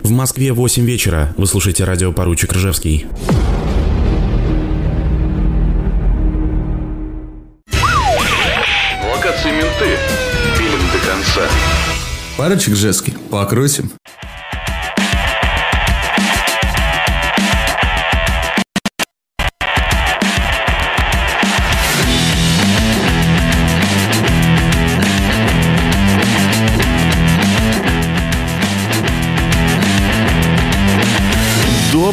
В Москве 8 вечера. Вы слушаете радио «Поручик Ржевский». Локации менты. Фильм до конца. Поручик Ржевский. Покрутим.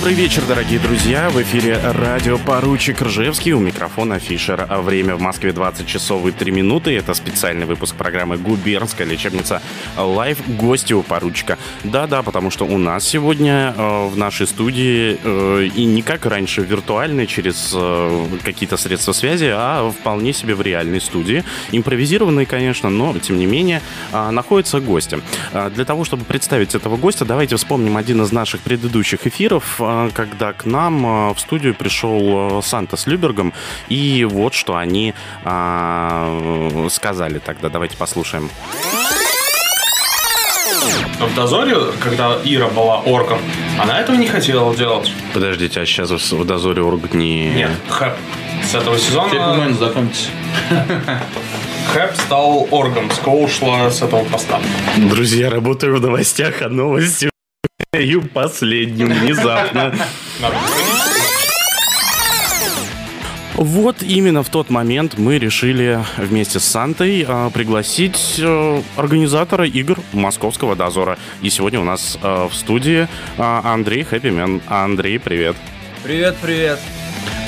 Добрый вечер, дорогие друзья. В эфире радио «Поручик Ржевский». У микрофона Фишер. А Время в Москве 20 часов и 3 минуты. Это специальный выпуск программы «Губернская лечебница Лайв». Гости у поручика. Да-да, потому что у нас сегодня э, в нашей студии э, и не как раньше виртуальной через э, какие-то средства связи, а вполне себе в реальной студии. Импровизированной, конечно, но тем не менее э, находятся гости. Э, для того, чтобы представить этого гостя, давайте вспомним один из наших предыдущих эфиров, когда к нам э, в студию пришел э, Санта с Любергом, и вот что они э, сказали тогда. Давайте послушаем. В дозоре, когда Ира была орком, она этого не хотела делать. Подождите, а сейчас в дозоре Орг не... Нет, Хэп с этого сезона Момент знакомьтесь. Хэп стал оргом. Скоу ушла с этого поста. Друзья, работаю в новостях, а новости и последним внезапно. Вот именно в тот момент мы решили вместе с Сантой э, пригласить э, организатора игр Московского дозора. И сегодня у нас э, в студии э, Андрей Хэппимен. Андрей, привет. Привет, привет.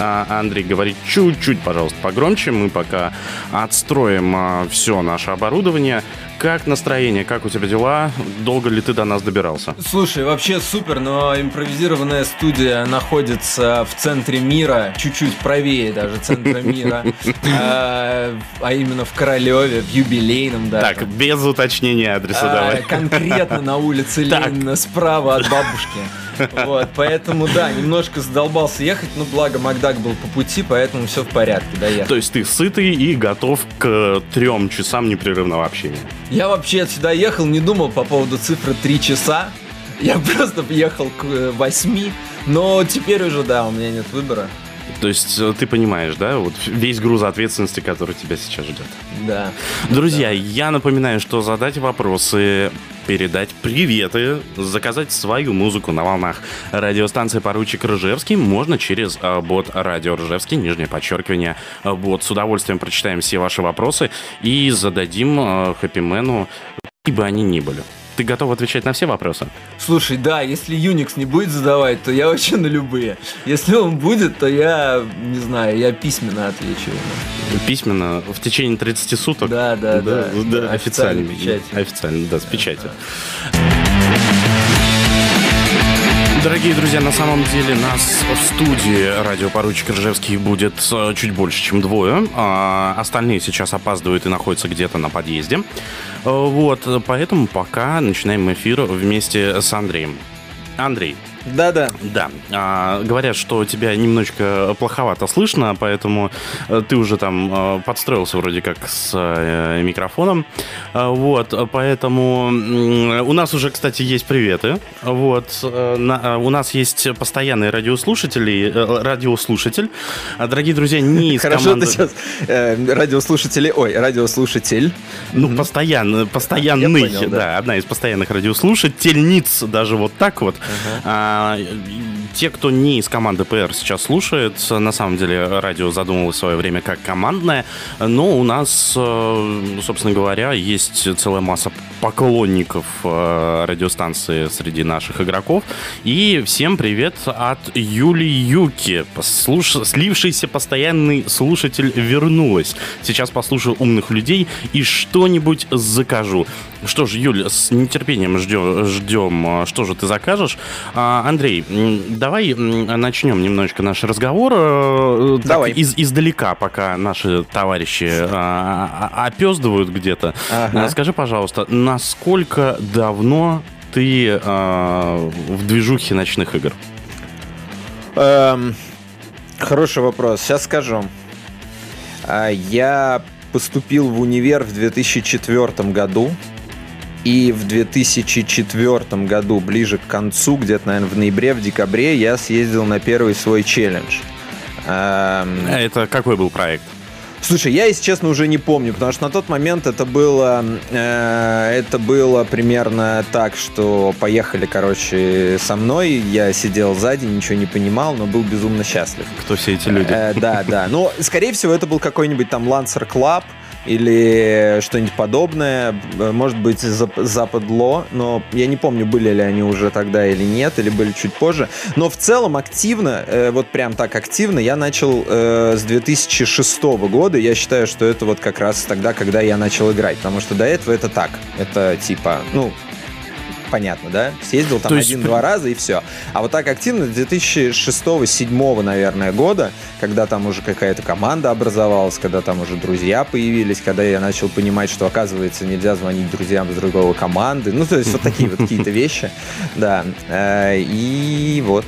А, Андрей, говори чуть-чуть, пожалуйста, погромче. Мы пока отстроим все наше оборудование. Как настроение, как у тебя дела? Долго ли ты до нас добирался? Слушай, вообще супер, но импровизированная студия находится в центре мира, чуть-чуть правее даже центра мира, а а именно в Королеве, в юбилейном даже. Так, без уточнения адреса А, давай. Конкретно на улице. Ленина, справа от бабушки. Вот, поэтому, да, немножко задолбался ехать, но благо Макдак был по пути, поэтому все в порядке, доехал. То есть ты сытый и готов к трем часам непрерывного общения. Я вообще сюда ехал, не думал по поводу цифры 3 часа. Я просто ехал к э, 8, но теперь уже, да, у меня нет выбора. То есть э, ты понимаешь, да, вот весь груз ответственности, который тебя сейчас ждет. Да. Друзья, я напоминаю, что задать вопросы, передать приветы, заказать свою музыку на волнах радиостанции «Поручик Ржевский» можно через э, бот «Радио Ржевский», нижнее подчеркивание, э, бот. С удовольствием прочитаем все ваши вопросы и зададим Хэппимену, какие бы они ни были. Ты готов отвечать на все вопросы? Слушай, да, если Unix не будет задавать, то я вообще на любые. Если он будет, то я, не знаю, я письменно отвечу ему. Письменно, в течение 30 суток? Да, да, да. да, официально. Официальной печати. Официально, да, с печатью. Дорогие друзья, на самом деле нас в студии радиопоручик Ржевский будет э, чуть больше, чем двое. А остальные сейчас опаздывают и находятся где-то на подъезде. Э, Вот, поэтому пока начинаем эфир вместе с Андреем. Андрей, Да-да. да, а, говорят, что тебя немножечко плоховато слышно, поэтому э, ты уже там э, подстроился вроде как с э, микрофоном. А, Вот, поэтому у нас уже, кстати, есть приветы. Вот, на- у нас есть постоянные радиослушатели, радиослушатель. А, Дорогие друзья, не из Хорошо, команды... ты сейчас э, радиослушатели, ой, радиослушатель. Ну, постоянно, постоянный, понял, да. да. одна из постоянных радиослушательниц, даже вот так вот. А, те, кто не из команды ПР сейчас слушает, на самом деле радио задумывалось в свое время как командное, но у нас, э, собственно говоря, есть целая масса поклонников э, радиостанции среди наших игроков. И всем привет от Юли Юки. Послуш- Слившийся постоянный слушатель вернулась. Сейчас послушаю умных людей и что-нибудь закажу. Что ж, Юль, с нетерпением ждем, ждем, что же ты закажешь. А, Андрей, давай начнем немножечко наш разговор. э, так, Давай. из, издалека, пока наши товарищи а, а, опездывают где-то. Ага. А, Скажи, пожалуйста, насколько давно ты а, в движухе ночных игр? Эм, хороший вопрос, сейчас скажу. А, Я поступил в универ в 2004 году. И в 2004 году, ближе к концу, где-то, наверное, в ноябре, в декабре, я съездил на первый свой челлендж. Эм, А Это какой был проект? Слушай, я, если честно, уже не помню, потому что на тот момент это было, э, это было примерно так, что поехали, короче, со мной, я сидел сзади, ничего не понимал, но был безумно счастлив. Кто все эти люди? Э, да, да. Но, скорее всего, это был какой-нибудь там Lancer Club или что-нибудь подобное. Э, Может быть, Зап- Западло, но я не помню, были ли они уже тогда или нет, или были чуть позже. Но в целом активно, э, вот прям так активно, я начал э, с 2006 года. Я считаю, что это вот как раз тогда, когда я начал играть. Потому что до этого это так. Это типа, ну, понятно, да? Съездил там То есть- один-два раза и все. А вот так активно с 2006-2007, наверное, года, когда там уже какая-то команда образовалась, когда там уже друзья появились, когда я начал понимать, что, оказывается, нельзя звонить друзьям с другого команды. Ну, то есть вот такие вот какие-то вещи. Да. Э, И вот.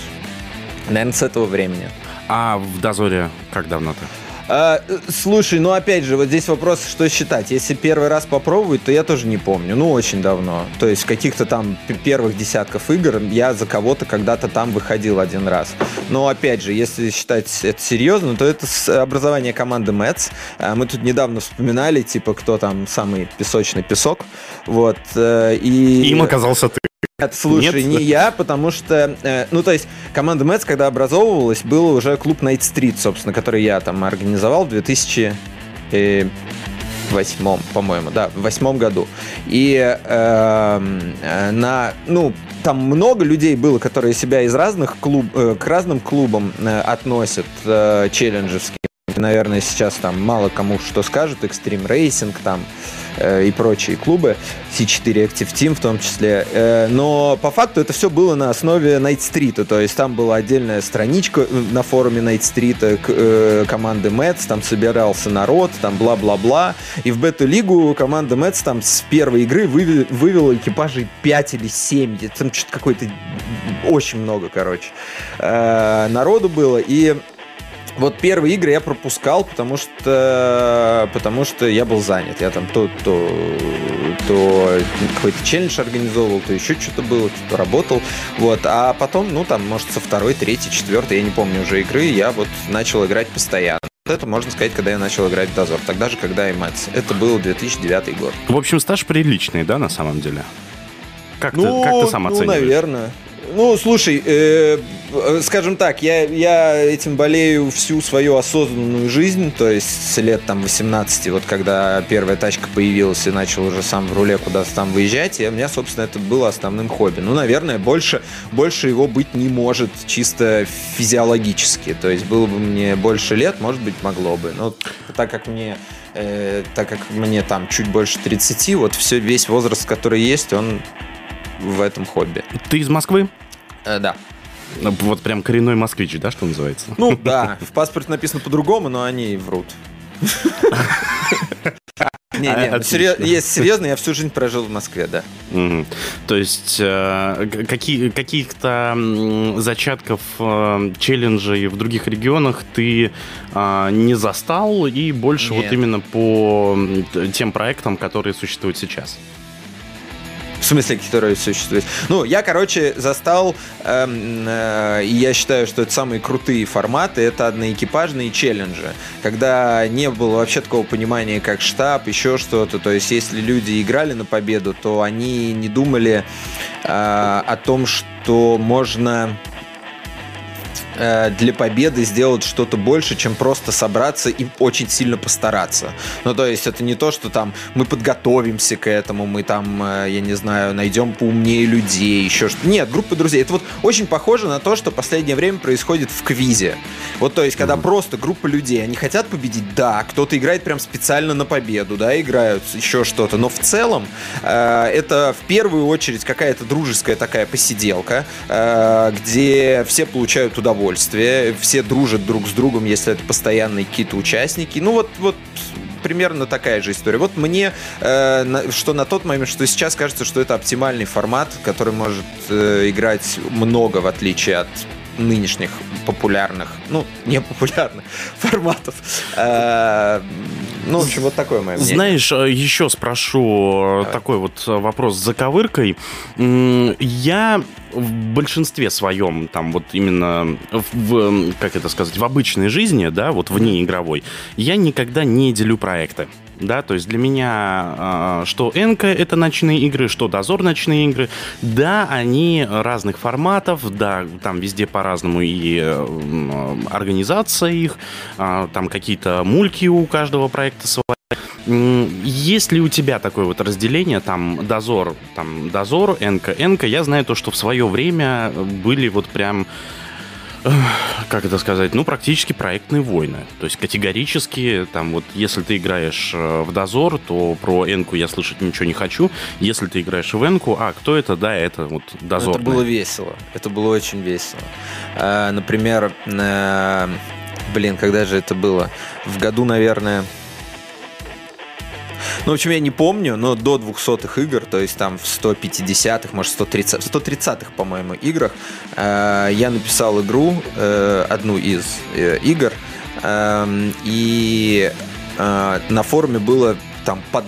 Наверное, с этого времени. А в Дозоре как давно ты? А, э, слушай, ну опять же, вот здесь вопрос, что считать. Если первый раз попробовать, то я тоже не помню. Ну, очень давно. То есть каких-то там первых десятков игр я за кого-то когда-то там выходил один раз. Но опять же, если считать это серьезно, то это образование команды Мэтс. А, Мы тут недавно вспоминали, типа, кто там самый песочный песок. Вот. э, И... Им оказался ты. Нет, слушай, Нет? не я, потому что, э, ну, то есть, команда Мэтс, когда образовывалась, был уже клуб Night Street, собственно, который я там организовал в 2008, по-моему, да, в восьмом году. И эм, э, на, ну, там много людей было, которые себя из разных клуб, э, к разным клубам э, относят э, челленджевским. Наверное, сейчас там мало кому что скажут, Extreme Racing там э, и прочие клубы, C4 Active Team в том числе. Э, но по факту это все было на основе Night Street, то есть там была отдельная страничка э, на форуме Night Street э, э, команды Мэтс, там собирался народ, там бла-бла-бла. И в бету-лигу команда Мэтс там с первой игры выви- вывела экипажей 5 или 7, там что-то какое-то очень много, короче, э, народу было. И вот первые игры я пропускал, потому что, потому что я был занят. Я там то, то, то какой-то челлендж организовывал, то еще что-то было, то работал. Вот. А потом, ну там, может, со второй, третьей, четвертой, я не помню уже игры, я вот начал играть постоянно. Вот Это можно сказать, когда я начал играть в Дозор. Тогда же, когда и Мэтс. Это был 2009 год. В общем, стаж приличный, да, на самом деле? Как, Ну, ты, как ты сам ну, оцениваешь? наверное. Ну, слушай, э, э, скажем так, я, я этим болею всю свою осознанную жизнь, то есть с лет там 18, вот когда первая тачка появилась и начал уже сам в руле куда-то там выезжать, и у меня, собственно, это было основным хобби. Ну, наверное, больше, больше его быть не может чисто физиологически, то есть было бы мне больше лет, может быть, могло бы, но так как мне э, так как мне там чуть больше 30, вот все, весь возраст, который есть, он в этом хобби. Ты из Москвы? Э, да. Вот прям коренной москвич, да, что называется? Ну да, в паспорте написано по-другому, но они врут. Не, не, ну, серьё- если серьезно, я всю жизнь прожил в Москве, да. То есть э, какие, каких-то зачатков э, челленджей в других регионах ты э, не застал и больше Нет. вот именно по тем проектам, которые существуют сейчас. В смысле, которые существуют. Ну, я, короче, застал, эм, э, я считаю, что это самые крутые форматы, это одноэкипажные челленджи, когда не было вообще такого понимания, как штаб, еще что-то. То есть, если люди играли на победу, то они не думали э, о том, что можно э, для победы сделать что-то больше, чем просто собраться и очень сильно постараться. Ну, то есть это не то, что там мы подготовимся к этому, мы там, э, я не знаю, найдем поумнее людей, еще что-то. Нет, группа друзей. Это вот очень похоже на то, что в последнее время происходит в квизе. Вот, то есть, когда просто группа людей, они хотят победить, да, кто-то играет прям специально на победу, да, играют еще что-то, но в целом э, это в первую очередь какая-то дружеская такая посиделка, э, где все получают удовольствие, все дружат друг с другом, если это постоянные какие-то участники. Ну вот, вот примерно такая же история. Вот мне, э, на- что на тот момент, что сейчас кажется, что это оптимальный формат, который может э, играть много, в отличие от нынешних популярных, ну, не популярных форматов. Э, Ну, в общем, вот такое мое мнение. Знаешь, э, еще спрошу э, такой вот э, вопрос с заковыркой. Я в большинстве своем, там вот именно в, как это сказать, в обычной жизни, да, вот вне игровой, я никогда не делю проекты. Да, то есть для меня а, что Энка это ночные игры, что Дозор ночные игры, да, они разных форматов, да, там везде по-разному и организация их, а, там какие-то мульки у каждого проекта свои. Есть ли у тебя такое вот разделение, там, дозор, там, дозор, энка, энка? Я знаю то, что в свое время были вот прям, как это сказать, ну, практически проектные войны. То есть категорически, там, вот, если ты играешь э, в дозор, то про энку я слышать ничего не хочу. Если ты играешь в энку, а, кто это? Да, это вот дозор. Это было весело. Это было очень весело. А, например, э, блин, когда же это было? В году, наверное... Ну, в общем, я не помню, но до 200-х игр, то есть там в 150-х, может, 130 в 130-х, по-моему, играх, э, я написал игру, э, одну из э, игр, эм, и э, на форуме было там под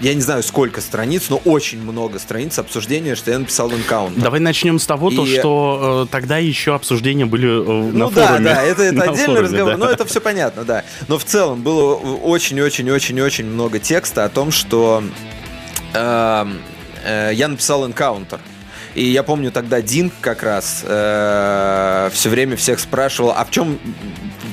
я не знаю сколько страниц, но очень много страниц обсуждения, что я написал Encounter. Давай начнем с того, то, И- что э, тогда еще обсуждения были э, на ну да, форуме. да, это, это На отдельный форуме, разговор, да. но это все понятно, да. Но в целом было очень-очень-очень-очень много текста о том, что эм, э, я написал Encounter. И я помню тогда Динк как раз все время всех спрашивал, а в чем,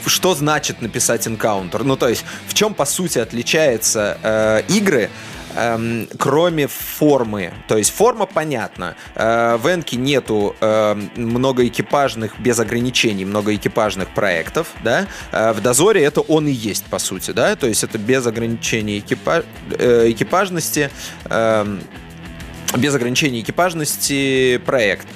что значит написать Encounter? Ну, то есть, в чем, по сути, отличается э, игры, эм, кроме формы. То есть форма понятна. Э, в Энке нету э, многоэкипажных, без ограничений, многоэкипажных проектов, да. Э, в Дозоре это он и есть, по сути, да. То есть это без ограничений экипа- э, экипажности, эм, без ограничений экипажности проект.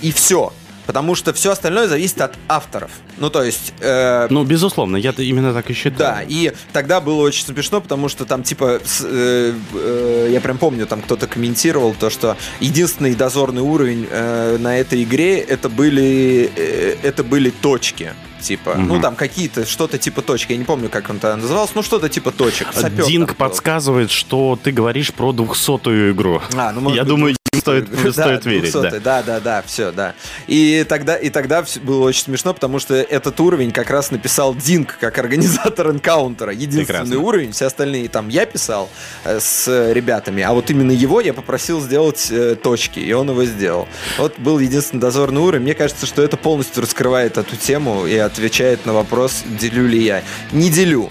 И все. Потому что все остальное зависит от авторов. Ну, то есть... э, Ну, безусловно, я именно так и считаю. да, и тогда было очень смешно, потому что там, типа, с- э, э, я прям помню, там кто-то комментировал то, что единственный дозорный уровень э, на этой игре это были, э, это были точки. Типа, Мгм. ну там какие-то, что-то типа точки, я не помню, как он тогда назывался, ну что-то типа точек. сапёр там был. подсказывает, что ты говоришь про двухсотую игру. А, ну, может Я быть, думаю, им стоит, 200-ю. стоит верить, да. 200-й, да. Да, да, все, да. И тогда, и тогда было очень смешно, потому что этот уровень как раз написал Динк как организатор энкаунтера. Единственный Прекрасно. уровень, все остальные там я писал э, с ребятами, а вот именно его я попросил сделать э, точки, и он его сделал. Вот был единственный дозорный уровень. Мне кажется, что это полностью раскрывает эту тему и отвечает на вопрос, делю ли я. Не делю.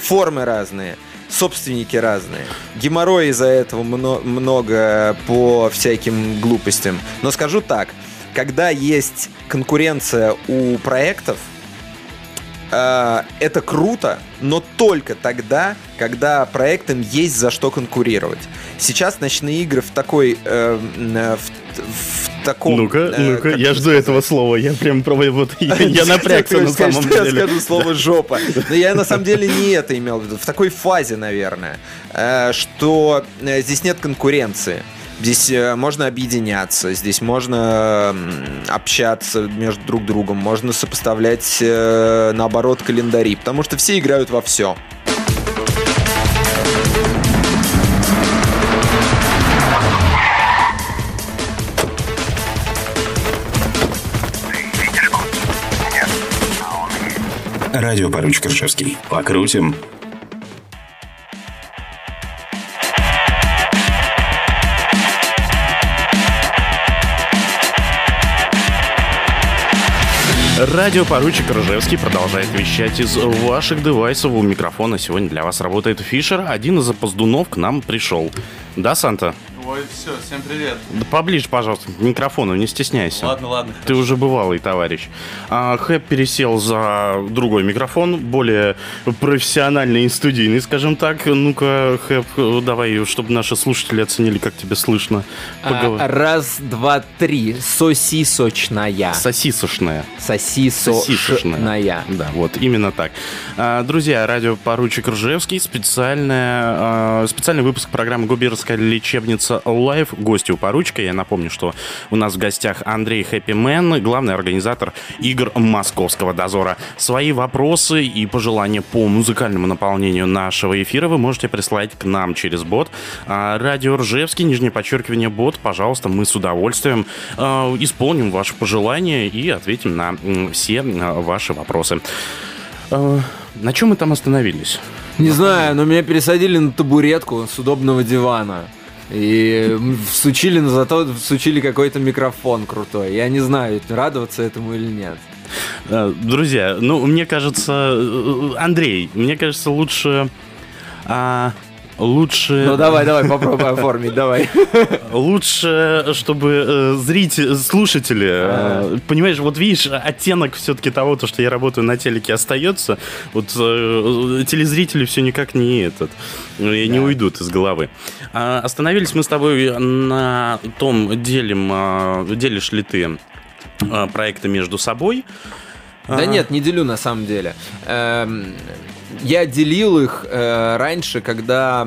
Формы разные собственники разные. Геморрой из-за этого мно- много по всяким глупостям. Но скажу так, когда есть конкуренция у проектов, э, это круто, но только тогда, когда проектам есть за что конкурировать. Сейчас ночные игры в такой... э, э, в, в таком... Ну-ка, э, ну-ка, я жду сказать? этого слова. Я прям пробую, вот я, я напрягся на самом деле. Я скажу слово жопа. Но я на самом деле не это имел в виду. В такой фазе, наверное, э, что э, здесь нет конкуренции. Здесь э, можно объединяться, здесь можно общаться между друг другом, можно сопоставлять э, наоборот календари, потому что все играют во все. Радио поручик Ржевский. Покрутим. Радио поручик Ржевский продолжает вещать из ваших девайсов. У микрофона сегодня для вас работает Фишер. Один из опоздунов к нам пришел. Да, Санта? Ой, все, всем привет. Да поближе, пожалуйста, к микрофону, не стесняйся. Ладно, ладно. Ты уже бывалый товарищ. А, Хэп пересел за другой микрофон, более профессиональный и студийный, скажем так. Ну-ка, Хэп, давай, чтобы наши слушатели оценили, как тебя слышно. Поговор- А, раз, два, три. Сосисочная. Сосисочная. Сосисочная. Да, вот, именно так. А, Друзья, радио поручик Ржевский, специальная, а, специальный выпуск программы «Губернская лечебница «Лайв. Гостю поручка». Я напомню, что у нас в гостях Андрей Хэппимен, главный организатор игр Московского дозора. Свои вопросы и пожелания по музыкальному наполнению нашего эфира вы можете прислать к нам через бот. А, Радио Ржевский, нижнее подчеркивание бот. Пожалуйста, мы с удовольствием а, исполним ваши пожелания и ответим на все а, ваши вопросы. На чем мы там остановились? Не знаю, но меня пересадили на табуретку с удобного дивана. И всучили на зато всучили какой-то микрофон крутой. Я не знаю, радоваться этому или нет. Э, Друзья, ну, мне кажется, э, Андрей, мне кажется, лучше... а, лучше... Ну давай, давай, попробуй оформить, давай. Лучше, чтобы э, зрители, слушатели, э, понимаешь, вот видишь, оттенок все-таки того, то, что я работаю на телеке, остается. Вот э, телезрители все никак не этот, не уйдут из головы. А, остановились мы с тобой на том, делим, делишь ли ты проекты между собой. Да нет, не делю на самом деле. Я делил их э, раньше, когда,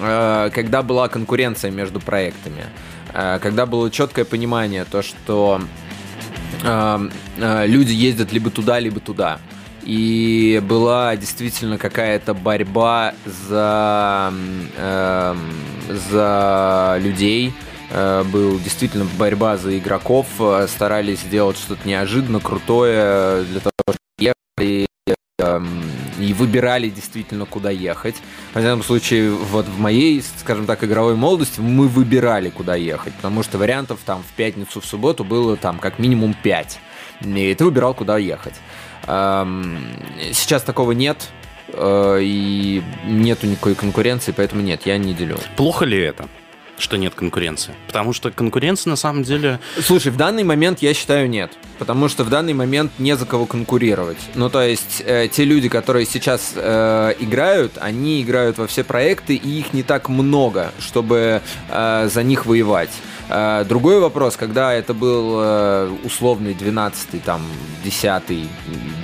э, когда была конкуренция между проектами. Э, Когда было четкое понимание, то, что э, э, люди ездят либо туда, либо туда. И была действительно какая-то борьба за, эм, за людей, Э, был действительно борьба за игроков, э, старались сделать что-то неожиданно крутое для того, чтобы ехали эм, и выбирали действительно, куда ехать. В данном случае, вот в моей, скажем так, игровой молодости мы выбирали, куда ехать, потому что вариантов там в пятницу, в субботу было там как минимум 5. И ты выбирал, куда ехать. Сейчас такого нет, э, и нету никакой конкуренции, поэтому нет, я не делю. Плохо ли это? Что нет конкуренции. Потому что конкуренция на самом деле... Слушай, в данный момент я считаю нет. Потому что в данный момент не за кого конкурировать. Ну, то есть, э, те люди, которые сейчас э, играют, они играют во все проекты, и их не так много, чтобы э, за них воевать. Э, Другой вопрос, когда это был э, условный 12 там, 10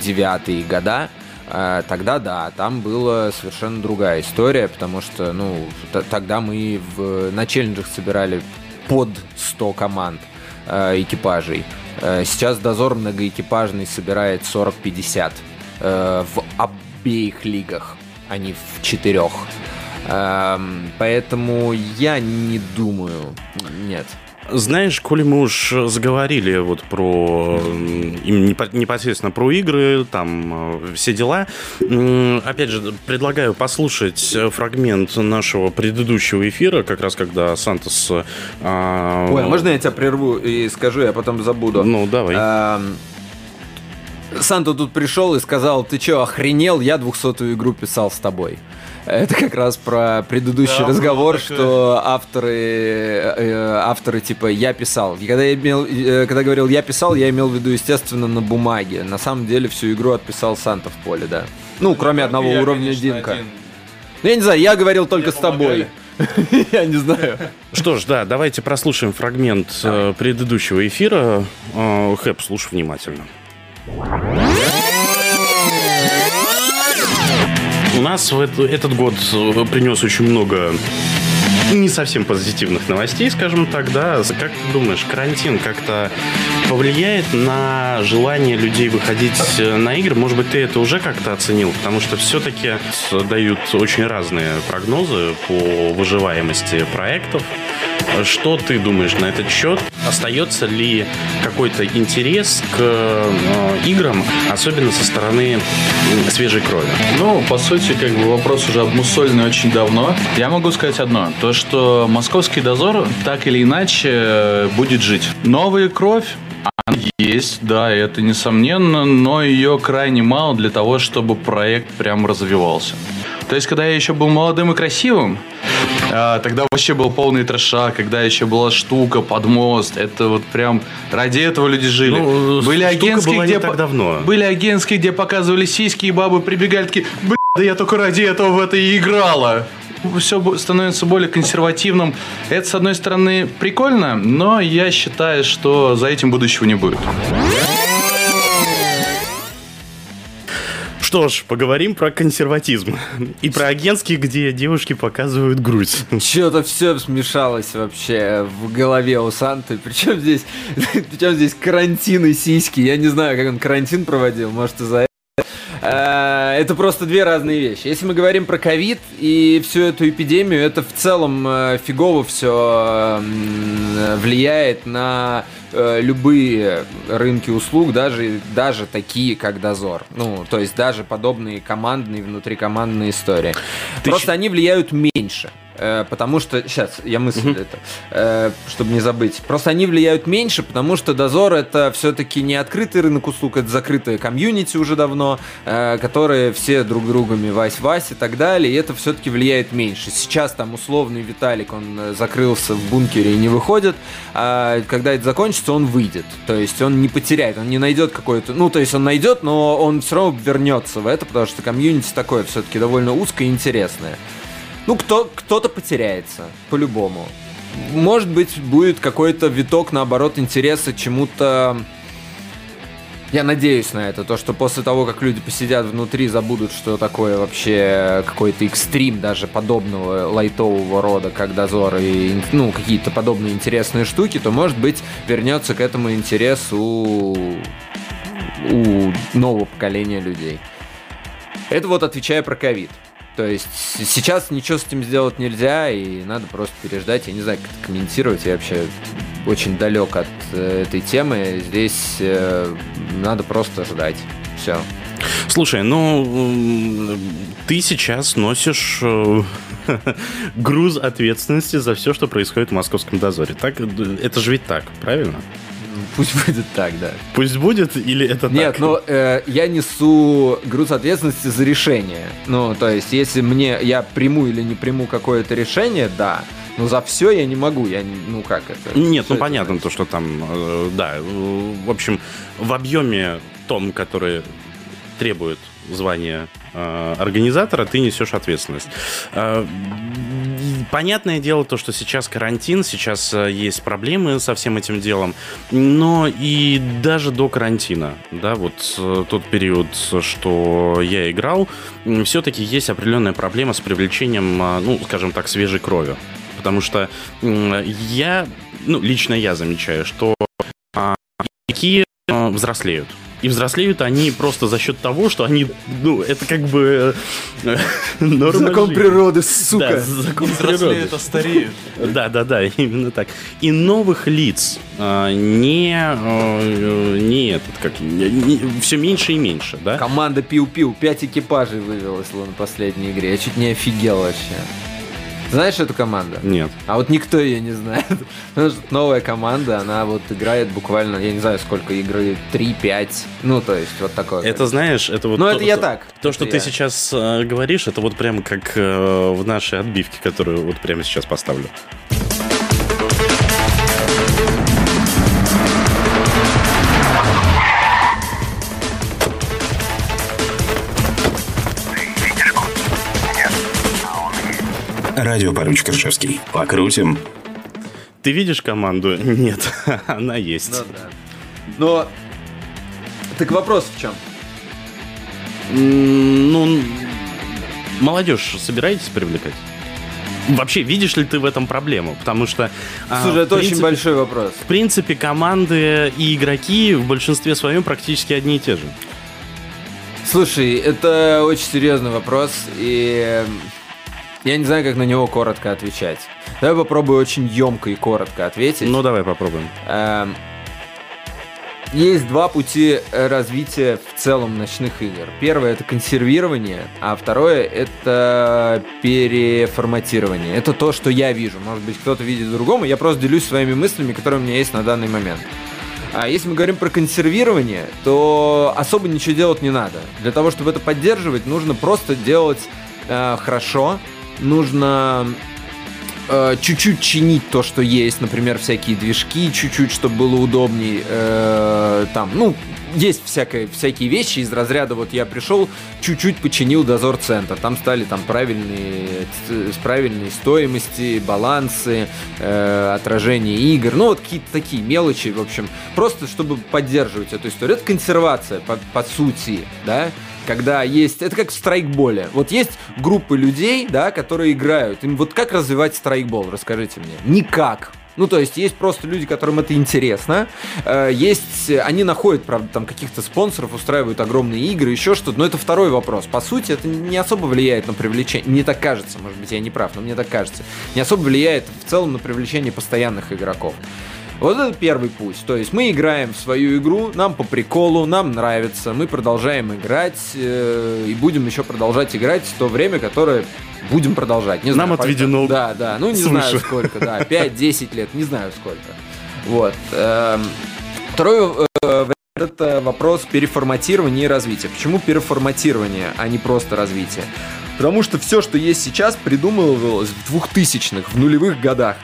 9 года, тогда да, там была совершенно другая история, потому что, ну, тогда мы в, на челленджах собирали под 100 команд э, экипажей. Э, Сейчас дозор многоэкипажный собирает 40-50 э, в обеих лигах, а не в четырех. Эм, Поэтому я не думаю, нет. Знаешь, коли мы уж заговорили вот про непосредственно про игры, там э, все дела, опять же, предлагаю послушать э, фрагмент нашего предыдущего эфира, как раз когда Сантос... а, Ой, а можно я тебя прерву и скажу, я потом забуду? Ну, давай. Эм, Санта тут пришел и сказал, ты чё, охренел? Я 200-ю игру писал с тобой. Это как раз про предыдущий Да, разговор, что авторы, э, авторы типа я писал. И когда я имел, э, когда говорил я писал, я имел в виду естественно на бумаге. На самом деле всю игру отписал Санта в поле, да. Ну, кроме одного Я, уровня конечно, Динка. один. Ну, я не знаю, я говорил только Мне с тобой. Я не знаю. Что ж, да, давайте прослушаем фрагмент э, предыдущего эфира. Э, Хэп, слушай внимательно. У нас в это- этот год э, принес очень много не совсем позитивных новостей, скажем так, да. Как ты думаешь, карантин как-то повлияет на желание людей выходить э, на игры? Может быть, ты это уже как-то оценил? Потому что все-таки дают очень разные прогнозы по выживаемости проектов. Что ты думаешь на этот счет? Остается ли какой-то интерес к э, играм, особенно со стороны свежей крови? Ну, по сути, как бы вопрос уже обмусоленный очень давно. Я могу сказать одно. То, что московский дозор так или иначе э, будет жить. Новая кровь, она есть, да, это несомненно, но ее крайне мало для того, чтобы проект прям развивался. То есть, когда я еще был молодым и красивым, а, тогда вообще был полный трэша, когда еще была штука под мост. Это вот прям ради этого люди жили. Ну, были агентские, где так давно. были агентские, где показывали сиськи, и бабы прибегали такие, бля, да я только ради этого в это и играла. Все становится более консервативным. Это, с одной стороны, прикольно, но я считаю, что за этим будущего не будет. Что ж, поговорим про консерватизм. И про агентские, где девушки показывают грудь. Что-то все смешалось вообще в голове у Санты. Причем здесь, причем здесь карантин и сиськи. Я не знаю, как он карантин проводил. Может, из-за Э, это просто две разные вещи. Если мы говорим про ковид и всю эту эпидемию, это в целом э, фигово все влияет на любые рынки услуг, даже, даже такие, как Дозор. Ну, то есть даже подобные командные, внутрикомандные истории. Ты Просто ч... они влияют меньше. Э, потому что, сейчас, я мыслю угу. это, э, чтобы не забыть. Просто они влияют меньше, потому что Дозор это все-таки не открытый рынок услуг, это закрытая комьюнити уже давно, э, которые все друг другами Вась-Вась и так далее, и это все-таки влияет меньше. Сейчас там условный Виталик, он закрылся в бункере и не выходит, а когда это закончится, он выйдет. То есть он не потеряет, он не найдет какой-то... Ну, то есть он найдет, но он все равно вернется в это, потому что комьюнити такое все-таки довольно узкое и интересное. Ну, кто, кто-то потеряется, по-любому. Может быть, будет какой-то виток, наоборот, интереса чему-то... Я надеюсь на это, то, что после того, как люди посидят внутри, забудут, что такое вообще какой-то экстрим даже подобного лайтового рода, как дозор и ну, какие-то подобные интересные штуки, то, может быть, вернется к этому интересу у нового поколения людей. Это вот отвечая про ковид. То есть сейчас ничего с этим сделать нельзя, и надо просто переждать. Я не знаю, как это комментировать. Я вообще очень далек от э, этой темы. Здесь э, надо просто ждать. Все. Слушай, ну ты сейчас носишь э, груз ответственности за все, что происходит в московском дозоре. Так, это же ведь так, правильно? Пусть будет так, да. Пусть будет или это Нет, так? Нет, ну э, я несу груз ответственности за решение. Ну, то есть, если мне я приму или не приму какое-то решение, да. Но за все я не могу. Я ну как это? Нет, ну понятно значит? то, что там, э, да. В общем, в объеме том, который требует звания э, организатора, ты несешь ответственность. Э, понятное дело то, что сейчас карантин, сейчас э, есть проблемы со всем этим делом, но и даже до карантина, да, вот э, тот период, что я играл, все-таки есть определенная проблема с привлечением, э, ну, скажем так, свежей крови. Потому что я, ну, лично я замечаю, что игроки взрослеют. И взрослеют они просто за счет того, что они, ну, это как бы э, Закон природы, сука. Да, закон природы. это стареют. Да, да, да, именно так. И новых лиц а, не, а, не этот, как, не, все меньше и меньше, да? Команда Пиу-Пиу, 5 экипажей вывелась на последней игре. Я чуть не офигел вообще. Знаешь эту команду? Нет. А вот никто ее не знает. Потому что новая команда, она вот играет буквально, я не знаю, сколько игры, 3-5. Ну, то есть, вот такое. Это знаешь, это вот... Ну, это я так. То, что ты сейчас э, говоришь, это вот прямо как э, в нашей отбивке, которую вот прямо сейчас поставлю. Радио поручик Ржевский. Покрутим. Ты видишь команду? Нет, она есть. Ну да. Но так вопрос в чем? Ну, молодежь собираетесь привлекать? Вообще, видишь ли ты в этом проблему? Потому что... А, Слушай, а, это принципе, очень большой вопрос. В принципе, команды и игроки в большинстве своем практически одни и те же. Слушай, это очень серьезный вопрос, и я не знаю, как на него коротко отвечать. Давай попробую очень емко и коротко ответить. Ну, давай попробуем. Эм, есть два пути развития в целом ночных игр. Первое это консервирование, а второе это переформатирование. Это то, что я вижу. Может быть, кто-то видит другому. Я просто делюсь своими мыслями, которые у меня есть на данный момент. А если мы говорим про консервирование, то особо ничего делать не надо. Для того, чтобы это поддерживать, нужно просто делать э, хорошо, нужно э, чуть-чуть чинить то, что есть, например, всякие движки, чуть-чуть, чтобы было удобней. Э, там, ну, есть всякое, всякие вещи из разряда, вот я пришел, чуть-чуть починил дозор-центр, там стали там правильные, правильные стоимости, балансы, э, отражение игр, ну вот какие-то такие мелочи, в общем, просто чтобы поддерживать эту историю. Это консервация, по, по сути, да, когда есть... Это как в страйкболе. Вот есть группы людей, да, которые играют. Им вот как развивать страйкбол, расскажите мне. Никак. Ну, то есть есть просто люди, которым это интересно. Э, Есть, они находят, правда, там каких-то спонсоров, устраивают огромные игры, еще что-то. Но это второй вопрос. По сути, это не особо влияет на привлечение. Мне так кажется, может быть, я не прав, но мне так кажется. Не особо влияет в целом на привлечение постоянных игроков. Вот это первый путь. То есть мы играем в свою игру, нам по приколу, нам нравится, мы продолжаем играть э, и будем еще продолжать играть в то время, которое будем продолжать. Не знаю, Нам пока- отведено Да, да. Ну, не свыше. знаю сколько, да. 5-10 лет, не знаю сколько. Вот. эм, Второй э, вариант это вопрос переформатирования и развития. Почему переформатирование, а не просто развитие? Потому что все, что есть сейчас, придумывалось в двухтысячных, в нулевых годах.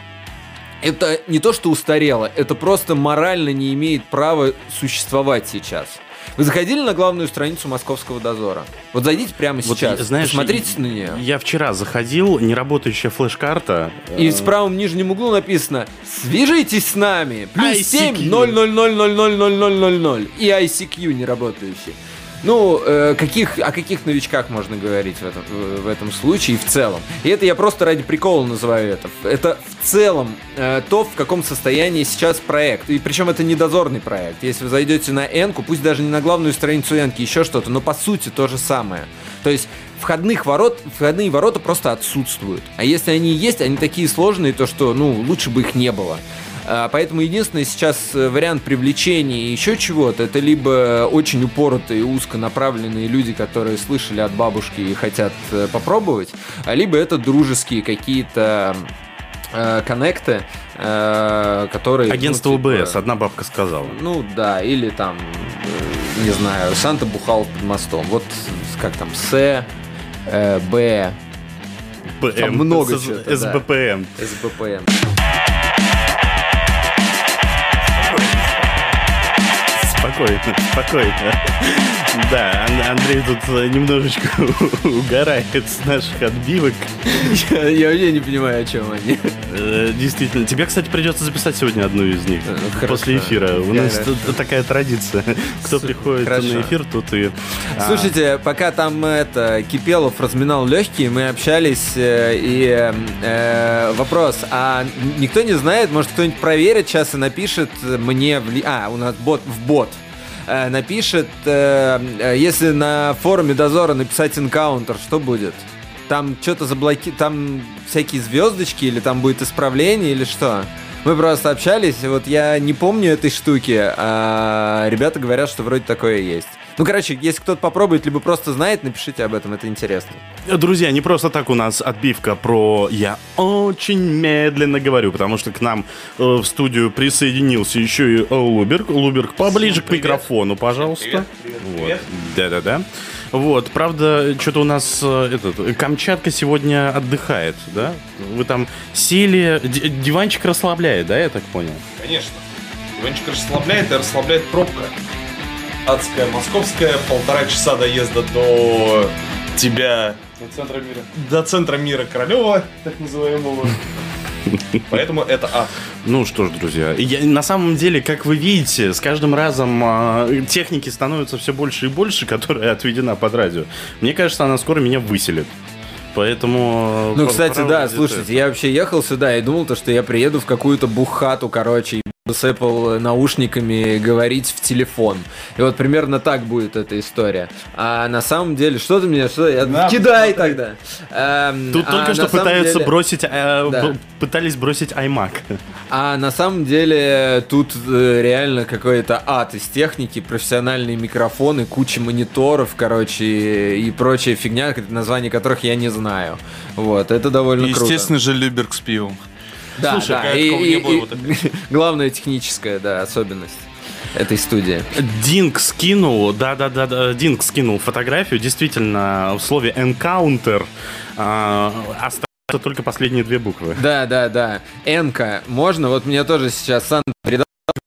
Это не то, что устарело, это просто морально не имеет права существовать сейчас. Вы заходили на главную страницу московского дозора? Вот зайдите прямо Вот, сейчас, знаешь, посмотрите на нее. Я вчера заходил, неработающая флеш-карта. И э, в правом нижнем углу написано «Свяжитесь с нами!» Плюс ICQ. 7 0 0 0 0 0 0 0 0 0 И ICQ не работающий. Ну, э, каких, о каких новичках можно говорить в этом, в в этом случае в целом? И это я просто ради прикола называю это. Это в целом э, то, в каком состоянии сейчас проект. И причем это не дозорный проект. Если вы зайдете на Энку, пусть даже не на главную страницу Энки, еще что-то, но по сути то же самое. То есть входных ворот, входные ворота просто отсутствуют. А если они есть, они такие сложные, то что, ну, лучше бы их не было. А, Поэтому единственный сейчас э, вариант привлечения еще чего-то, это либо очень упоротые, узконаправленные люди, которые слышали от бабушки и хотят э, попробовать, а либо это дружеские какие-то э, коннекты, которые... ну, Агентство типа, УБС, одна бабка сказала. ну да, или там, не знаю, Санта бухал под мостом. Вот как там, С, Б, ПМ, много да. СБПМ. СБПМ. Bye. Спокойно, спокойно. Да, Ан- Андрей тут э, немножечко угорает с наших отбивок. Я, я вообще не понимаю, о чем они. Э, Действительно. Тебе, кстати, придется записать сегодня одну из них. Э, хорошо. После эфира. У нас тут такая традиция. Кто приходит хорошо. на эфир, тут и... а, Слушайте, пока там это Кипелов разминал легкие, мы общались и э, вопрос, а никто не знает, может кто-нибудь проверит сейчас и напишет мне в а у нас бот в бот Э, напишет, э, э, если на форуме дозора написать энкаунтер, что будет? Там что-то заблоки... Там всякие звездочки или там будет исправление или что? Мы просто общались, вот я не помню этой штуки, а ребята говорят, что вроде такое есть. Ну, короче, если кто-то попробует, либо просто знает, напишите об этом, это интересно. Друзья, не просто так у нас отбивка про «я очень медленно говорю», потому что к нам э, в студию присоединился еще и Луберг. Луберг, поближе к микрофону, пожалуйста. Вот. Да-да-да. Вот, правда, что-то у нас э, этот, Камчатка сегодня отдыхает, да? Вы там сели, диванчик расслабляет, да, я так понял? Конечно. Диванчик расслабляет и расслабляет пробка. Адская московская, полтора часа доезда до тебя... До центра мира. До центра мира Королева, так называемого. Поэтому это ад. Ну что ж, друзья, я, на самом деле, как вы видите, с каждым разом а, техники становится все больше и больше, которая отведена под радио. Мне кажется, она скоро меня выселит. Поэтому... Ну, кстати, да, слушайте, это. я вообще ехал сюда и думал, то, что я приеду в какую-то бухату, короче, и буду с Apple наушниками говорить в телефон. И вот примерно так будет эта история. А на самом деле, что ты мне, что я... Да, Кидай тогда! Эм, Тут а только что пытаются деле- бросить, э, Да. б- пытались бросить iMac. А на самом деле тут э, реально какой-то ад из техники, профессиональные микрофоны, куча мониторов, короче, и прочая фигня, название которых я не знаю. Вот, это довольно круто. Естественно же, Люберг с пивом. Да, Слушай, да, и, и- и- вот главная техническая, да, особенность этой студии. Динг скинул, да-да-да, да, Динг скинул фотографию, действительно, в слове encounter а, остаются только последние две буквы. Да, да, да. Энка, можно? Вот мне тоже сейчас Сан передал,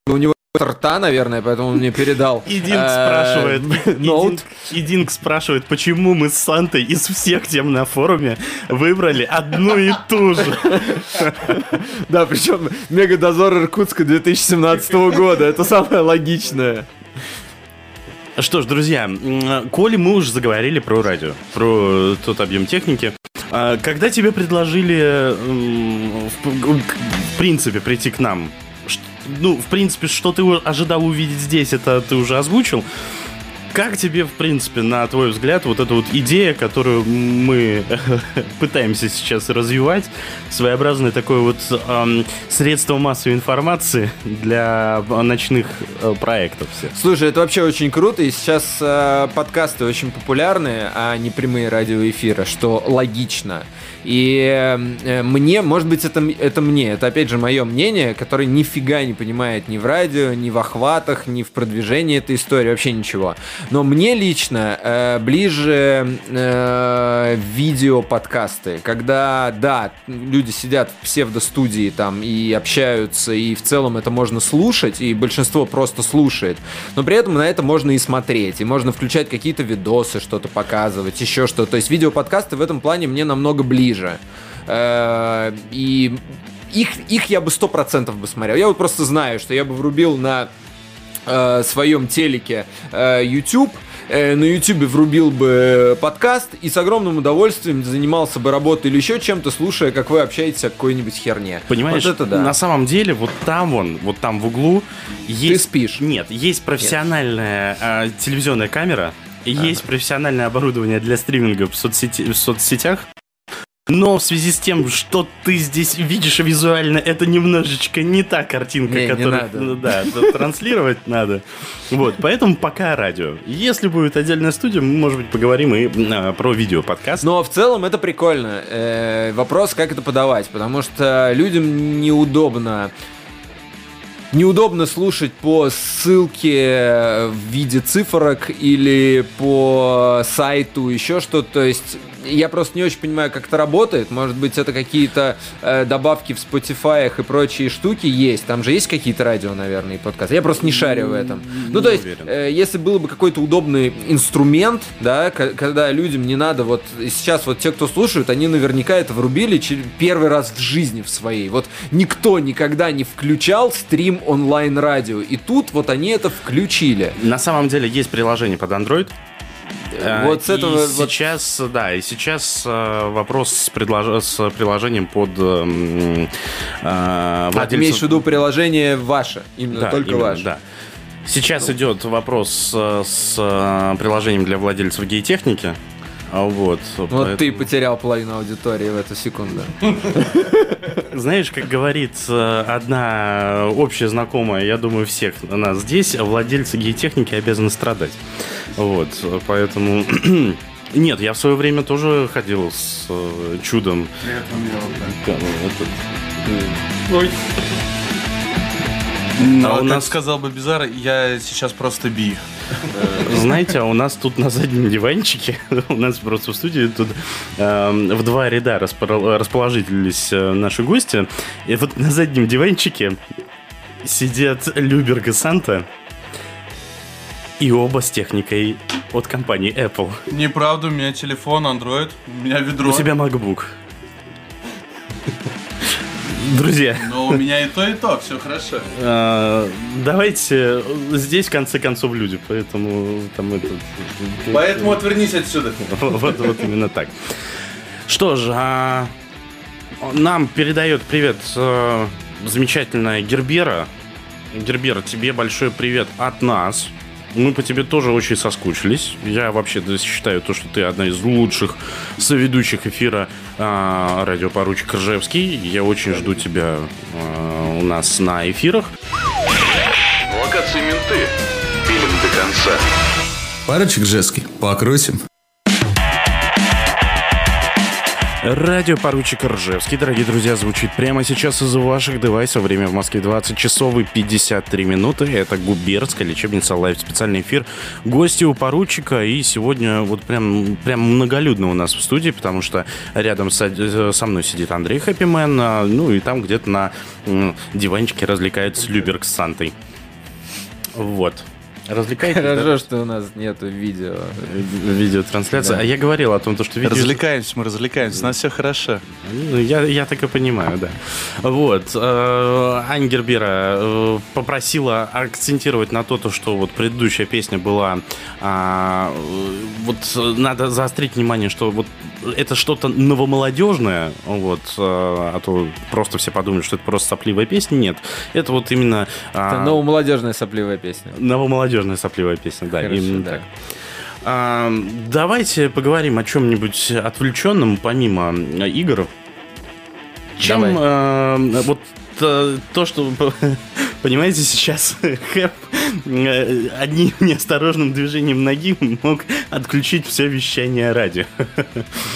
у него рта, наверное, поэтому он мне передал. И Динг э, спрашивает, и ноут. Динг- и Динг спрашивает, почему мы с Сантой из всех тем на форуме выбрали одну и ту же. Да, причем Мегадозор Иркутска 2017 года. Это самое логичное. Что ж, друзья, коли мы уже заговорили про радио, про тот объем техники, а когда тебе предложили, в, принципе, прийти к нам, ну, в принципе, что ты ожидал увидеть здесь, это ты уже озвучил. Как тебе, в принципе, на твой взгляд, вот эта вот идея, которую мы пытаемся сейчас развивать, своеобразное такое вот ам, средство массовой информации для ночных э, проектов всех? Слушай, это вообще очень круто, и сейчас э, подкасты очень популярны, а не прямые радиоэфиры, что логично. И э, мне, может быть, это, это мне, это опять же мое мнение, которое нифига не понимает ни в радио, ни в охватах, ни в продвижении этой истории, вообще ничего. Но мне лично э, ближе э, видео-подкасты, когда, да, люди сидят в псевдостудии там и общаются, и в целом это можно слушать, и большинство просто слушает, но при этом на это можно и смотреть, и можно включать какие-то видосы, что-то показывать, еще что-то. То есть видео-подкасты в этом плане мне намного ближе. Э, И их, их я бы сто процентов бы смотрел. Я вот просто знаю, что я бы врубил на э, своем телеке э, YouTube, э, на YouTube врубил бы подкаст и с огромным удовольствием занимался бы работой или еще чем-то, слушая, как вы общаетесь о какой-нибудь херне. Понимаешь, Вот это да. на самом деле, вот там вон, вот там в углу есть... спишь? Нет, есть профессиональная а, телевизионная камера, есть профессиональное оборудование для стриминга в, соцсети- в соцсетях. Но в связи с тем, что ты здесь видишь визуально, это немножечко не та картинка, Не, не которую надо. ну да, транслировать надо. Вот, поэтому пока радио. Если будет отдельная студия, мы, может быть, поговорим и а, про видео подкаст. Но в целом это прикольно. Э, вопрос, как это подавать, потому что людям неудобно неудобно слушать по ссылке в виде цифрок или по сайту, еще что-то. То есть я просто не очень понимаю, как это работает. Может быть, это какие-то э, добавки в Spotify и прочие штуки есть. Там же есть какие-то радио, наверное, и подкасты. Я просто не шарю в этом. Ну, то есть, э, если было бы какой-то удобный инструмент, да, когда людям не надо, вот сейчас вот те, кто слушают, они наверняка это врубили первый раз в жизни в своей. Вот никто никогда не включал стрим онлайн-радио, и тут вот они это включили. На самом деле есть приложение под Android. Э, Вот с этого и вот- сейчас, да, и сейчас э, вопрос с, предлож- с приложением под эм, э, А, ты имеешь в виду приложение ваше, именно Да, только именно, ваше. Да. Сейчас идет вопрос э, с э, приложением для владельцев гей-техники. А Вот, Вот поэтому- ты потерял половину аудитории в эту секунду. Знаешь, как говорит э, одна общая знакомая, я думаю, всех нас здесь, владельцы гей-техники обязаны страдать. Вот, поэтому... Нет, я в свое время тоже ходил с э, чудом. Как, этот, Ой. А у нас- сказал бы Бизар, я сейчас просто би. Знаете, а у нас тут на заднем диванчике, у нас просто в студии тут эм, в два ряда распро- расположились э, наши гости. И вот на заднем диванчике сидят Люберг и Санта. И оба с техникой от компании Apple. Неправда, у меня телефон, Android, у меня ведро. У тебя MacBook. Друзья, Но у меня и то, и то, все хорошо. э, давайте здесь в конце концов люди, поэтому там этот... Поэтому отвернись отсюда. Вот, именно так. Что ж, а, нам передает привет э, замечательная Гербера. Гербера, тебе большой привет от нас. Мы по тебе тоже очень соскучились. Я вообще считаю то, что ты одна из лучших соведущих эфира а, радиопоручик Ржевский. Я очень жду тебя а, у нас на эфирах. Локации менты. Пилим до конца. Парочек жесткий. Покрутим. Радио поручик Ржевский, дорогие друзья, звучит прямо сейчас из ваших девайсов. Время в Москве 20 часов и 53 минуты. Это Губернская лечебница live специальный эфир. Гости у поручика. И сегодня вот прям, прям многолюдно у нас в студии, потому что рядом со, со мной сидит Андрей Happyman, а, ну и там где-то на диванчике развлекается Люберг с Сантой. Вот. Развлекайтесь. да? Хорошо, что у нас нету видео. Видеотрансляция. А я говорил о том, то, что видео... Развлекаемся, мы развлекаемся, у нас все хорошо. Ну, я, я так и понимаю, да. Вот. э, Ань Гербера э, попросила акцентировать на то, то, что вот предыдущая песня была... а, э, Вот надо заострить внимание, что вот это что-то новомолодежное, вот, э, а то просто все подумают, что это просто сопливая песня. Нет, это вот именно... а, Это новомолодежная сопливая песня. Новомолодежная сопливая песня, да, Хорошо, именно да. так. А, давайте поговорим о чем-нибудь отвлеченном, помимо игр. Чем Давай. э, вот э, то, что понимаете, сейчас Хэп э, одним неосторожным движением ноги мог отключить все вещание радио.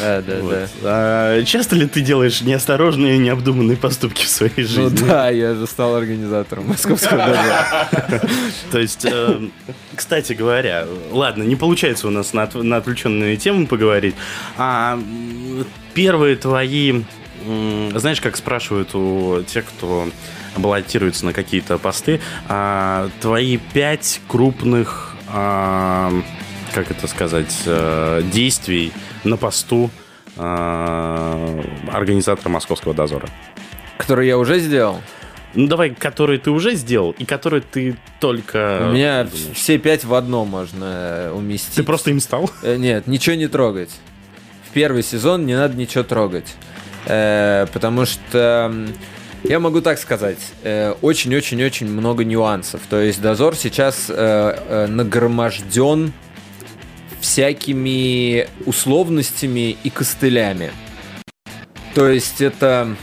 Да, да, Вот. да. А часто ли ты делаешь неосторожные, необдуманные поступки в своей Ну жизни? да, я же стал организатором московского дозора. То есть, э, кстати говоря, ладно, не получается у нас на, отв- на отвлеченные темы поговорить. А первые твои, знаешь, как спрашивают у тех, кто баллотируется на какие-то посты, а, твои пять крупных, а, как это сказать, э, действий на посту а, организатора Московского дозора. Который я уже сделал. Ну давай, которые ты уже сделал и которые ты только... У меня думаешь. все пять в одном можно э, уместить. Ты просто им стал? Э, Нет, ничего не трогать. В первый сезон не надо ничего трогать. Э, потому что, я могу так сказать, э, очень-очень-очень много нюансов. То есть дозор сейчас э, э, нагроможден всякими условностями и костылями. То есть это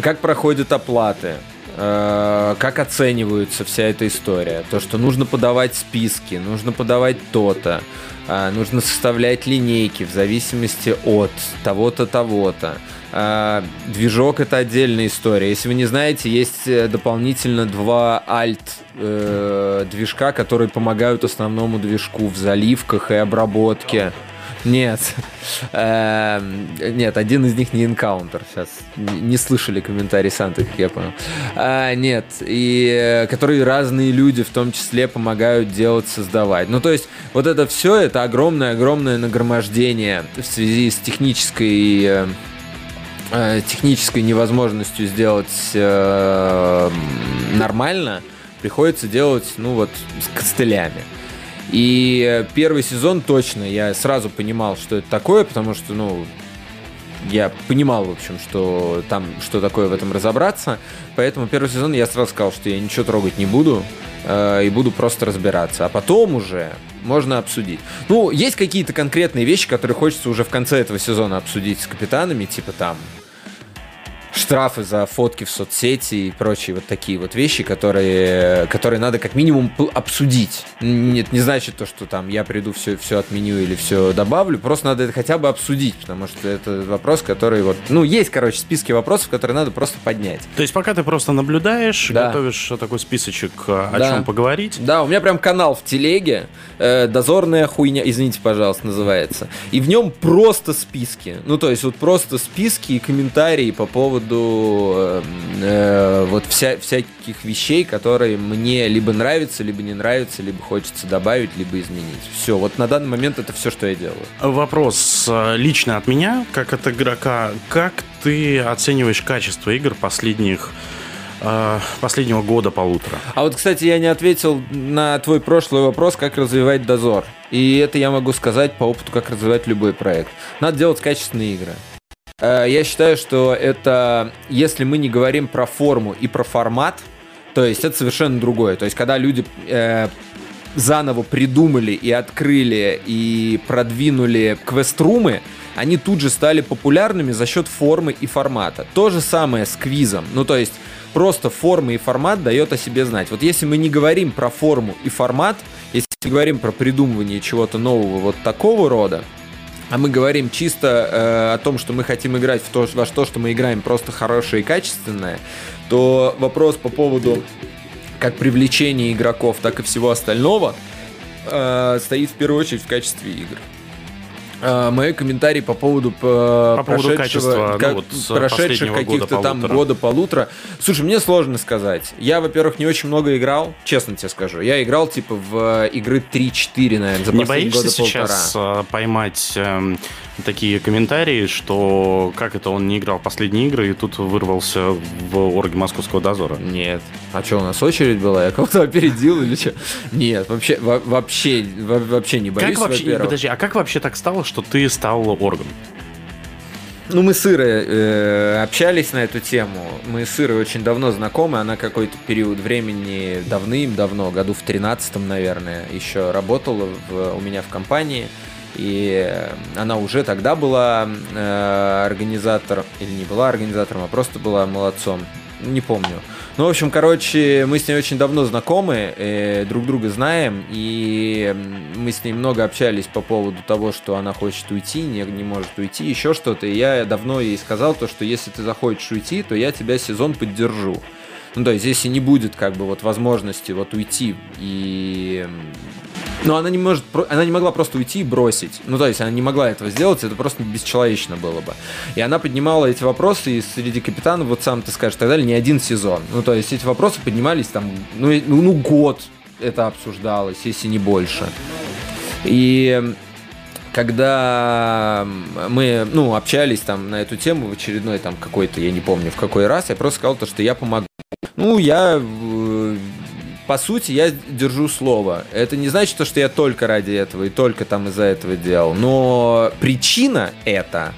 как проходят оплаты, как оценивается вся эта история. То, что нужно подавать списки, нужно подавать то-то, а, нужно составлять линейки в зависимости от того-то, того-то. А, Движок это отдельная история. Если вы не знаете, есть э, дополнительно два альт э, движка, которые помогают основному движку в заливках и обработке. Нет. Эм, Нет, один из них не Encounter. Сейчас не слышали комментарий Санты, как я понял. А, Нет. И э, которые разные люди в том числе помогают делать, создавать. Ну, то есть, вот это все, это огромное-огромное нагромождение в связи с технической э, э, технической невозможностью сделать э, нормально, приходится делать, ну вот, с костылями. И э, первый сезон точно я сразу понимал, что это такое, потому что, ну, я понимал, в общем, что там что такое в этом разобраться. Поэтому первый сезон я сразу сказал, что я ничего трогать не буду э, и буду просто разбираться. А потом уже можно обсудить. Ну, есть какие-то конкретные вещи, которые хочется уже в конце этого сезона обсудить с капитанами, типа там штрафы за фотки в соцсети и прочие вот такие вот вещи, которые, которые надо как минимум обсудить. Нет, не значит то, что там я приду, все, все отменю или все добавлю, просто надо это хотя бы обсудить, потому что это вопрос, который вот, ну, есть, короче, списки вопросов, которые надо просто поднять. То есть пока ты просто наблюдаешь, Да. готовишь такой списочек, э, о Да. чем поговорить. Да, у меня прям канал в телеге, э, дозорная хуйня, извините, пожалуйста, называется. И в нем просто списки. Ну, то есть вот просто списки и комментарии по поводу э, э, вот вся, всяких вещей, которые мне либо нравятся, либо не нравятся, либо хочется добавить, либо изменить. Все, вот на данный момент это все, что я делаю. Вопрос э, лично от меня, как от игрока. Как ты оцениваешь качество игр последних э, последнего года полутора? А вот, кстати, я не ответил на твой прошлый вопрос, как развивать дозор. И это я могу сказать по опыту, как развивать любой проект. Надо делать качественные игры. Э, Я считаю, что это, если мы не говорим про форму и про формат, то есть это совершенно другое. То есть когда люди э, заново придумали и открыли и продвинули квест-румы, они тут же стали популярными за счет формы и формата. То же самое с квизом. Ну, то есть просто форма и формат дает о себе знать. Вот если мы не говорим про форму и формат, если говорим про придумывание чего-то нового вот такого рода, а мы говорим чисто э, о том, что мы хотим играть в то, во что, что мы играем просто хорошее и качественное, то вопрос по поводу как привлечения игроков, так и всего остального э, стоит в первую очередь в качестве игр. А, мои комментарии по поводу п- По поводу качества, ну, как- вот, с прошедших каких-то там года полутора. Слушай, мне сложно сказать. Я, во-первых, не очень много играл, честно тебе скажу. Я играл типа в э, игры 3-4, наверное, за Не последние года сейчас полтора. э, поймать эм, такие комментарии, что как это он не играл в последние игры и тут вырвался в орге московского дозора? Нет. А что, у нас очередь была? Я кого-то опередил или что? Нет, вообще, во- вообще, во- вообще не боюсь, Как вообще, подожди, а как вообще так стало, что ты стал оргом? Ну, мы с Ирой э, общались на эту тему. Мы с Ирой очень давно знакомы. Она какой-то период времени давным-давно, году в 13 наверное, еще работала в- у меня в компании. И э, она уже тогда была э, организатором, или не была организатором, а просто была молодцом. Не помню. Ну, в общем, короче, мы с ней очень давно знакомы, э, друг друга знаем, и мы с ней много общались по поводу того, что она хочет уйти, не, не может уйти, еще что-то. И я давно ей сказал то, что если ты захочешь уйти, то я тебя сезон поддержу. Ну, то есть, если не будет, как бы, вот возможности вот уйти и... Ну, она не может, она не могла просто уйти и бросить. Ну, то есть, она не могла этого сделать, это просто бесчеловечно было бы. И она поднимала эти вопросы, и среди капитанов, вот сам ты скажешь, так далее, не один сезон. Ну, то есть, эти вопросы поднимались там, ну, ну, ну, год это обсуждалось, если не больше. И когда мы, ну, общались там на эту тему в очередной там какой-то, я не помню в какой раз, я просто сказал то, что я помогу. Ну, я, э, по сути, я держу слово. Это не значит, то, что я только ради этого и только там из-за этого делал. Но причина это,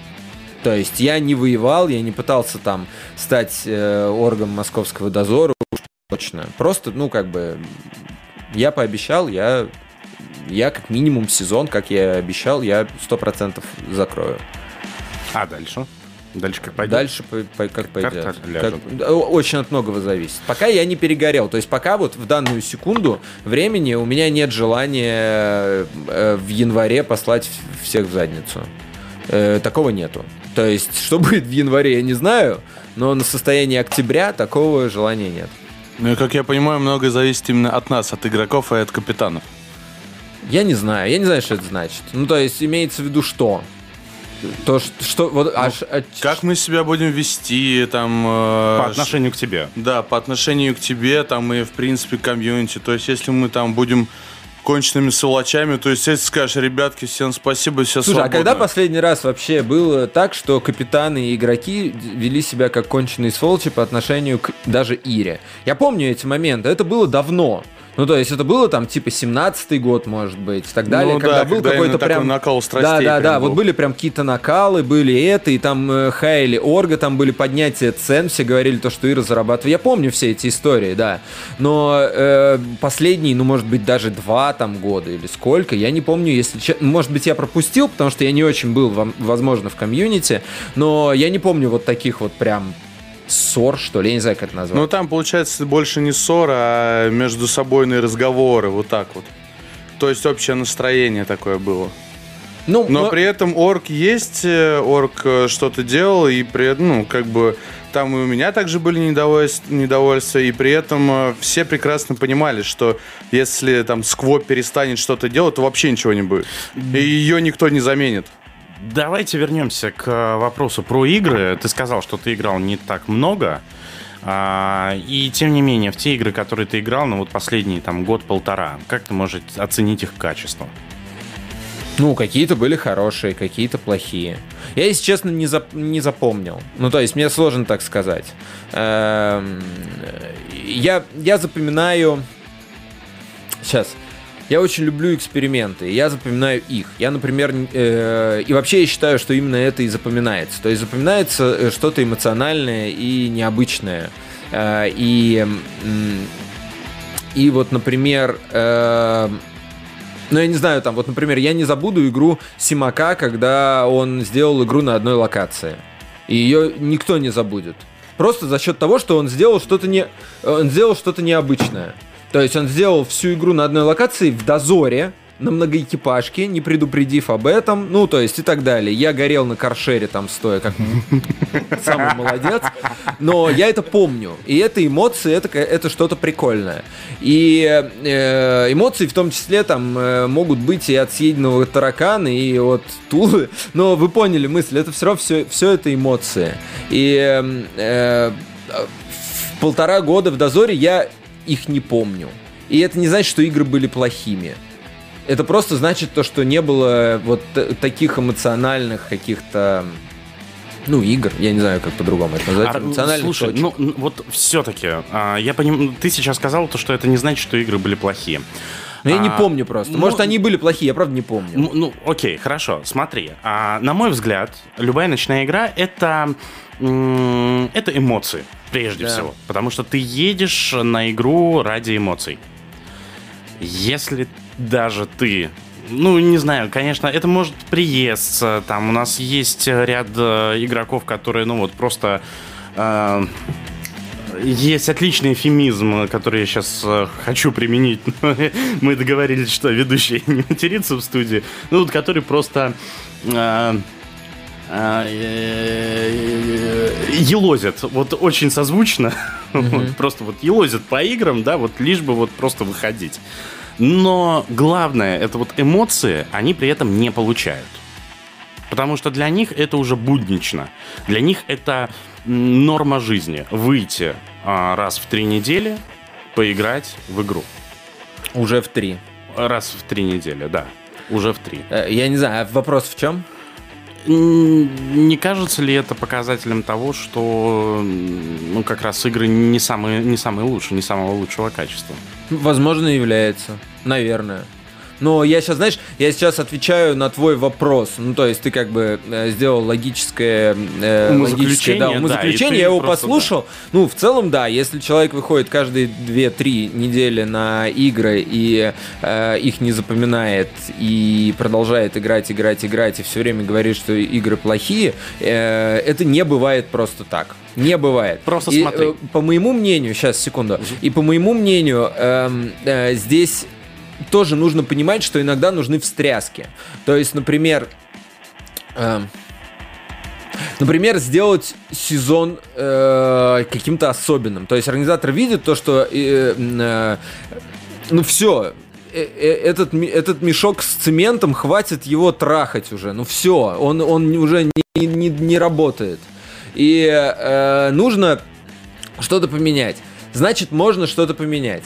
то есть я не воевал, я не пытался там стать э, оргом московского дозора, уж точно. Просто, ну, как бы, я пообещал, я, я как минимум сезон, как я обещал, я сто процентов закрою. А дальше? Дальше как пойдет? Дальше по- по- как пойдет. Карта ляжет. Как- очень от многого зависит. Пока я не перегорел. То есть пока вот в данную секунду времени у меня нет желания э, в январе послать всех в задницу. Э, такого нету. То есть, что будет в январе, я не знаю, но на состояние октября такого желания нет. Ну и, как я понимаю, многое зависит именно от нас, от игроков и от капитанов. Я не знаю, я не знаю, что это значит. Ну, то есть, имеется в виду что? То, что, что вот, аж, а Как мы себя будем вести, там... э, По отношению к тебе. Да, по отношению к тебе, там, и, в принципе, к комьюнити. То есть, если мы там будем конченными сволочами, то есть, если скажешь, ребятки, всем спасибо, все Слушай, а свободны». когда последний раз вообще было так, что капитаны и игроки вели себя как конченые сволочи по отношению к даже Ире? Я помню эти моменты, это было давно. Ну, то есть это было там типа 17-й год, может быть, и так далее, Ну когда да, был когда какой-то прям... накал страстей Да, да, да, был. вот были прям какие-то накалы, были это, и там э, Хайли Орга, там были поднятия цен, все говорили то, что Ира зарабатывает. Я помню все эти истории, да. Но э, последние, ну, может быть, даже два там года или сколько, я не помню, если че- Может быть, я пропустил, потому что я не очень был, возможно, в комьюнити, но я не помню вот таких вот прям ссор, что ли, я не знаю, как это назвать. Ну, там, получается, больше не ссора, а между собойные разговоры, вот так вот. То есть, общее настроение такое было. Ну, Но но- при этом орк есть, э, орк э, что-то делал, и при этом, ну, как бы, там и у меня также были недовольств- недовольства, и при этом э, все прекрасно понимали, что если там сквоп перестанет что-то делать, то вообще ничего не будет. И ее никто не заменит. Давайте вернемся к э, вопросу про игры. Ты сказал, что ты играл не так много. а, и тем не менее, в те игры, которые ты играл, ну вот последний там год-полтора, как ты можешь оценить их качество? Ну, какие-то были хорошие, какие-то плохие. Я, если честно, не, зап- не запомнил. Ну, то есть, мне сложно так сказать. Эм, Я, я запоминаю... Сейчас. Я очень люблю эксперименты, я запоминаю их. Я, например, э, и вообще я считаю, что именно это и запоминается. То есть запоминается э, что-то эмоциональное и необычное. Э, и, и вот, например, э, ну, я не знаю, там, вот, например, я не забуду игру Симака, когда он сделал игру на одной локации. И ее никто не забудет. Просто за счет того, что он сделал что-то не... Он сделал что-то необычное. То есть он сделал всю игру на одной локации в дозоре, на многоэкипажке, не предупредив об этом, ну, то есть и так далее. Я горел на каршере там стоя, как самый молодец, но я это помню. И это эмоции, это, это что-то прикольное. И э, эмоции в том числе там э, могут быть и от съеденного таракана, и от тулы, но вы поняли мысль, это все равно все, все это эмоции. И э, э, в полтора года в дозоре я их не помню. И это не значит, что игры были плохими. Это просто значит то, что не было вот таких эмоциональных каких-то ну, игр, я не знаю, как по-другому это назвать, А, эмоциональных слушай, точек. ну вот все-таки, я понимаю, ты сейчас сказал то, что это не значит, что игры были плохие. Но я не а, помню просто. ну, Может, они были плохие, я правда не помню. Ну, ну, окей, хорошо, смотри. А, на мой взгляд, любая ночная игра это, это эмоции, прежде Да. всего. Потому что ты едешь на игру ради эмоций. Если даже ты ну, не знаю, конечно, это может приесться. Там у нас есть ряд э, игроков, которые, ну, вот просто э, есть отличный эфемизм, который я сейчас хочу применить. Мы договорились, что ведущий не матерится в студии. Ну, вот который просто э, э, елозят. Вот очень созвучно. Просто вот елозят по играм, да, вот лишь бы вот просто выходить. Но главное, это вот эмоции, они при этом не получают. Потому что для них это уже буднично. Для них это норма жизни. Выйти а, раз в три недели, поиграть в игру. Уже в три. Раз в три недели, да. Уже в три. Э, Я не знаю, а вопрос в чем? Не кажется ли это показателем того, что ну, как раз игры не самые, не самые лучшие, не самого лучшего качества? Возможно, является. Наверное. Но я сейчас, знаешь, я сейчас отвечаю на твой вопрос. Ну, то есть ты как бы э, сделал логическое, э, логическое, да, да, умозаключение, ты я его просто, послушал. Ну, в целом, да, если человек выходит каждые 2-3 недели на игры и э, их не запоминает и продолжает играть, играть, играть и все время говорит, что игры плохие, э, это не бывает просто так. Не бывает. Просто И, смотри. э, по моему мнению, сейчас, секунду, и по моему мнению, эм, э, здесь тоже нужно понимать, что иногда нужны встряски. То есть, например, эм, например, сделать сезон э, каким-то особенным. То есть организатор видит то, что э, э, ну все, этот, ми- этот мешок с цементом хватит его трахать уже. Ну все, он, он уже не, не, не работает. И э, нужно что-то поменять. Значит, можно что-то поменять.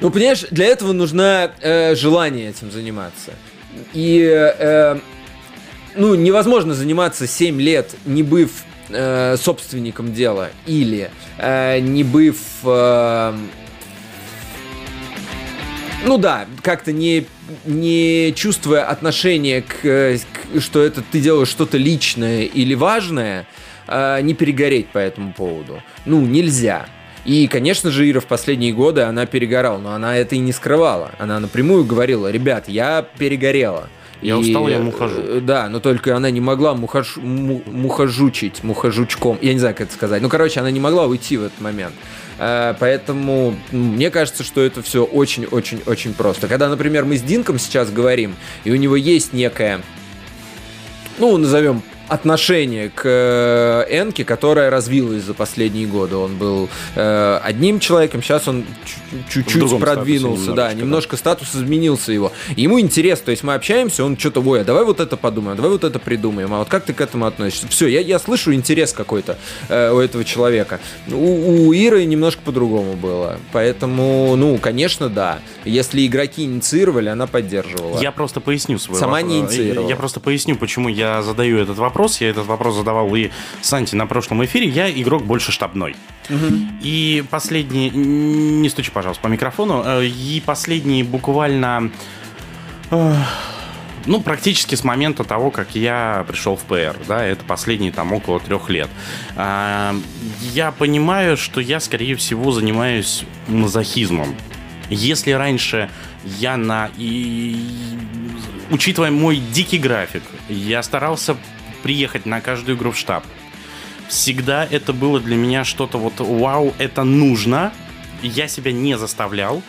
Ну, понимаешь, для этого нужно э, желание этим заниматься. И, э, ну, невозможно заниматься 7 лет, не быв э, собственником дела, или э, не быв... э, ну да, как-то не, не чувствуя отношения к, к- что это ты делаешь что-то личное или важное, э, не перегореть по этому поводу. Ну, нельзя. И, конечно же, Ира в последние годы она перегорала, но она это и не скрывала. Она напрямую говорила, ребят, я перегорела. Я устала, я мухожу». э, Да, но только она не могла мухож, му- мухожучить, мухожучком. Я не знаю, как это сказать. Ну, короче, она не могла уйти в этот момент. Э, Поэтому мне кажется, что это все очень-очень-очень просто. Когда, например, мы с Динком сейчас говорим, и у него есть некая, ну, назовем отношение к э, Энке, которое развилось за последние годы. Он был э, одним человеком, сейчас он чуть- чуть-чуть продвинулся, да, немножко статус изменился его. Ему интересно, то есть мы общаемся, он что-то, ой, а давай вот это подумаем, давай вот это придумаем, а вот как ты к этому относишься? Все, я, я слышу интерес какой-то э, у этого человека. У, у Иры немножко по-другому было, поэтому, ну, конечно, да. Если игроки инициировали, она поддерживала. Я просто поясню свой Сама вопрос. не инициировала. Я просто поясню, почему я задаю этот вопрос. Я этот вопрос задавал и Санти на прошлом эфире. Я игрок больше штабной. И последние... Не стучи, пожалуйста, по микрофону. Э, И последние буквально... э, Ну, практически с момента того, как я пришел в ПР, да, это последние там около трех лет. А, Я понимаю, что я, скорее всего, занимаюсь мазохизмом. Если раньше я на... И... Учитывая мой дикий график, я старался приехать на каждую игру в штаб. Всегда это было для меня что-то вот вау, это нужно. Я себя не заставлял.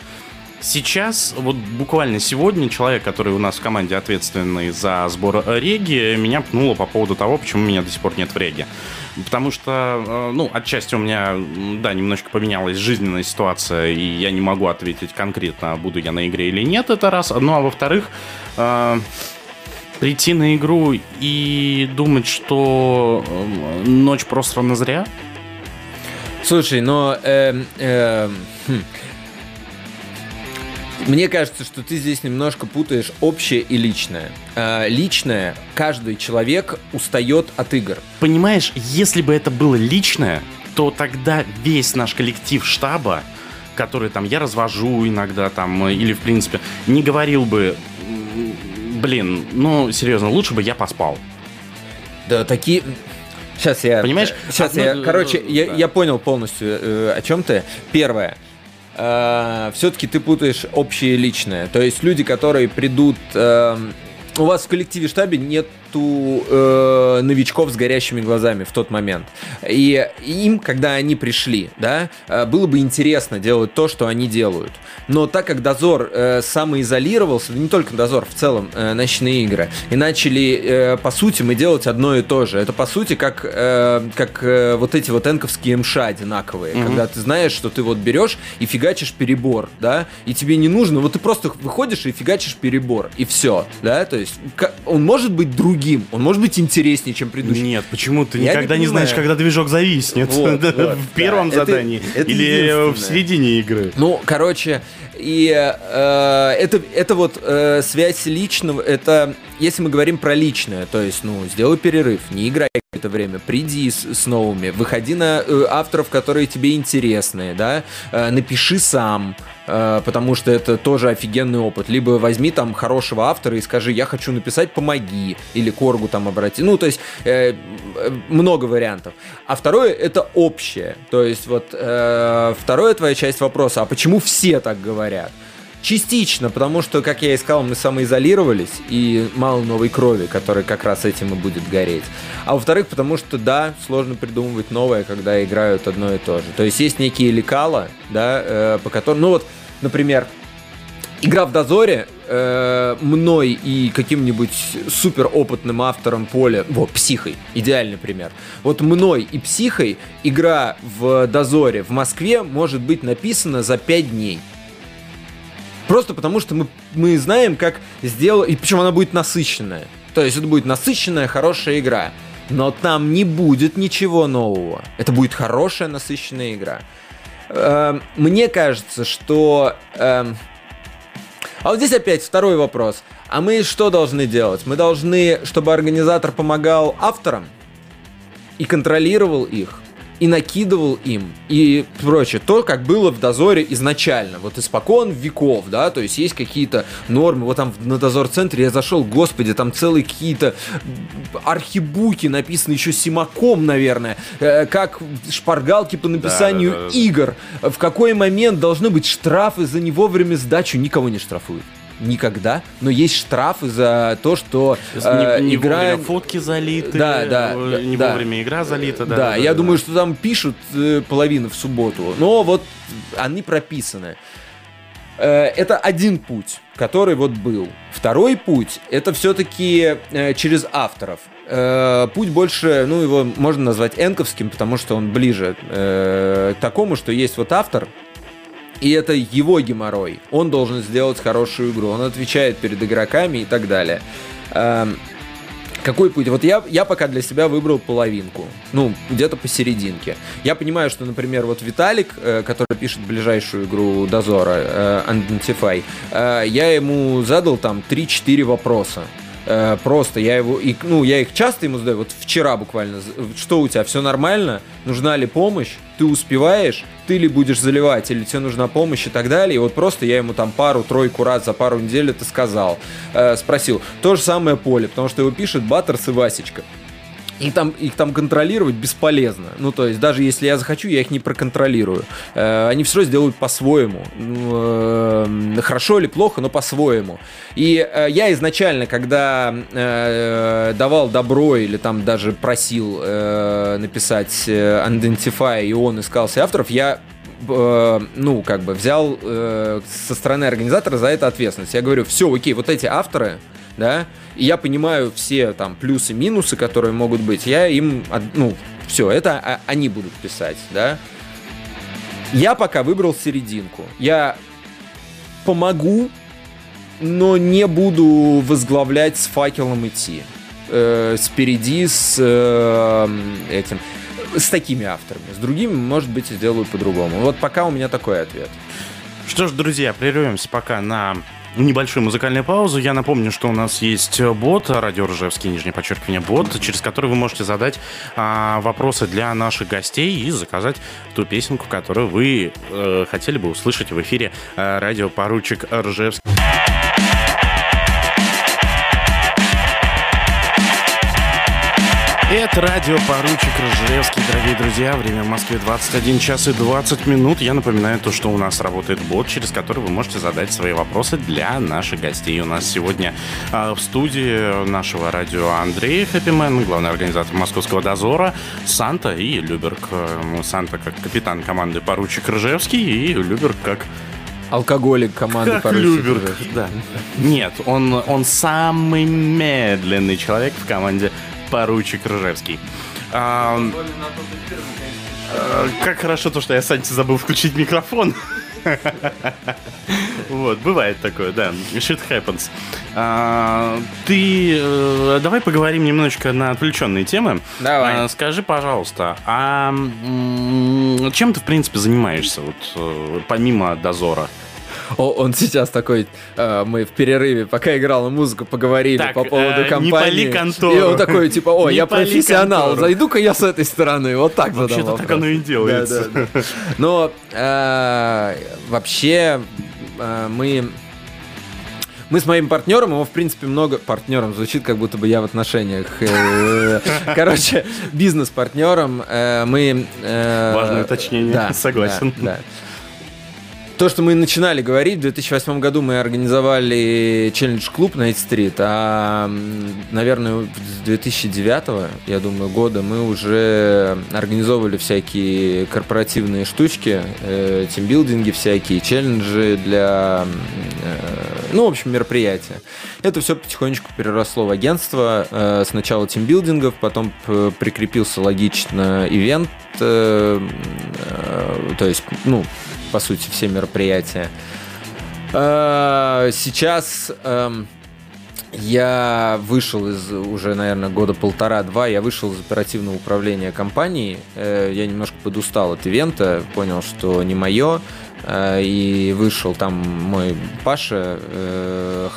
Сейчас, вот буквально сегодня, человек, который у нас в команде ответственный за сбор реги, меня пнуло по поводу того, почему меня до сих пор нет в реге. Потому что, э, ну, отчасти у меня, да, немножко поменялась жизненная ситуация, и я не могу ответить конкретно, буду я на игре или нет, это раз. Ну, а во-вторых, э, прийти на игру и думать, что э, ночь просрана зря, Слушай, но... эм, эм, хм. Мне кажется, что ты здесь немножко путаешь общее и личное. Э, личное, каждый человек устает от игр. Понимаешь, если бы это было личное, то тогда весь наш коллектив штаба, который там я развожу иногда там, э, или в принципе, не говорил бы, «М, блин, ну серьезно, лучше бы я поспал. Да, такие... Сейчас я... Понимаешь? Сейчас Одно- я... Короче, я, да. я понял полностью, э, о чем ты. Первое. все-таки ты путаешь общее и личное. То есть люди, которые придут... эм, у вас в коллективе штабе нету э, новичков с горящими глазами в тот момент. И им, когда они пришли, да, э, было бы интересно делать то, что они делают. Но так как дозор э, самоизолировался, да не только дозор, в целом э, ночные игры, и начали, э, по сути, мы делать одно и то же. Это, по сути, как, э, как э, вот эти вот энковские МШ одинаковые, когда ты знаешь, что ты вот берешь и фигачишь перебор, да, и тебе не нужно, вот ты просто выходишь и фигачишь перебор, и все, да, то есть он может быть другим, он может быть интереснее, чем предыдущий. Нет, почему ты Я никогда не не, знаешь, когда движок зависнет? Вот, вот, в первом да. Это- задании это или э, в середине игры. Ну, короче, и э, это, это вот э, связь личного, это если мы говорим про личное, то есть, ну, сделай перерыв, не играй это время, приди с, с новыми, выходи на э, авторов, которые тебе интересны, да, э, напиши сам, э, потому что это тоже офигенный опыт. Либо возьми там хорошего автора и скажи, я хочу написать, помоги, или Коргу там обрати. Ну, то есть э, э, много вариантов. А второе это общее. То есть вот э, вторая твоя часть вопроса, а почему все так говорят? Частично, потому что, как я и сказал, мы самоизолировались, и мало новой крови, которая как раз этим и будет гореть. А во-вторых, потому что, да, сложно придумывать новое, когда играют одно и то же. То есть есть некие лекала, да, э, по которым, ну вот, например, игра в дозоре э, мной и каким-нибудь супер опытным автором поля, вот, психой, идеальный пример. Вот мной и психой игра в дозоре в Москве может быть написана за 5 дней. Просто потому, что мы, мы знаем, как сделать... И причем она будет насыщенная. То есть это будет насыщенная, хорошая игра. Но там не будет ничего нового. Это будет хорошая, насыщенная игра. Эм, Мне кажется, что... эм, А вот здесь опять второй вопрос. А мы что должны делать? Мы должны, чтобы организатор помогал авторам и контролировал их, и накидывал им, и прочее. То, как было в дозоре изначально, вот испокон веков, да, то есть есть какие-то нормы. Вот там на дозор-центре я зашел, господи, там целые какие-то архибуки написаны еще Симаком, наверное, э, как шпаргалки по написанию да, да, да. игр. В какой момент должны быть штрафы за не вовремя сдачу? Никого не штрафуют. Никогда. Но есть штрафы за то, что э, не, не игра... фотки залиты, Да, да, э, да, не да. вовремя игра залита. Да, Да, я думаю, что там пишут э, половину в субботу. Но вот они прописаны. Э, это один путь, который вот был. Второй путь это все-таки через авторов. Э, путь больше, ну его можно назвать энковским, потому что он ближе э, к такому, что есть вот автор, и это его геморрой. Он должен сделать хорошую игру. Он отвечает перед игроками и так далее. Эм, какой путь? Вот я, я пока для себя выбрал половинку. Ну, где-то посерединке. Я понимаю, что, например, вот Виталик, э, который пишет ближайшую игру Дозора, э, Identify, э, я ему задал там 3-4 вопроса. Э, просто я его, и, ну, я их часто ему задаю, вот вчера буквально, что у тебя, все нормально? Нужна ли помощь? Ты успеваешь? Ты ли будешь заливать, или тебе нужна помощь и так далее. И вот просто я ему там пару-тройку раз за пару недель это сказал. Э, спросил. То же самое поле, потому что его пишет Баттерс и Васечка. И там, их там контролировать бесполезно. Ну, то есть, даже если я захочу, я их не проконтролирую. Э, они все сделают по-своему. Ну, э, хорошо или плохо, но по-своему. И э, я изначально, когда э, давал добро или там даже просил э, написать э, Identify, и он искал себе авторов, я э, ну, как бы взял э, со стороны организатора за это ответственность. Я говорю, все, окей, вот эти авторы, да, и я понимаю все там плюсы-минусы, которые могут быть, я им, ну, все, это они будут писать, да. Я пока выбрал серединку. Я помогу, но не буду возглавлять с факелом идти. Э, спереди с э, этим. С такими авторами. С другими, может быть, сделаю по-другому. Вот пока у меня такой ответ. Что ж, друзья, прервемся пока на небольшую музыкальную паузу. Я напомню, что у нас есть бот, радио Ржевский, нижнее подчеркивание, бот, через который вы можете задать а, вопросы для наших гостей и заказать ту песенку, которую вы э, хотели бы услышать в эфире э, радио Поручик Ржевский. Радио Поручик Ржевский, дорогие друзья. Время в Москве 21 час и 20 минут. Я напоминаю то, что у нас работает бот, через который вы можете задать свои вопросы для наших гостей. У нас сегодня а, в студии нашего радио Андрей Хэппимен, главный организатор Московского дозора, Санта и Люберг. Э, Санта как капитан команды Поручик Ржевский и Люберг как Алкоголик команды как поручик Люберг, да. Нет, он, он самый медленный человек в команде поручик Ржевский. А, э, как хорошо то, что я, Санти, забыл включить микрофон. Вот, бывает такое, да. Shit happens. А, Ты... э, Давай поговорим немножечко на отвлеченные темы. Давай. А, Скажи, пожалуйста, а м, чем ты, в принципе, занимаешься, вот, э, помимо дозора? О, он сейчас такой, э, мы в перерыве, пока играла музыка, поговорили Так, по поводу э, не компании. пали контору. И он такой, типа, о, Не я профессионал, зайду-ка я с этой стороны. Вот так задам Вообще-то так оно и делается. Да, да, да. Но э, вообще э, мы... Мы с моим партнером, его, в принципе, много... Партнером звучит, как будто бы я в отношениях. э, Короче, бизнес-партнером. э, Мы... Важное уточнение, согласен. То, что мы начинали говорить, в 2008 году мы организовали челлендж-клуб Night Street, а, наверное, с 2009, я думаю, года мы уже организовывали всякие корпоративные штучки, э, тимбилдинги всякие, челленджи для, э, ну, в общем, мероприятия. Это все потихонечку переросло в агентство. Э, сначала тимбилдингов, потом прикрепился логично ивент, э, э, то есть, ну, по сути, все мероприятия. Э, Сейчас эм, я вышел из уже, наверное, года полтора-два, я вышел из оперативного управления компании. Э, Я немножко подустал от ивента, понял, что не мое. э, И вышел там мой Паша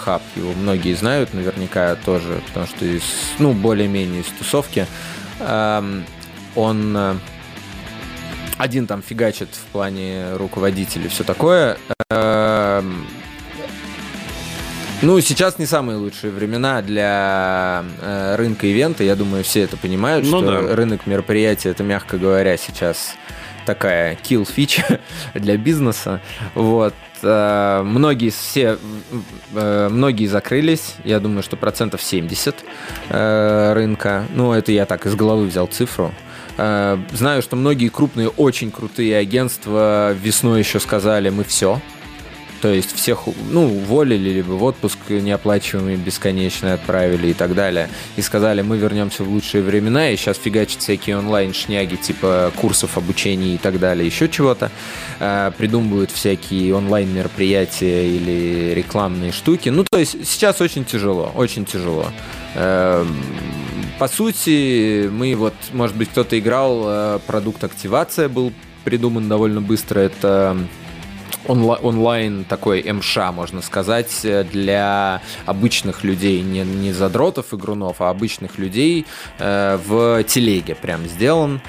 Хаб, его многие знают наверняка тоже, потому что из, ну, более-менее из тусовки. Эм, Он один там фигачит в плане руководителей, все такое. Эм, Ну, сейчас не самые лучшие времена для э, рынка ивента. Я думаю, все это понимают, Ну что да. рынок мероприятий это, мягко говоря, сейчас такая kill фича для бизнеса. Вот. Э, Многие все, э, многие закрылись. Я думаю, что процентов 70 э, рынка. Ну, это я так из головы взял цифру. Э, Знаю, что многие крупные, очень крутые агентства весной еще сказали, мы все. То есть всех, ну, уволили, либо в отпуск неоплачиваемый бесконечно отправили и так далее. И сказали, мы вернемся в лучшие времена, и сейчас фигачат всякие онлайн-шняги, типа курсов обучения и так далее, еще чего-то. Э, Придумывают всякие онлайн-мероприятия или рекламные штуки. Ну, то есть сейчас очень тяжело, очень тяжело. По сути, мы вот, может быть, кто-то играл, э, продукт активация был придуман довольно быстро. Это онла- онлайн такой МШ, можно сказать, э, для обычных людей, не, не задротов игрунов, а обычных людей э, в телеге прям сделан.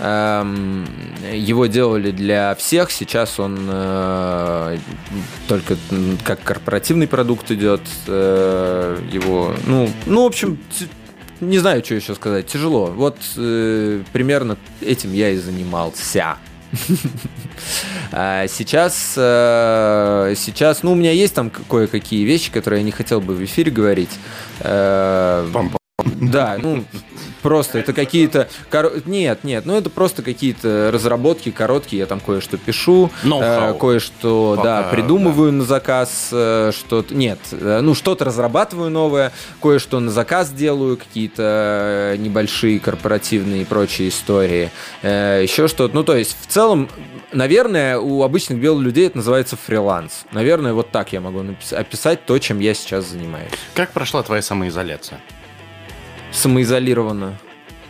Эм, Его делали для всех, сейчас он э, только как корпоративный продукт идет. э, Его, ну, ну, в общем, не знаю, что еще сказать. Тяжело. Вот э, примерно этим я и занимался. А Сейчас, э, сейчас, ну, у меня есть там кое-какие вещи, которые я не хотел бы в эфире говорить. Э. Да, ну, просто это какие-то... коро- Нет, нет, ну это просто какие-то разработки короткие, я там кое-что пишу, э, кое-что, Пока, да, придумываю на заказ, э, что-то... Нет, э, ну что-то разрабатываю новое, кое-что на заказ делаю, какие-то э, небольшие корпоративные и прочие истории, э, еще что-то. Ну, то есть, в целом, наверное, у обычных белых людей это называется фриланс. Наверное, вот так я могу напис- описать то, чем я сейчас занимаюсь. Как прошла твоя самоизоляция? Самоизолированно.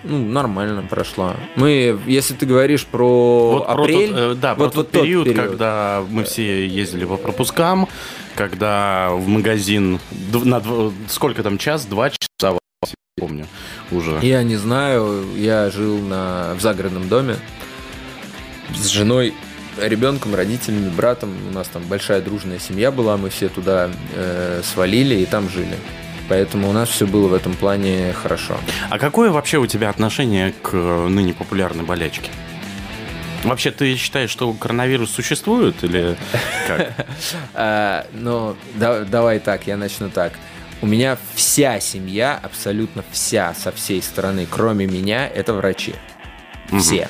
Ну, нормально прошла. Мы, если ты говоришь про Вот про апрель, тот, э, да, про вот, тот вот тот период, период. когда мы все ездили по пропускам, когда в магазин на сколько там час, два часа, помню уже. Я не знаю, я жил на, в загородном доме с женой, ребенком, родителями, братом. У нас там большая дружная семья была, мы все туда э, свалили и там жили. Поэтому у нас все было в этом плане хорошо. А какое вообще у тебя отношение к э, ныне популярной болячке? Вообще, ты считаешь, что коронавирус существует или как? А, ну, да- давай так, я начну так. У меня вся семья, абсолютно вся, со всей стороны, кроме меня, это врачи. Все.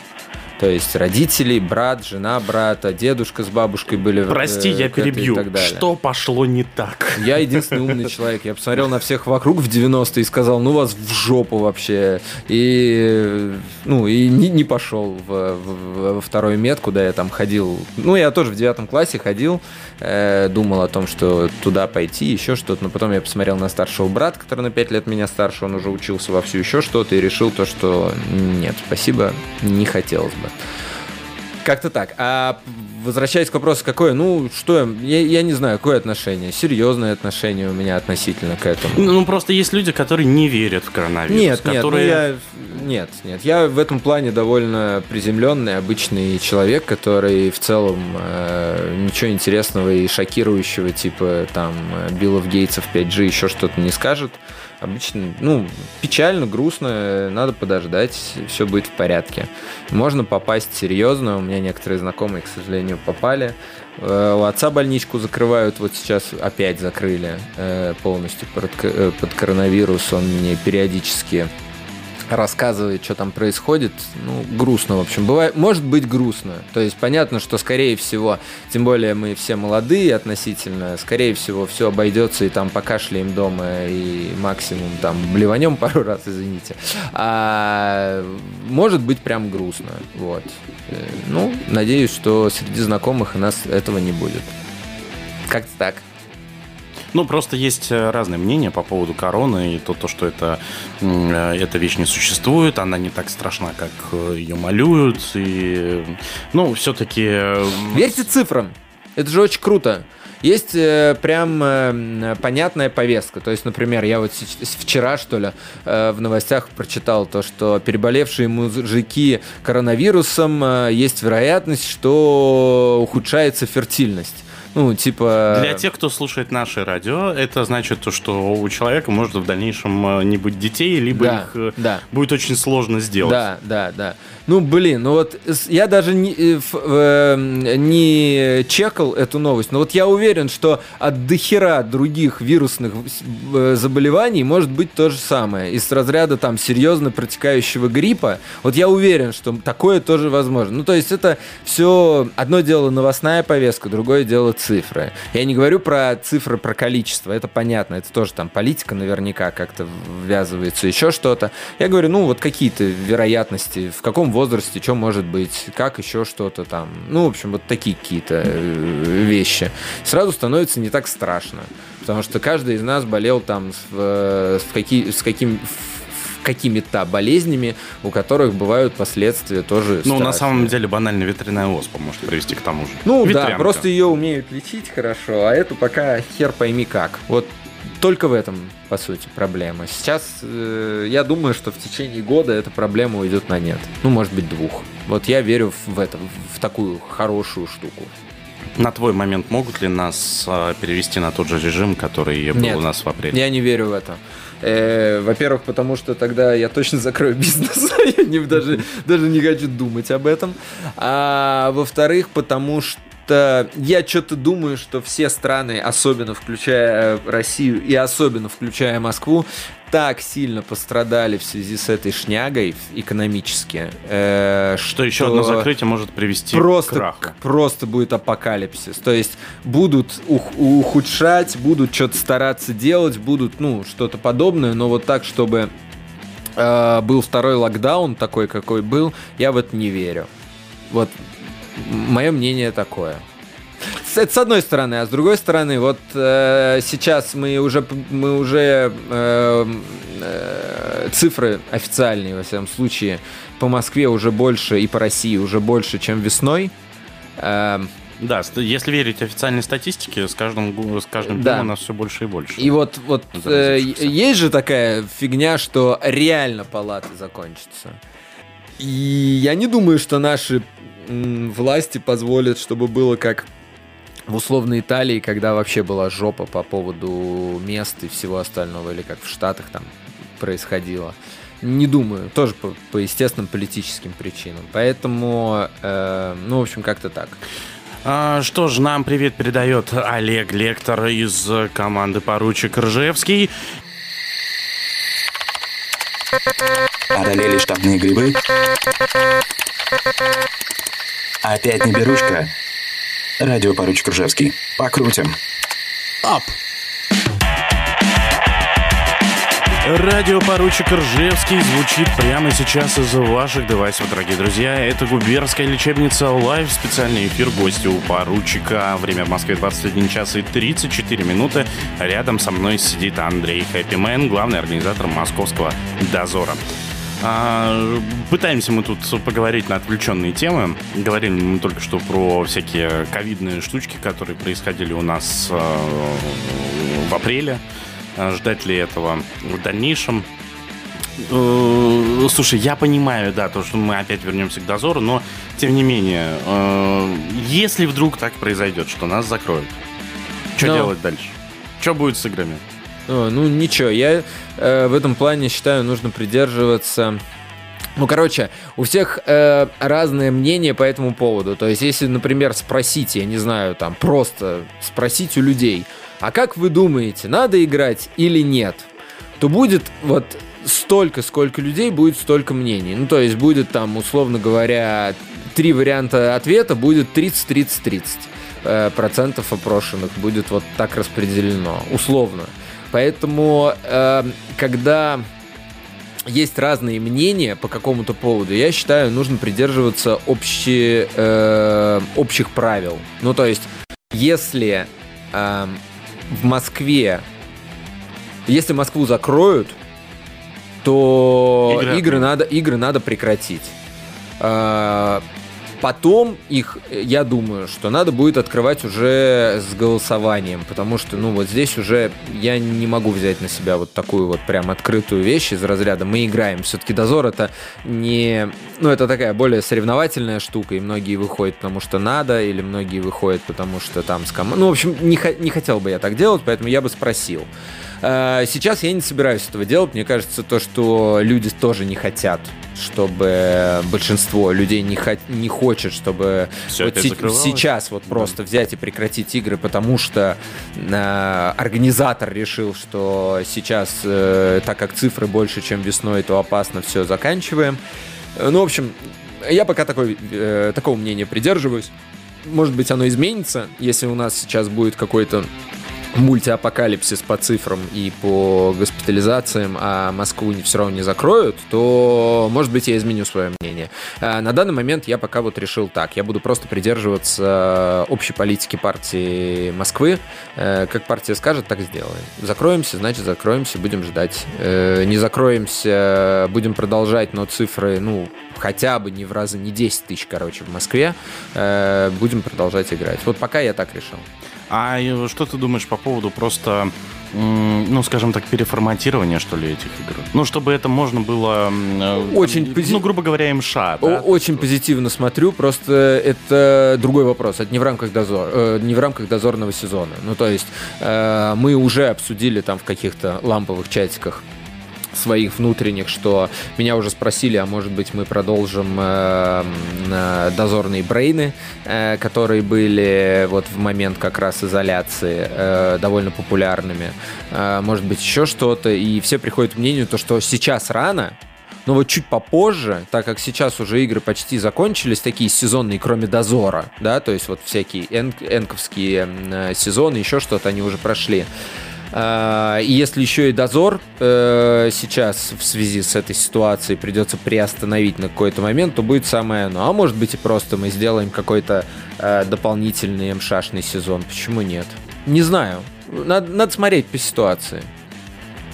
То есть родители, брат, жена брата, дедушка с бабушкой были Прости, э, я перебью. Что пошло не так? Я единственный умный человек. Я посмотрел на всех вокруг в 90-е и сказал, ну вас в жопу вообще. И, ну, и не, не пошел в, в- во второй мед, куда я там ходил. Ну, я тоже в девятом классе ходил, э, думал о том, что туда пойти, еще что-то. Но потом я посмотрел на старшего брата, который на 5 лет меня старше, он уже учился во всю еще что-то, и решил то, что нет, спасибо, не хотелось бы. Как-то так. А возвращаясь к вопросу, какое, ну, что, я, я не знаю, какое отношение. Серьезное отношение у меня относительно к этому. Ну, просто есть люди, которые не верят в коронавирус. Нет, нет, ну которые... я, нет, нет. Я в этом плане довольно приземленный, обычный человек, который в целом э, ничего интересного и шокирующего, типа там Биллов Гейтсов 5G, еще что-то не скажет. Обычно, ну, печально, грустно, надо подождать, все будет в порядке. Можно попасть серьезно, у меня некоторые знакомые, к сожалению, попали. Э, У отца больничку закрывают, вот сейчас опять закрыли э, полностью э, под коронавирус. Он мне периодически рассказывает, что там происходит. Ну, грустно, в общем. Бывает, может быть грустно. То есть понятно, что скорее всего, тем более мы все молодые относительно, скорее всего, все обойдется и там покашляем дома и максимум там блеванем пару раз, извините. А может быть прям грустно. Вот. Э, Ну, надеюсь, что среди знакомых у нас этого не будет. Как-то так. Ну, просто есть э, разные мнения по поводу короны и то, то что это, э, эта вещь не существует, она не так страшна, как э, ее малюют. И, ну, все-таки... Верьте цифрам. Это же очень круто. Есть э, прям э, понятная повестка. То есть, например, я вот вчера, что ли, э, в новостях прочитал то, что переболевшие мужики коронавирусом э, есть вероятность, что ухудшается фертильность. Ну, типа... Для тех, кто слушает наше радио, это значит то, что у человека может в дальнейшем э, не быть детей, либо Да, их э, да. будет очень сложно сделать. Да, да, да. Ну, блин, ну вот я даже не, э, ф- э, не чекал эту новость, но вот я уверен, что от дохера других вирусных э, заболеваний может быть то же самое. Из разряда там серьезно протекающего гриппа, вот я уверен, что такое тоже возможно. Ну, то есть это все одно дело новостная повестка, другое дело цифры. Я не говорю про цифры, про количество, это понятно, это тоже там политика наверняка как-то ввязывается, еще что-то. Я говорю, ну, вот какие-то вероятности, в каком возрасте, что может быть, как еще что-то там. Ну, в общем, вот такие какие-то э, вещи. Сразу становится не так страшно, потому что каждый из нас болел там с, э, с, каки- с каким какими-то болезнями, у которых бывают последствия тоже Ну, на страшные. самом деле, банально ветряная оспа может привести к тому же. Ну да, Ветрянка. просто ее умеют лечить хорошо, а эту пока хер пойми как. Вот только в этом, по сути, проблема. Сейчас э, я думаю, что в течение года эта проблема уйдет на нет. Ну, может быть, двух. Вот я верю в это, в такую хорошую штуку. На твой момент могут ли нас э, перевести на тот же режим, который был Нет. у нас в апреле? Я не верю в это. Э, во-первых, потому что тогда я точно закрою бизнес. я не, даже, даже не хочу думать об этом. А во-вторых, потому что что я что-то думаю, что все страны, особенно включая Россию и особенно включая Москву, так сильно пострадали в связи с этой шнягой экономически, э, Что еще одно закрытие может привести к просто, краху. к- просто будет апокалипсис. То есть будут ух- ухудшать, будут что-то стараться делать, будут, ну, что-то подобное, но вот так, чтобы э, был второй локдаун такой, какой был, я в это не верю. Вот мое мнение такое. С- Это с одной стороны, а с другой стороны, вот э, сейчас мы уже мы уже э, э, цифры официальные во всяком случае по Москве уже больше и по России уже больше, чем весной. Э, Да, если верить официальной статистике, с каждым, с каждым Да. днем у нас все больше и больше. и вот вот э, есть же такая фигня, что реально палаты закончатся. И я не думаю, что наши власти позволят, чтобы было как в условной Италии, когда вообще была жопа по поводу мест и всего остального, или как в Штатах там происходило. Не думаю, тоже по, по естественным политическим причинам. Поэтому, э, ну, в общем, как-то так. А, что ж, нам привет передает Олег Лектор из команды поручик Ржевский. Одолели штабные грибы? Опять не берушка? Радио поручик Ржевский. Покрутим. Радио поручик Ржевский звучит прямо сейчас из ваших девайсов, дорогие друзья. Это губернская лечебница Лайв. Специальный эфир гостя у поручика. Время в Москве 21 час и 34 минуты. Рядом со мной сидит Андрей Хэппимен, главный организатор московского дозора. А, пытаемся мы тут поговорить на отвлеченные темы. Говорили мы только что про всякие ковидные штучки, которые происходили у нас э, в апреле. А, Ждать ли этого в дальнейшем? Э, Слушай, я понимаю, да, то, что мы опять вернемся к дозору, но тем не менее, э, если вдруг так произойдет, что нас закроют, что Ну. делать дальше? Что будет с играми? Ну ничего, я э, в этом плане считаю, нужно придерживаться. Ну, короче, у всех э, разное мнение по этому поводу. То есть, если, например, спросить, я не знаю, там, просто спросить у людей, а как вы думаете, надо играть или нет, то будет вот столько, сколько людей, будет столько мнений. Ну, то есть, будет там, условно говоря, три варианта ответа, будет 30-30-30 э, процентов опрошенных будет вот так распределено, условно. Поэтому, э, когда есть разные мнения по какому-то поводу, я считаю, нужно придерживаться общи- э, общих правил. Ну, то есть, если э, в Москве, если Москву закроют, то Игры игры, надо, игры надо прекратить. Э, Потом их, э, я думаю, что надо будет открывать уже с голосованием, потому что, ну, вот здесь уже я не могу взять на себя вот такую вот прям открытую вещь из разряда мы играем. Все-таки дозор это не, ну, это такая более соревновательная штука, и многие выходят потому что надо, или многие выходят потому что там с командой. Ну, в общем, не, не хотел бы я так делать, поэтому я бы спросил. Э, Сейчас я не собираюсь этого делать. Мне кажется, то, что люди тоже не хотят, чтобы большинство людей не, хо- не хочет, чтобы Всё вот се- сейчас вот просто взять и прекратить игры, потому что э, организатор решил, что сейчас, э, так как цифры больше, чем весной, то опасно, все, заканчиваем. Э, Ну, в общем, я пока такой, э, такого мнения придерживаюсь. Может быть, оно изменится, если у нас сейчас будет какой-то мультиапокалипсис по цифрам и по госпитализациям, а Москву не, все равно не закроют, то, может быть, я изменю свое мнение. А на данный момент я пока вот решил так. Я буду просто придерживаться общей политики партии Москвы. Э, Как партия скажет, так сделаем. Закроемся, значит, закроемся, будем ждать. Э, Не закроемся, будем продолжать, но цифры, ну, хотя бы не в разы, не 10 тысяч, короче, в Москве, э, будем продолжать играть. Вот пока я так решил. А э, что ты думаешь по поводу просто, ну, скажем так, переформатирования, что ли, этих игр? Ну, чтобы это можно было... э, Очень там, пози- Ну, грубо говоря, МША, да? Очень позитивно смотрю, просто это другой вопрос. Это не в рамках дозор, э, не в рамках дозорного сезона. Ну, то есть э, мы уже обсудили там в каких-то ламповых чатиках своих внутренних, что меня уже спросили, а может быть мы продолжим э, э, дозорные брейны, э, которые были вот в момент как раз изоляции э, довольно популярными, э, может быть еще что-то, и все приходят к мнению, то, что сейчас рано, но вот чуть попозже, так как сейчас уже игры почти закончились, такие сезонные, кроме Дозора, да, то есть вот всякие энк, энковские э, сезоны, еще что-то они уже прошли. А, и если еще и дозор э, сейчас в связи с этой ситуацией придется приостановить на какой-то момент, то будет самое оно. А может быть и просто мы сделаем какой-то э, дополнительный МШашный сезон. Почему нет? Не знаю. Надо, надо смотреть по ситуации.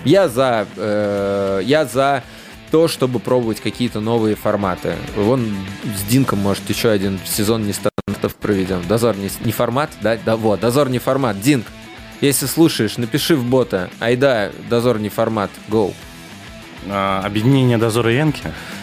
Я за, э, я за то, чтобы пробовать какие-то новые форматы. Вон с Динком, может, еще один сезон нестандартов проведем. Дозор не, не формат, да? Да, вот, дозор не формат. Динк, если слушаешь, напиши в бота. Айда, дозор не формат. Go. А, объединение дозора и Энки?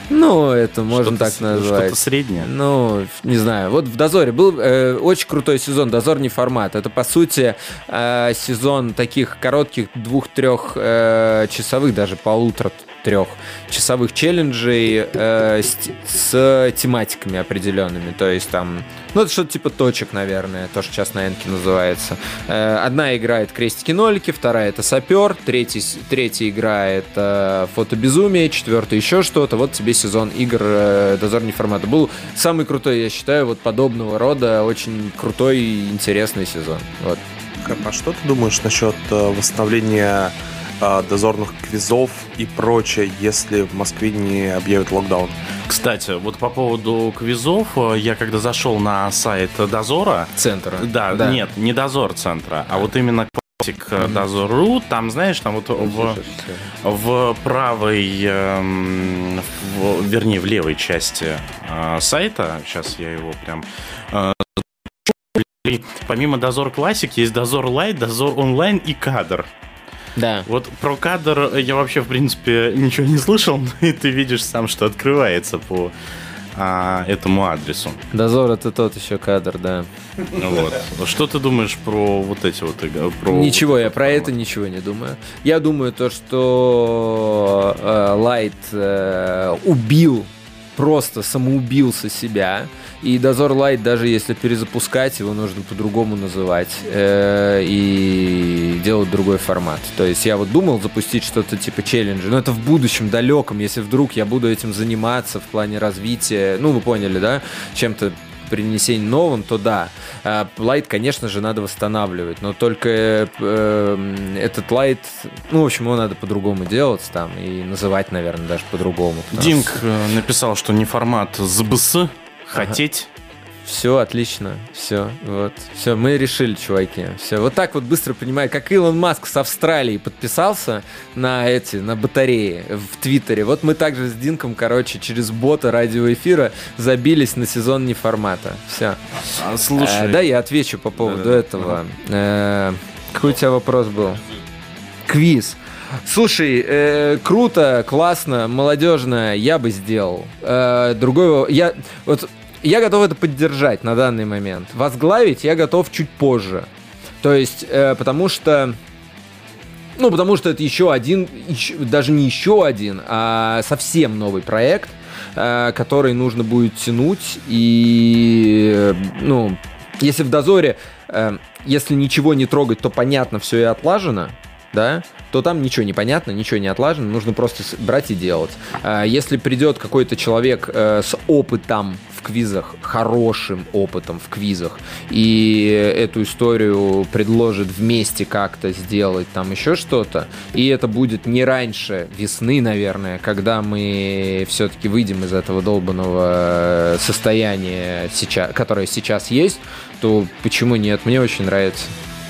Ну, это можно так назвать. Что-то среднее. Ну, не знаю. Вот в Дозоре был э, очень крутой сезон. Дозор не формат. Это, по сути, э, сезон таких коротких двух-трех э, часовых, даже полутора трех часовых челленджей э, с, с тематиками определенными. То есть там, ну, это что-то типа точек, наверное, то, что сейчас на Энке называется. Э, одна играет крестики-нолики, вторая это сапер, третий, третья играет э, фотобезумие, четвертая еще что-то. Вот тебе сезон игр э, дозорный формат. Был самый крутой, я считаю, вот подобного рода, очень крутой и интересный сезон. Вот. А что ты думаешь насчет э, восстановления дозорных квизов и прочее, если в Москве не объявят локдаун? Кстати, вот по поводу квизов, э, я когда зашел на сайт Дозора... Центра. Да, Да. нет, не Дозор Центра, а вот именно классик э, Дозор.ру, там, знаешь, там вот в, в правой, эм, в- вернее, в левой части э, сайта, сейчас я его прям... и Помимо Дозор Classic есть Дозор Lite, Дозор Онлайн и Кадр. Да. Вот про кадр я вообще, в принципе, ничего не слышал, но и ты видишь сам, что открывается по а, этому адресу. Дозор это тот еще кадр, да. Вот. Что ты думаешь про вот эти вот игры? Про Ничего, вот я про это ничего не думаю. Я думаю то, что э, Lite э, убил, просто самоубился себя. И Дозор Lite, даже если перезапускать, его нужно по-другому называть э, и делать другой формат. То есть я вот думал запустить что-то типа челленджа, но это в будущем далеком, если вдруг я буду этим заниматься в плане развития, ну вы поняли, да, чем-то принесение новым, то да. Лайт, конечно же, надо восстанавливать, но только э, этот лайт, ну, в общем, его надо по-другому делать там и называть, наверное, даже по-другому. Динк э, написал, что не формат ЗБС, хотеть. Все, отлично, все, вот, все, мы решили, чуваки, все, вот так вот быстро понимаю, как Илон Маск с Австралии подписался на эти, на батареи в Твиттере, вот мы также с Динком, короче, через бота радиоэфира забились на сезон не формата, все. А, слушай, Э, да, я отвечу по поводу Да-да-да. этого. Э, какой у тебя вопрос был? Квиз. Слушай, э, круто, классно, молодежно, я бы сделал. Э, другой, я вот я готов это поддержать на данный момент. Возглавить я готов чуть позже. То есть, э, потому что ну, потому что это еще один, еще- даже не еще один, а совсем новый проект, э, который нужно будет тянуть. И, э, ну, если в дозоре, э, если ничего не трогать, то понятно, все и отлажено, да, то там ничего не понятно, ничего не отлажено, нужно просто брать и делать. А Если придет какой-то человек э, с опытом в квизах, хорошим опытом в квизах, и эту историю предложит вместе как-то сделать там еще что-то, и это будет не раньше весны, наверное, когда мы все-таки выйдем из этого долбанного состояния, сейчас, которое сейчас есть, то почему нет? Мне очень нравится.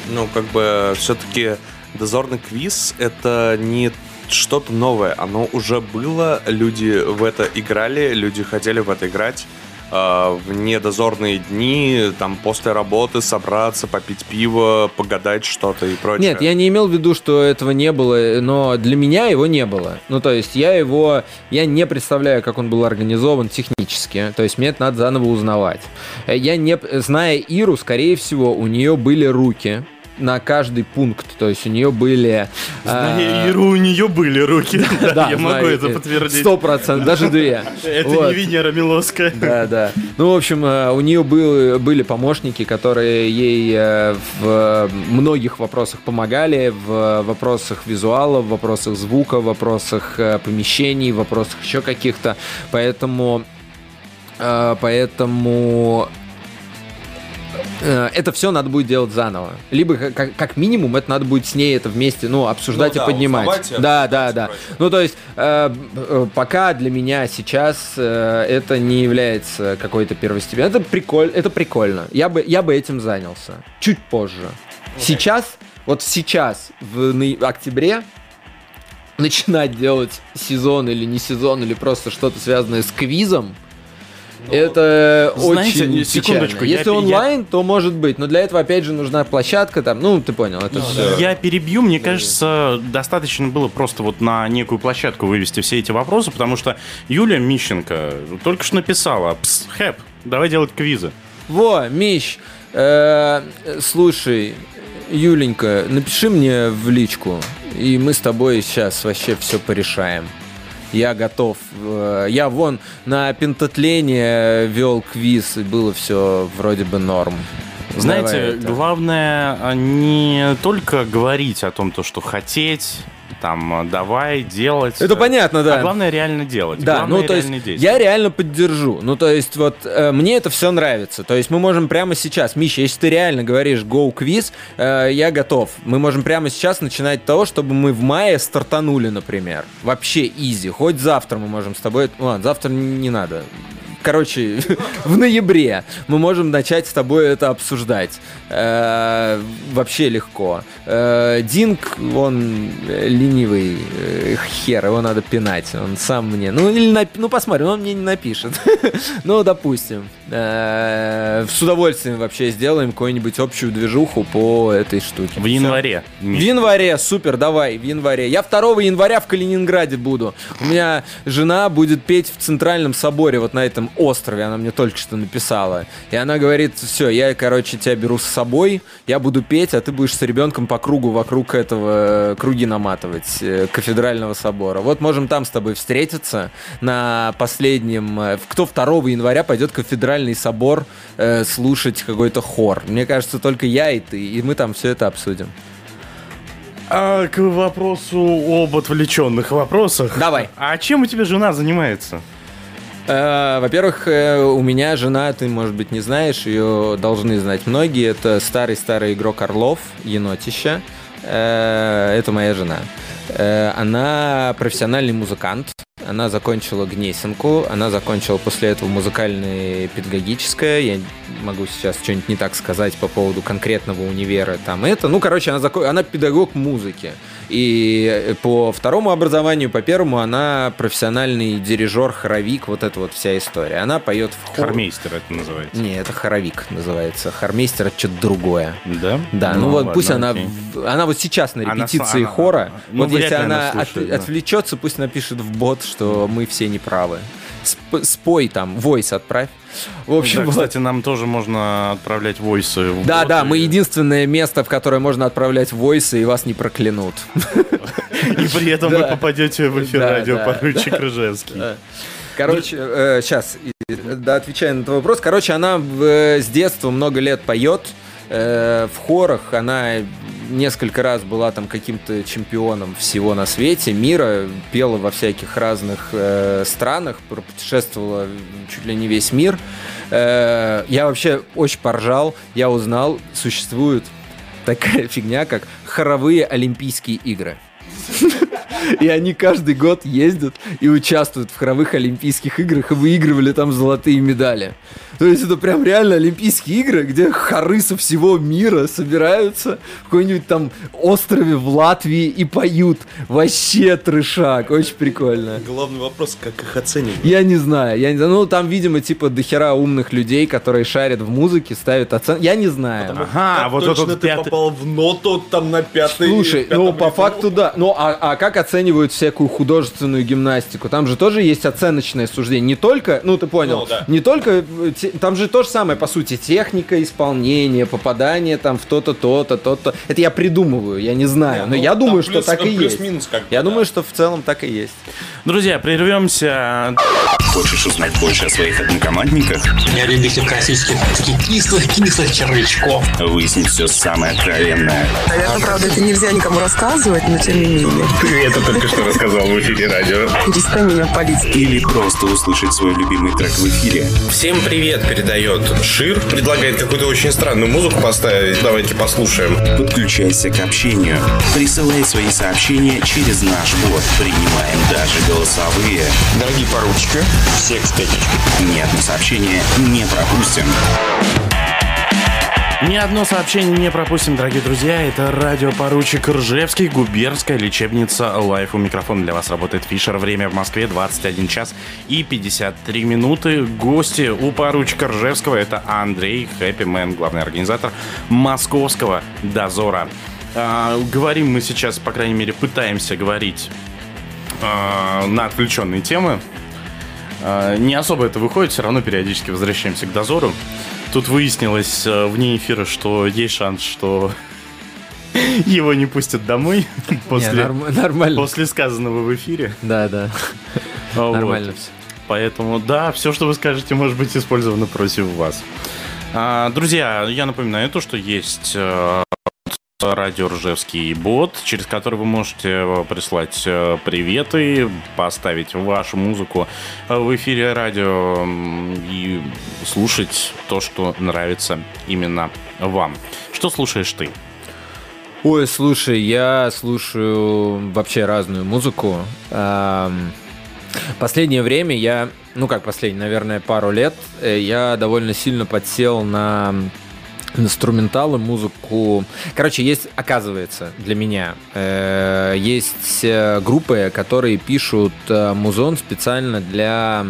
Ну, как бы все-таки дозорный квиз это не что-то новое. Оно уже было, люди в это играли, люди хотели в это играть. А, В недозорные дни, там, после работы собраться, попить пиво, погадать что-то и прочее. Нет, я не имел в виду, что этого не было, но для меня его не было. Ну, то есть я его, я не представляю, как он был организован технически. То есть мне это надо заново узнавать. Э, Я не, зная Иру, скорее всего, у нее были руки на каждый пункт. То есть у нее были... А, Иру, у нее были руки. Да, да, я могу знаю, это э, подтвердить. Сто процентов, даже две. Это Вот. не Венера Милоская. Да, да. Ну, в общем, э, у нее был, были помощники, которые ей э, в многих вопросах помогали, в вопросах визуала, в вопросах звука, в вопросах э, помещений, в вопросах еще каких-то. Поэтому, э, поэтому э, это все надо будет делать заново. Либо как- как, минимум это надо будет с ней это вместе, ну, обсуждать Ну и да, поднимать. узнавать и да, да, и да. прочее. Ну, то есть, э, э, пока для меня сейчас э, это не является какой-то первостепенной. Это прикольно, это прикольно. Я бы, я бы этим занялся. Чуть позже. Сейчас, вот сейчас, в октябре, начинать делать сезон или не сезон, или просто что-то связанное с квизом, это знаете, очень секундочку, печально. я Если пе- я- онлайн, то может быть, но для этого опять же нужна площадка там, ну ты понял, это все. Я перебью, мне кажется, достаточно было просто вот на некую площадку вывести все эти вопросы, потому что Юлия Мищенко только что написала, «Пс, хэп, давай делать квизы. Во, Мищ, э, слушай, Юленька, напиши мне в личку, и мы с тобой сейчас вообще все порешаем. Я готов. Э, Я вон на пентатлене вел квиз, и было все вроде бы норм. Знаете, Давай это. главное а, не только говорить о том, то, что хотеть, там, а, давай, делать. Это понятно, да. А главное реально делать. Да, главное ну то есть действовать. я реально поддержу. Ну то есть вот э, мне это все нравится. То есть мы можем прямо сейчас, Миша, если ты реально говоришь go квиз, э, я готов. Мы можем прямо сейчас начинать того, чтобы мы в мае стартанули, например. Вообще изи. Хоть завтра мы можем с тобой. Ну, ладно, завтра не надо. Короче, в ноябре мы можем начать с тобой это обсуждать. Э, вообще легко. Э, Динг, он ленивый э, хер, его надо пинать. Он сам мне. Ну, или нап- ну посмотрим, он мне не напишет. ну, допустим. Э, С удовольствием вообще сделаем какую-нибудь общую движуху по этой штуке. В январе. В январе, супер, давай, в январе. Я 2 января в Калининграде буду. У меня жена будет петь в Центральном соборе, вот на этом острове, она мне только что написала. И она говорит, все, я, короче, тебя беру с собой, я буду петь, а ты будешь с ребенком по кругу вокруг этого э, круги наматывать, э, кафедрального собора. Вот можем там с тобой встретиться на последнем... э, Кто 2 января пойдет в кафедральный собор э, слушать какой-то хор? Мне кажется, только я и ты, и мы там все это обсудим. А к вопросу об отвлеченных вопросах. Давай. А чем у тебя жена занимается? Э, Во-первых, э, у меня жена, ты, может быть, не знаешь, ее должны знать многие. Это старый-старый игрок Орлов, енотища. Э, Это моя жена. Она профессиональный музыкант. Она закончила Гнесинку, она закончила после этого музыкальное педагогическое. Я могу сейчас что-нибудь не так сказать по поводу конкретного универа. Там это. Ну, короче, она, зако- она педагог музыки. И э, по второму образованию, по первому, она профессиональный дирижер, хоровик, вот эта вот вся история. Она поет в хор. Хормейстер это называется. Не, это хоровик называется. Хормейстер это что-то другое. Да? Да, ну, вот ладно, пусть она, окей. она вот сейчас на Она репетиции с- она- хора. ну, вот если ли она она слушает, от- да. отвлечется, пусть напишет в бот, что мы все неправы. Сп- спой там, войс отправь. В общем, Да, вот. кстати, нам тоже можно отправлять войсы. Да, да, и- мы единственное место, в которое можно отправлять войсы, и вас не проклянут. И при этом вы попадете в эфир радио поручик Рыжевский. Короче, сейчас, да, отвечая на этот вопрос. Короче, она в- э, с детства много лет поет э, в хорах. Она несколько раз была там каким-то чемпионом всего на свете, мира, пела во всяких разных э, странах, путешествовала чуть ли не весь мир. Э, я вообще очень поржал, я узнал, существует такая фигня, как хоровые Олимпийские игры. И они каждый год ездят и участвуют в хоровых Олимпийских играх и выигрывали там золотые медали. То есть это прям реально Олимпийские игры, где хоры со всего мира собираются в какой-нибудь там острове в Латвии и поют. Вообще трешак, очень прикольно. Главный вопрос, как их оценивать? Я не знаю, я не знаю. Ну, там, видимо, типа дохера умных людей, которые шарят в музыке, ставят оценки. Я не знаю. Ага, вот точно этот ты пятый... попал в ноту там на пятой... Слушай, ну по рифму? факту да. Ну а, а как оценивают всякую художественную гимнастику? Там же тоже есть оценочное суждение. Не только, ну ты понял, Ну, да. не только э, те- там же то же самое, по сути, техника исполнения, попадание там в то-то, то-то, то-то. Это я придумываю, я не знаю, но Ну, я думаю, что плюс- так и есть. Как бы, Я да. думаю, что в целом так и есть. Друзья, прервемся. Хочешь узнать больше о своих однокомандниках? Я любитель классических кислых-кислых червячков. Выяснить все самое откровенное. Наверное, правда, это нельзя никому рассказывать, но тем не менее. Ты это только что рассказал в эфире радио. Перестань меня палить. Или просто услышать свой любимый трек в эфире. Всем привет передает Шир. Предлагает какую-то очень странную музыку поставить. Давайте послушаем. Подключайся к общению. Присылай свои сообщения через наш бот. Принимаем даже голосовые. Дорогие поручики, всех с пятничкой. Ни одно сообщение не пропустим. Ни одно сообщение не пропустим, дорогие друзья. Это радио поручик Ржевский, губернская лечебница live. У микрофона для вас работает Фишер. Время в Москве 21 час и 53 минуты. Гости у поручика Ржевского это Андрей Happyman, главный организатор московского дозора. А, говорим мы сейчас, по крайней мере, пытаемся говорить а, на отвлеченные темы. А, Не особо это выходит, все равно периодически возвращаемся к дозору. Тут выяснилось э, вне эфира, что есть шанс, что его не пустят домой после, норм- нормально. после сказанного в эфире. Да, да. Вот. Нормально все. Поэтому, да, все, что вы скажете, может быть использовано против вас. А, друзья, я напоминаю то, что есть э, радио Ржевский бот, через который вы можете э, прислать э, приветы, поставить вашу музыку э, в эфире радио и слушать то, что нравится именно вам. Что слушаешь ты? Ой, слушай, я слушаю вообще разную музыку. Последнее время я, ну как последнее, наверное, пару лет, я довольно сильно подсел на инструменталы, музыку. Короче, есть, оказывается, для меня, э, есть э, группы, которые пишут э, музон специально для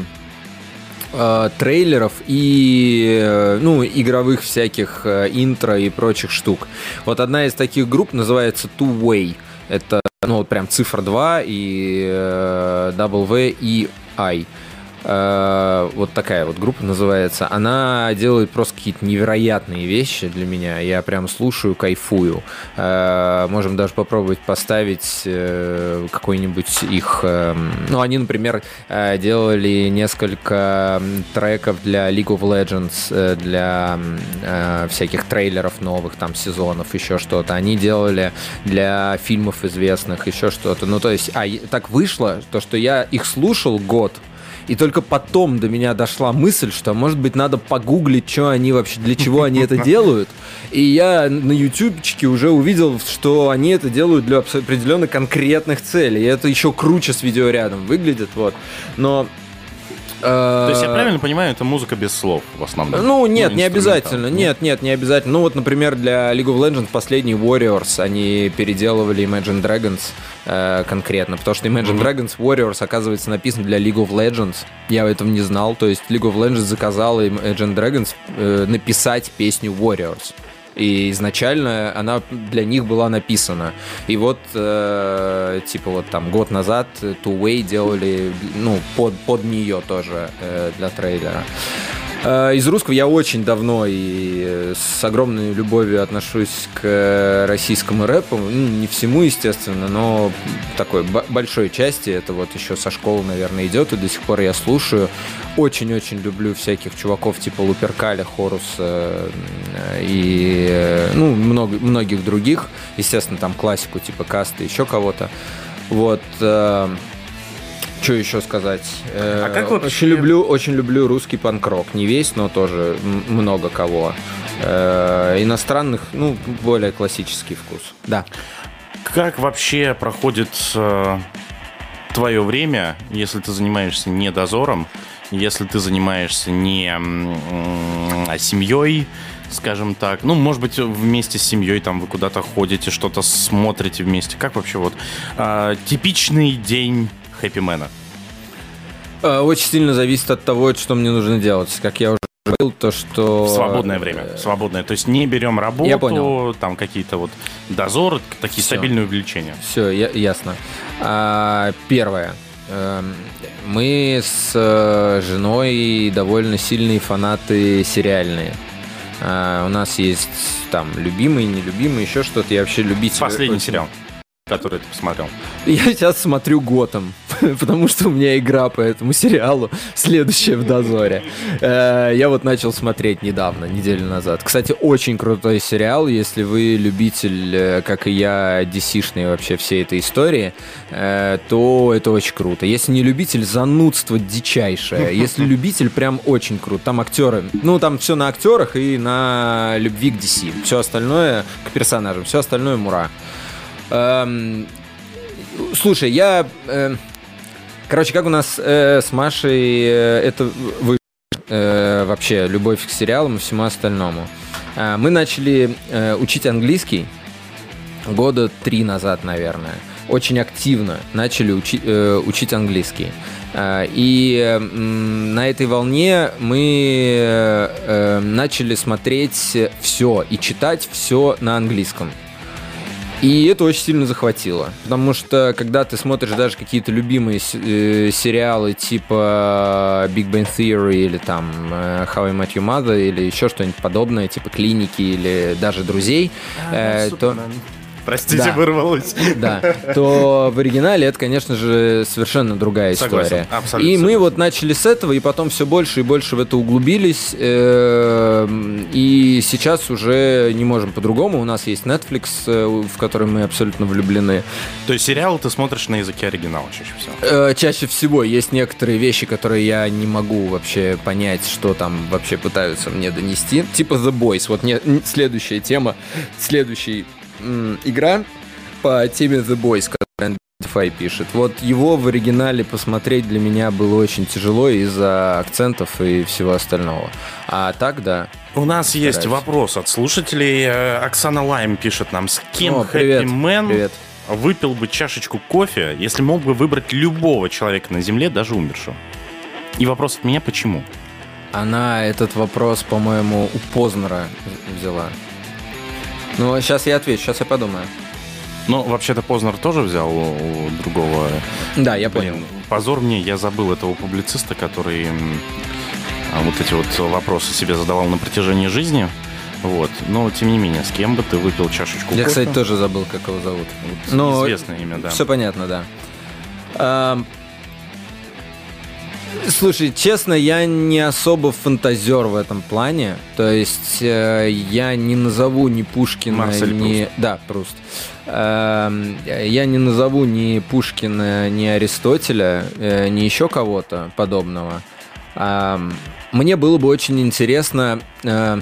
э, трейлеров и э, ну игровых всяких э, интро и прочих штук. Вот одна из таких групп называется Two Way. Это ну вот прям цифра 2 и э, W и I. Э, вот такая вот группа называется. Она делает просто какие-то невероятные вещи для меня. Я прям слушаю, кайфую. Э, можем даже попробовать поставить э, какой-нибудь их... э, ну, они, например, делали несколько треков для League of Legends, для всяких трейлеров новых, там, сезонов, еще что-то. Они делали для фильмов известных, еще что-то. Ну, то есть, а, так вышло, то, что я их слушал год, и только потом до меня дошла мысль, что, может быть, надо погуглить, что они вообще, для чего они это делают. И я на ютубчике уже увидел, что они это делают для определенно конкретных целей. И это еще круче с видеорядом выглядит, вот. Но... э, То есть я правильно понимаю, это музыка без слов в основном? ну, нет, не инструментал, обязательно. Нет, нет, не обязательно. Ну, вот, например, для League of Legends последний Warriors они переделывали Imagine Dragons э, конкретно, потому что Imagine Dragons Warriors, оказывается, написан для League of Legends. Я этого не знал. То есть League of Legends заказала Imagine Dragons э, написать песню Warriors. И изначально она для них была написана. И вот, э, типа, вот там год назад Two Way делали, ну, под, под нее тоже э, для трейлера. Э, Из русского я очень давно и э, с огромной любовью отношусь к э, российскому рэпу. Ну, не всему, естественно, но такой большой части. Это вот еще со школы, наверное, идет, и до сих пор я слушаю. Очень-очень люблю всяких чуваков типа Луперкаля, Хоруса и ну, много, многих других. Естественно, там классику типа Каста, еще кого-то. Вот. Что еще сказать? Э, А как вообще- Очень люблю, очень люблю русский панк-рок. Не весь, но тоже много кого. Э, Иностранных, ну, более классический вкус. Да. Как вообще проходит э, твое время, если ты занимаешься не дозором, если ты занимаешься не а семьей, скажем так, ну, может быть, вместе с семьей там вы куда-то ходите, что-то смотрите вместе. Как вообще вот э, типичный день хэппимена? Э, Очень сильно зависит от того, что мне нужно делать. Как я уже говорил, то что... В свободное время. Свободное. То есть не берем работу, Я понял. там какие-то вот дозоры, такие Всё. стабильные увлечения. Все, ясно. А, первое. Эм, Мы с э, женой довольно сильные фанаты сериальные. А, У нас есть там любимый, нелюбимый, еще что-то. Я вообще любитель. Последний очень- сериал, который ты посмотрел. Я сейчас смотрю Готэм, потому что у меня игра по этому сериалу, следующая в дозоре. Э, Я вот начал смотреть недавно, неделю назад. Кстати, очень крутой сериал, если вы любитель, э, как и я, DC-шной вообще всей этой истории, э, то это очень круто. Если не любитель, занудство дичайшее. Если любитель, прям очень круто. Там актеры, ну там все на актерах и на любви к DC. Все остальное к персонажам, все остальное мура. Эм, Слушай, я... э, короче, как у нас э, с Машей э, это вы вообще любовь к сериалам и всему остальному. Э, мы начали э, учить английский года три назад, наверное. Очень активно начали учи- э, учить английский. Э, И м, на этой волне мы э, э, начали смотреть все и читать все на английском. И это очень сильно захватило. Потому что, когда ты смотришь даже какие-то любимые э, сериалы типа Big Bang Theory или там э, How I Met Your Mother или еще что-нибудь подобное, типа Клиники или даже Друзей, э, то... Простите, Да. вырвалось. Да, то в оригинале это, конечно же, совершенно другая Согласен, история. абсолютно и мы согласен. вот начали с этого, и потом все больше и больше в это углубились. эм, И сейчас уже не можем по-другому. У нас есть Netflix, э, в который мы абсолютно влюблены. То есть сериалы ты смотришь на языке оригинала чаще всего? Э, Чаще всего есть некоторые вещи, которые я не могу вообще понять, что там вообще пытаются мне донести. Типа The Boys. Вот не, следующая тема, следующая м, игра по теме The Boys, которую Identify пишет. Вот его в оригинале посмотреть для меня было очень тяжело из-за акцентов и всего остального. А так, да. У нас есть Стараюсь. вопрос от слушателей. Э, Оксана Лайм пишет нам, с кем О, привет, Happy Man привет. выпил бы чашечку кофе, если мог бы выбрать любого человека на Земле, даже умершего? И вопрос от меня, почему? Она этот вопрос, по-моему, у Познера взяла. Ну, сейчас я отвечу, сейчас я подумаю. Ну, вообще-то Познер тоже взял у другого. Да, я Блин, понял. позор мне, я забыл этого публициста, который а, вот эти вот вопросы себе задавал на протяжении жизни. Вот. Но, тем не менее, с кем бы ты выпил чашечку Я, кофе? кстати, тоже забыл, как его зовут. Вот Но известное имя, да. Все понятно, да. Слушай, честно, я не особо фантазер в этом плане. То есть э, я не назову ни Пушкина, Марсель ни... Да, Пруст. Эм, я не назову ни Пушкина, ни Аристотеля, э, ни еще кого-то подобного. Ам, Мне было бы очень интересно э,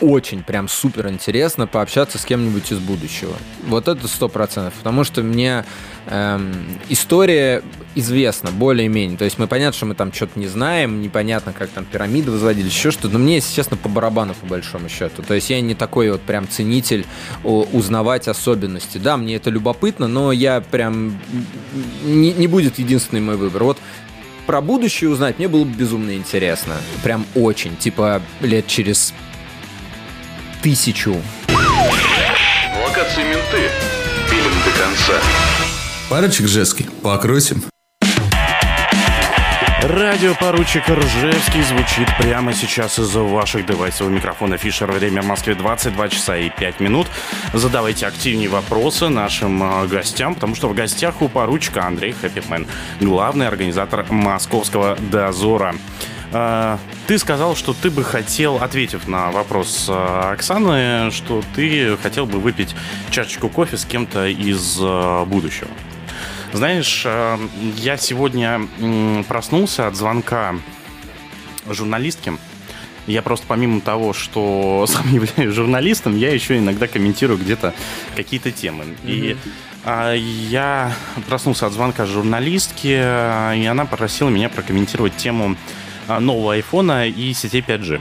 очень прям супер интересно пообщаться с кем-нибудь из будущего. Вот это сто процентов. Потому что мне эм, история известна более-менее. То есть мы понятно, что мы там что-то не знаем, непонятно, как там пирамиды возводили, еще что-то. Но мне, если честно, по барабану, по большому счету. То есть я не такой вот прям ценитель узнавать особенности. Да, мне это любопытно, но я прям не, не будет единственный мой выбор. Вот про будущее узнать мне было бы безумно интересно. Прям очень. Типа лет через тысячу. Локации менты. Пилим до конца. Парочек жесткий, покрутим. Радиопоручик Ржевский звучит прямо сейчас из ваших девайсов микрофона Фишер. Время в Москве 22 часа и 5 минут. Задавайте активнее вопросы нашим э, гостям, потому что в гостях у поручика Андрей Хэппимен, главный организатор московского дозора. Э, Ты сказал, что ты бы хотел, ответив на вопрос э, Оксаны, что ты хотел бы выпить чашечку кофе с кем-то из э, будущего. Знаешь, я сегодня проснулся от звонка журналистки. Я просто помимо того, что сам являюсь журналистом, я еще иногда комментирую где-то какие-то темы. И а, я проснулся от звонка журналистки, и она попросила меня прокомментировать тему а, нового айфона и сетей 5G.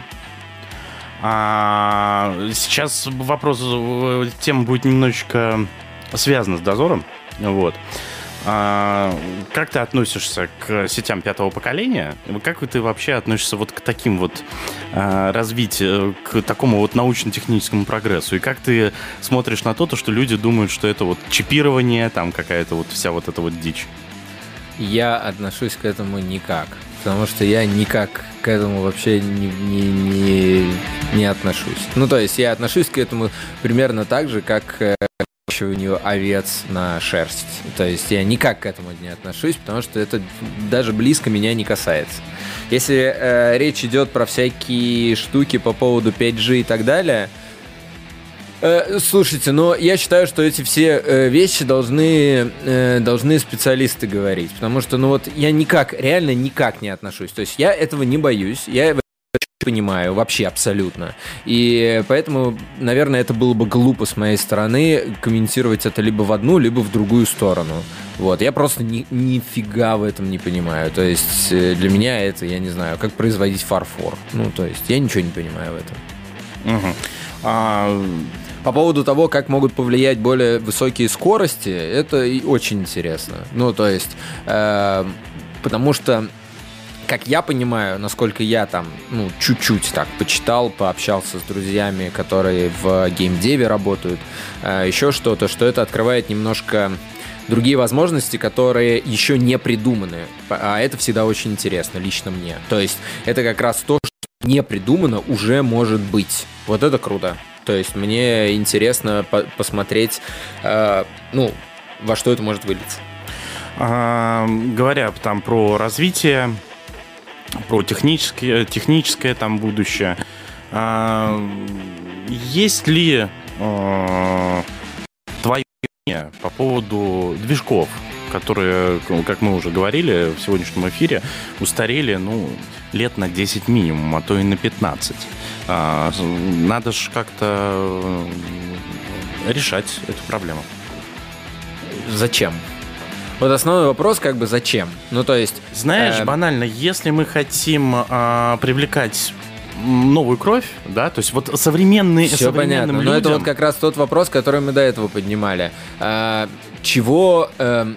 А, сейчас вопрос, э, тема будет немножечко связана с дозором. Вот. А, как ты относишься к сетям пятого поколения? Как ты вообще относишься вот к таким вот а, развитию, к такому вот научно-техническому прогрессу? И как ты смотришь на то, то, что люди думают, что это вот чипирование, там какая-то вот вся вот эта вот дичь? Я отношусь к этому никак. Потому что я никак к этому вообще не, не, не, не отношусь. Ну, то есть я отношусь к этому примерно так же, как э, к выращиванию овец на шерсть. То есть я никак к этому не отношусь, потому что это даже близко меня не касается. Если э, речь идет про всякие штуки по поводу 5G и так далее, Э, слушайте, но я считаю, что эти все э, вещи должны, э, должны специалисты говорить. Потому что, ну вот, я никак, реально никак не отношусь. То есть я этого не боюсь, я понимаю вообще абсолютно. И поэтому, наверное, это было бы глупо с моей стороны комментировать это либо в одну, либо в другую сторону. Вот, я просто ни, нифига в этом не понимаю. То есть для меня это, я не знаю, как производить фарфор. Ну, то есть я ничего не понимаю в этом. Угу. А, по поводу того, как могут повлиять более высокие скорости, это и очень интересно. Ну, то есть, э, потому что как я понимаю, насколько я там, ну, чуть-чуть так почитал, пообщался с друзьями, которые в геймдеве работают, э, еще что-то, что это открывает немножко другие возможности, которые еще не придуманы. А это всегда очень интересно, лично мне. То есть это как раз то, что не придумано, уже может быть. Вот это круто. То есть мне интересно по посмотреть, э, ну, во что это может вылиться. А, говоря там про развитие, про техническое, техническое там будущее, а, есть ли а, твое мнение по поводу движков, которые, как мы уже говорили в сегодняшнем эфире, устарели, ну, лет на 10 минимум, а то и на 15. А, надо же как-то решать эту проблему. Зачем? Вот основной вопрос, как бы, зачем? Ну, то есть... Знаешь, э... банально, если мы хотим э, привлекать новую кровь, да, то есть вот современные, Все понятно, людям... но это вот как раз тот вопрос, который мы до этого поднимали. А, чего... А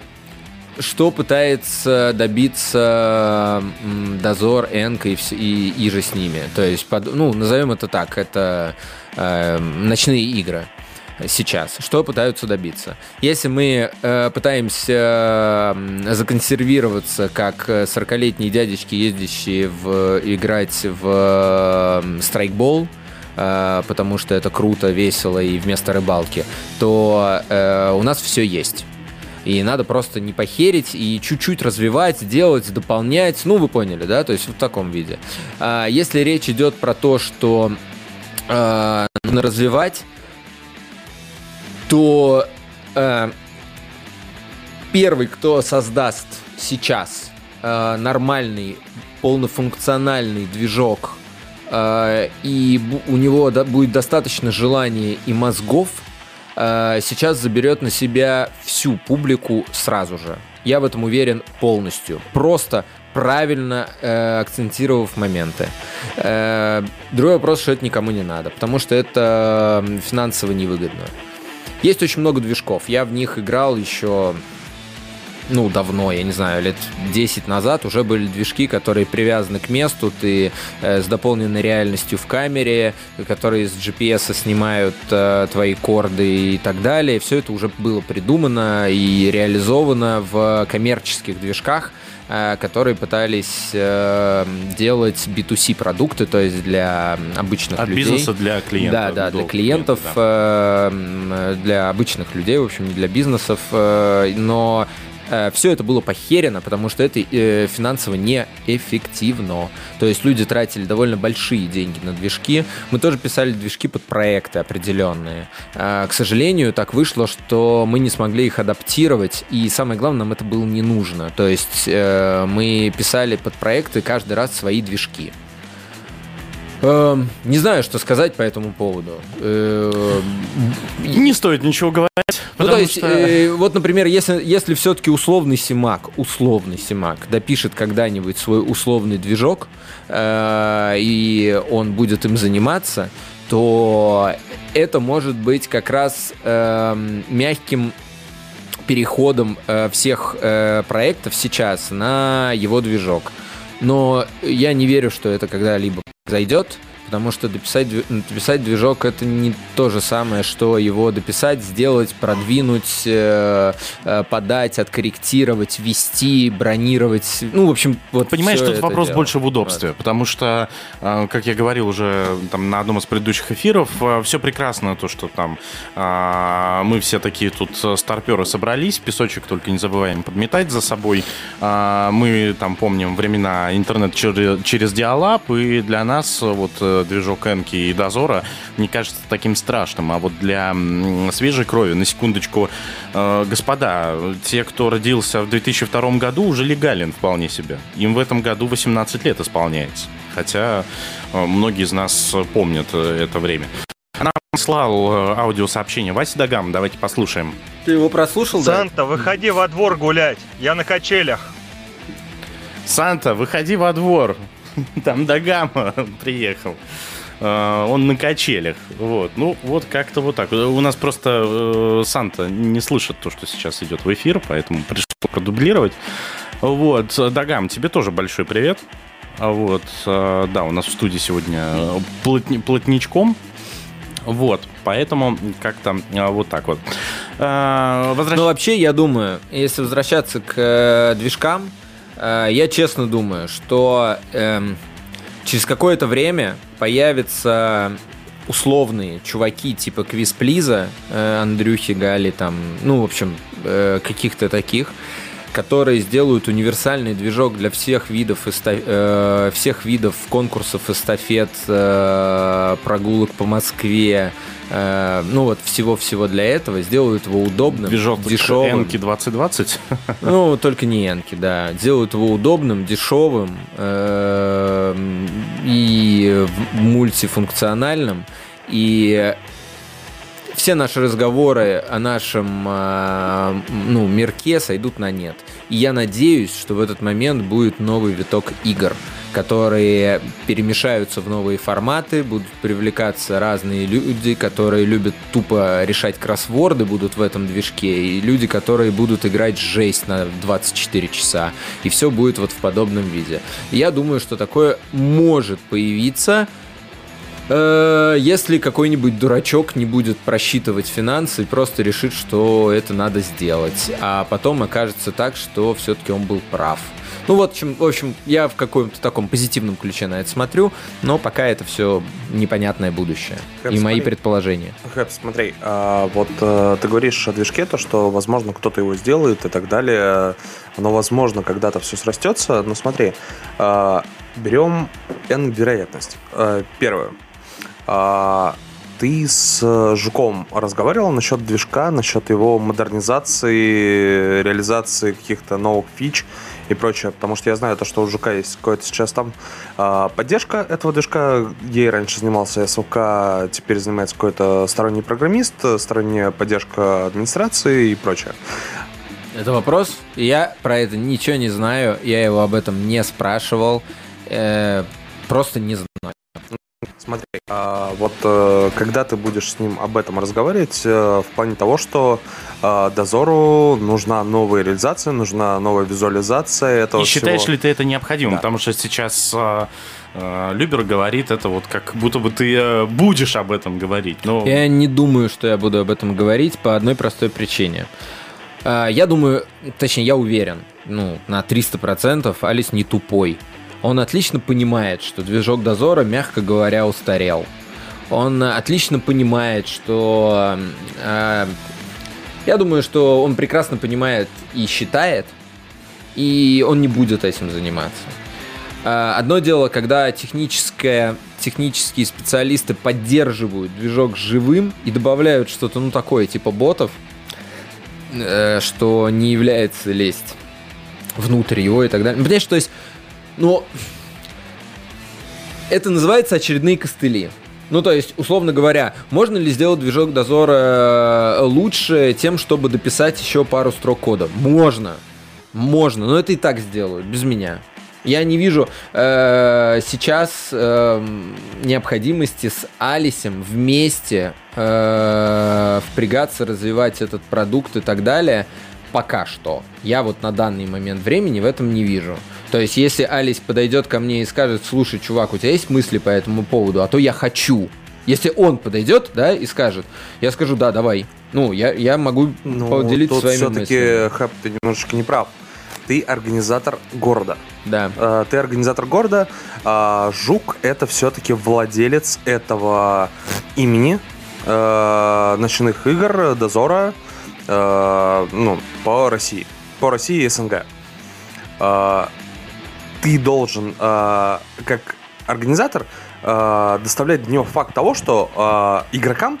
что пытается добиться Дозор, Энка и, и, и же с ними. То есть, под, ну, назовем это так, это э, ночные игры сейчас. Что пытаются добиться? Если мы э, пытаемся э, законсервироваться как 40-летние дядечки, ездящие в, играть в э, страйкбол, э, потому что это круто, весело и вместо рыбалки, то э, у нас все есть. И надо просто не похерить и чуть-чуть развивать, делать, дополнять. Ну, вы поняли, да? То есть в таком виде. А, если речь идет про то, что а, нужно развивать, то а, первый, кто создаст сейчас а, нормальный, полнофункциональный движок, а, и у него да, будет достаточно желания и мозгов – Э, сейчас заберет на себя всю публику сразу же. Я в этом уверен полностью. Просто правильно э, акцентировав моменты. Э, другой вопрос, что это никому не надо, потому что это финансово невыгодно. Есть очень много движков. Я в них играл еще ну, давно, я не знаю, лет 10 назад уже были движки, которые привязаны к месту, ты э, с дополненной реальностью в камере, которые с GPS снимают э, твои корды и так далее. Все это уже было придумано и реализовано в коммерческих движках, э, которые пытались э, делать B2C продукты, то есть для обычных От людей. бизнеса для клиентов. Да, да, для клиентов, клиента, да. Э, для обычных людей, в общем, не для бизнесов, но все это было похерено, потому что это э, финансово неэффективно. То есть люди тратили довольно большие деньги на движки. Мы тоже писали движки под проекты определенные. Э, к сожалению, так вышло, что мы не смогли их адаптировать, и самое главное, нам это было не нужно. То есть э, мы писали под проекты каждый раз свои движки. Эм, не знаю, что сказать по этому поводу. Эм, не стоит ничего говорить. Ну, то есть, что... э, вот, например, если, если все-таки условный Симак, условный Симак допишет когда-нибудь свой условный движок, э, и он будет им заниматься, то это может быть как раз э, мягким переходом э, всех э, проектов сейчас на его движок. Но я не верю, что это когда-либо зайдет, потому что дописать, дописать движок это не то же самое, что его дописать, сделать, продвинуть, э, э, подать, откорректировать, ввести, бронировать. Ну, в общем, вот Понимаешь, тут вопрос дело. больше в удобстве, потому что, э, как я говорил уже там на одном из предыдущих эфиров, все прекрасно, то, что там э, мы все такие тут старперы собрались, песочек только не забываем подметать за собой. Мы там помним времена интернет через, через диалап, и для нас вот движок Энки и Дозора не кажется таким страшным, а вот для свежей крови, на секундочку, э, господа, те, кто родился в 2002 году, уже легален вполне себе. Им в этом году 18 лет исполняется. Хотя э, многие из нас помнят э, это время. Она прислал э, аудиосообщение. Вася Дагам, давайте послушаем. Ты его прослушал, да? Санта, выходи во двор гулять. Я на качелях. Санта, выходи во двор. Там Дагама приехал. Э, Он на качелях. Вот. Ну, вот как-то вот так. У нас просто э, Санта не слышит то, что сейчас идет в эфир, поэтому пришлось продублировать. Вот. Дагам, тебе тоже большой привет. А Вот. э, Да, у нас в студии сегодня э, плотни- плотничком. Вот. Поэтому как-то э, вот так вот. Э, возвращ- Ну, вообще, я думаю, если возвращаться к э, движкам, э, я честно думаю, что эм, через какое-то время появятся условные чуваки типа Квизплиза, э, Андрюхи, Гали, там, ну, в общем, э, каких-то таких, которые сделают универсальный движок для всех видов, эста- э, всех видов конкурсов, эстафет, э, прогулок по Москве, э, ну вот всего-всего для этого, сделают его удобным, Движок дешевым. Энки 2020. Ну, только не Янки, да. Делают его удобным, дешевым эм, и мультифункциональным. И все наши разговоры о нашем э, ну, мирке сойдут на нет. И я надеюсь, что в этот момент будет новый виток игр, которые перемешаются в новые форматы, будут привлекаться разные люди, которые любят тупо решать кроссворды, будут в этом движке, и люди, которые будут играть жесть на 24 часа. И все будет вот в подобном виде. И я думаю, что такое может появиться. Э, Если какой-нибудь дурачок не будет просчитывать финансы и просто решит, что это надо сделать, а потом окажется так, что все-таки он был прав. Ну вот, в общем, в общем, я в каком-то таком позитивном ключе на это смотрю, но пока это все непонятное будущее. Хэп, и мои смотри. предположения. Хэп, смотри, а, вот э, ты говоришь о движке, то, что, возможно, кто-то его сделает и так далее, но, возможно, когда-то все срастется, но смотри, а, берем N вероятность. А, Первое. А, Ты с э, Жуком разговаривал насчет движка, насчет его модернизации, реализации каких-то новых фич и прочее, потому что я знаю то, что у Жука есть какая-то сейчас там а, поддержка этого движка. Ей раньше занимался СЛК, теперь занимается какой-то сторонний программист, сторонняя поддержка администрации и прочее. Это вопрос. Я про это ничего не знаю, я его об этом не спрашивал, э, просто не знаю. Смотри, а, вот э, когда ты будешь с ним об этом разговаривать, э, в плане того, что э, дозору нужна новая реализация, нужна новая визуализация этого И считаешь всего. ли ты это необходимым? Да. Потому что сейчас Любер говорит это вот как будто бы ты будешь об этом говорить. Но Я не думаю, что я буду об этом говорить по одной простой причине. А, Я думаю, точнее, я уверен, ну, на 300% Алис не тупой. Он отлично понимает, что движок дозора, мягко говоря, устарел. Он э, отлично понимает, что... э, Я думаю, что он прекрасно понимает и считает, и он не будет этим заниматься. А, Одно дело, когда техническое, технические специалисты поддерживают движок живым и добавляют что-то, ну, такое, типа ботов, э, что не является лезть внутрь его и так далее. Ну, Понимаешь, то есть, ну, это называется очередные костыли. Ну, то есть, условно говоря, можно ли сделать движок дозора э, лучше тем, чтобы дописать еще пару строк кода? Можно. Можно, но это и так сделают, без меня. Я не вижу э, сейчас э, необходимости с Алисем вместе э, впрягаться, развивать этот продукт и так далее. Пока что. Я вот на данный момент времени в этом не вижу. То есть, если Алис подойдет ко мне и скажет, слушай, чувак, у тебя есть мысли по этому поводу, а то я хочу. Если он подойдет, да, и скажет, я скажу, да, давай. Ну, я, я могу Ну, поделиться тут своими все-таки, мыслями. Хэп, ты немножечко не прав. Ты организатор города. Да. Э, Ты организатор города. а Жук — это все-таки владелец этого имени э, ночных игр, дозора, э, ну, по России. По России и СНГ. Э, Ты должен, э, как организатор, э, доставлять до него факт того, что э, игрокам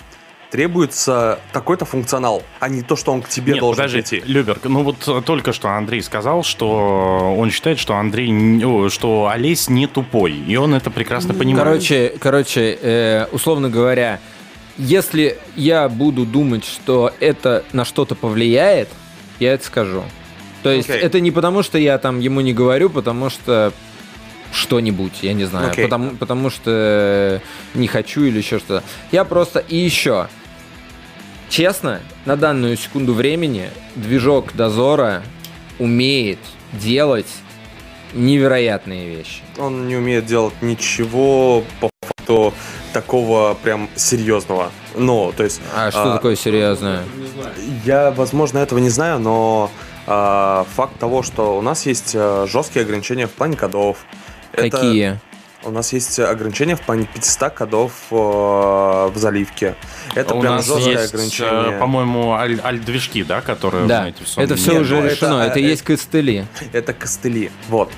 требуется такой-то функционал, а не то, что он к тебе Нет, должен подожди, прийти. Люберг, ну вот э, только что Андрей сказал, что он считает, что Андрей, что Олесь не тупой, и он это прекрасно понимает. Короче, короче, э, условно говоря, если я буду думать, что это на что-то повлияет, я это скажу. То есть Окей. это не потому, что я там ему не говорю, потому что что-нибудь, я не знаю, Окей. потому, потому что не хочу или еще что-то. Я просто и еще, честно, на данную секунду времени движок дозора умеет делать невероятные вещи. Он не умеет делать ничего по факту такого прям серьезного. Ну, то есть... А что такое серьезное? Я, возможно, этого не знаю, но а, факт того, что у нас есть а, жесткие ограничения в плане кодов. Это- Какие? У нас есть ограничения в плане 500 кодов э, в заливке. Это у прям нас жесткое есть, ограничение. э, по-моему, аль- альт-движки, да, которые, Да, знаете, всё- это все Нет, уже ну, это, решено, это, э, есть костыли. Это костыли. Вот.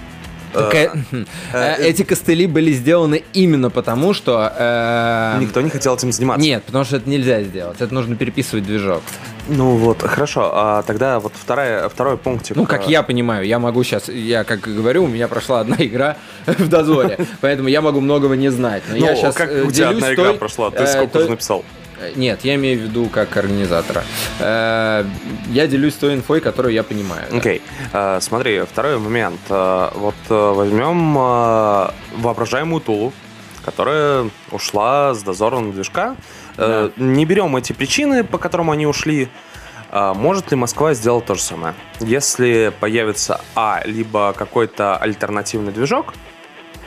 Так, Э, э, э, Эти костыли были сделаны именно потому, что... э, Никто не хотел этим заниматься. Нет, потому что это нельзя сделать. Это нужно переписывать движок. Ну вот, хорошо. А тогда вот вторая, второй пунктик. Ну, как э, я понимаю, я могу сейчас, я как говорю, у меня прошла одна игра в дозоре, поэтому я могу многого не знать. Но Ну, я сейчас как э, у тебя одна игра прошла? Ты э, сколько уже написал? Э, Нет, я имею в виду как организатора. Э, Я делюсь той инфой, которую я понимаю. да. Окей. Э, смотри, второй момент. Вот возьмем воображаемую Тулу, которая ушла с дозорного движка. Э, Не берем эти причины, по которым они ушли. Может ли Москва сделать то же самое? Если появится А, либо какой-то альтернативный движок,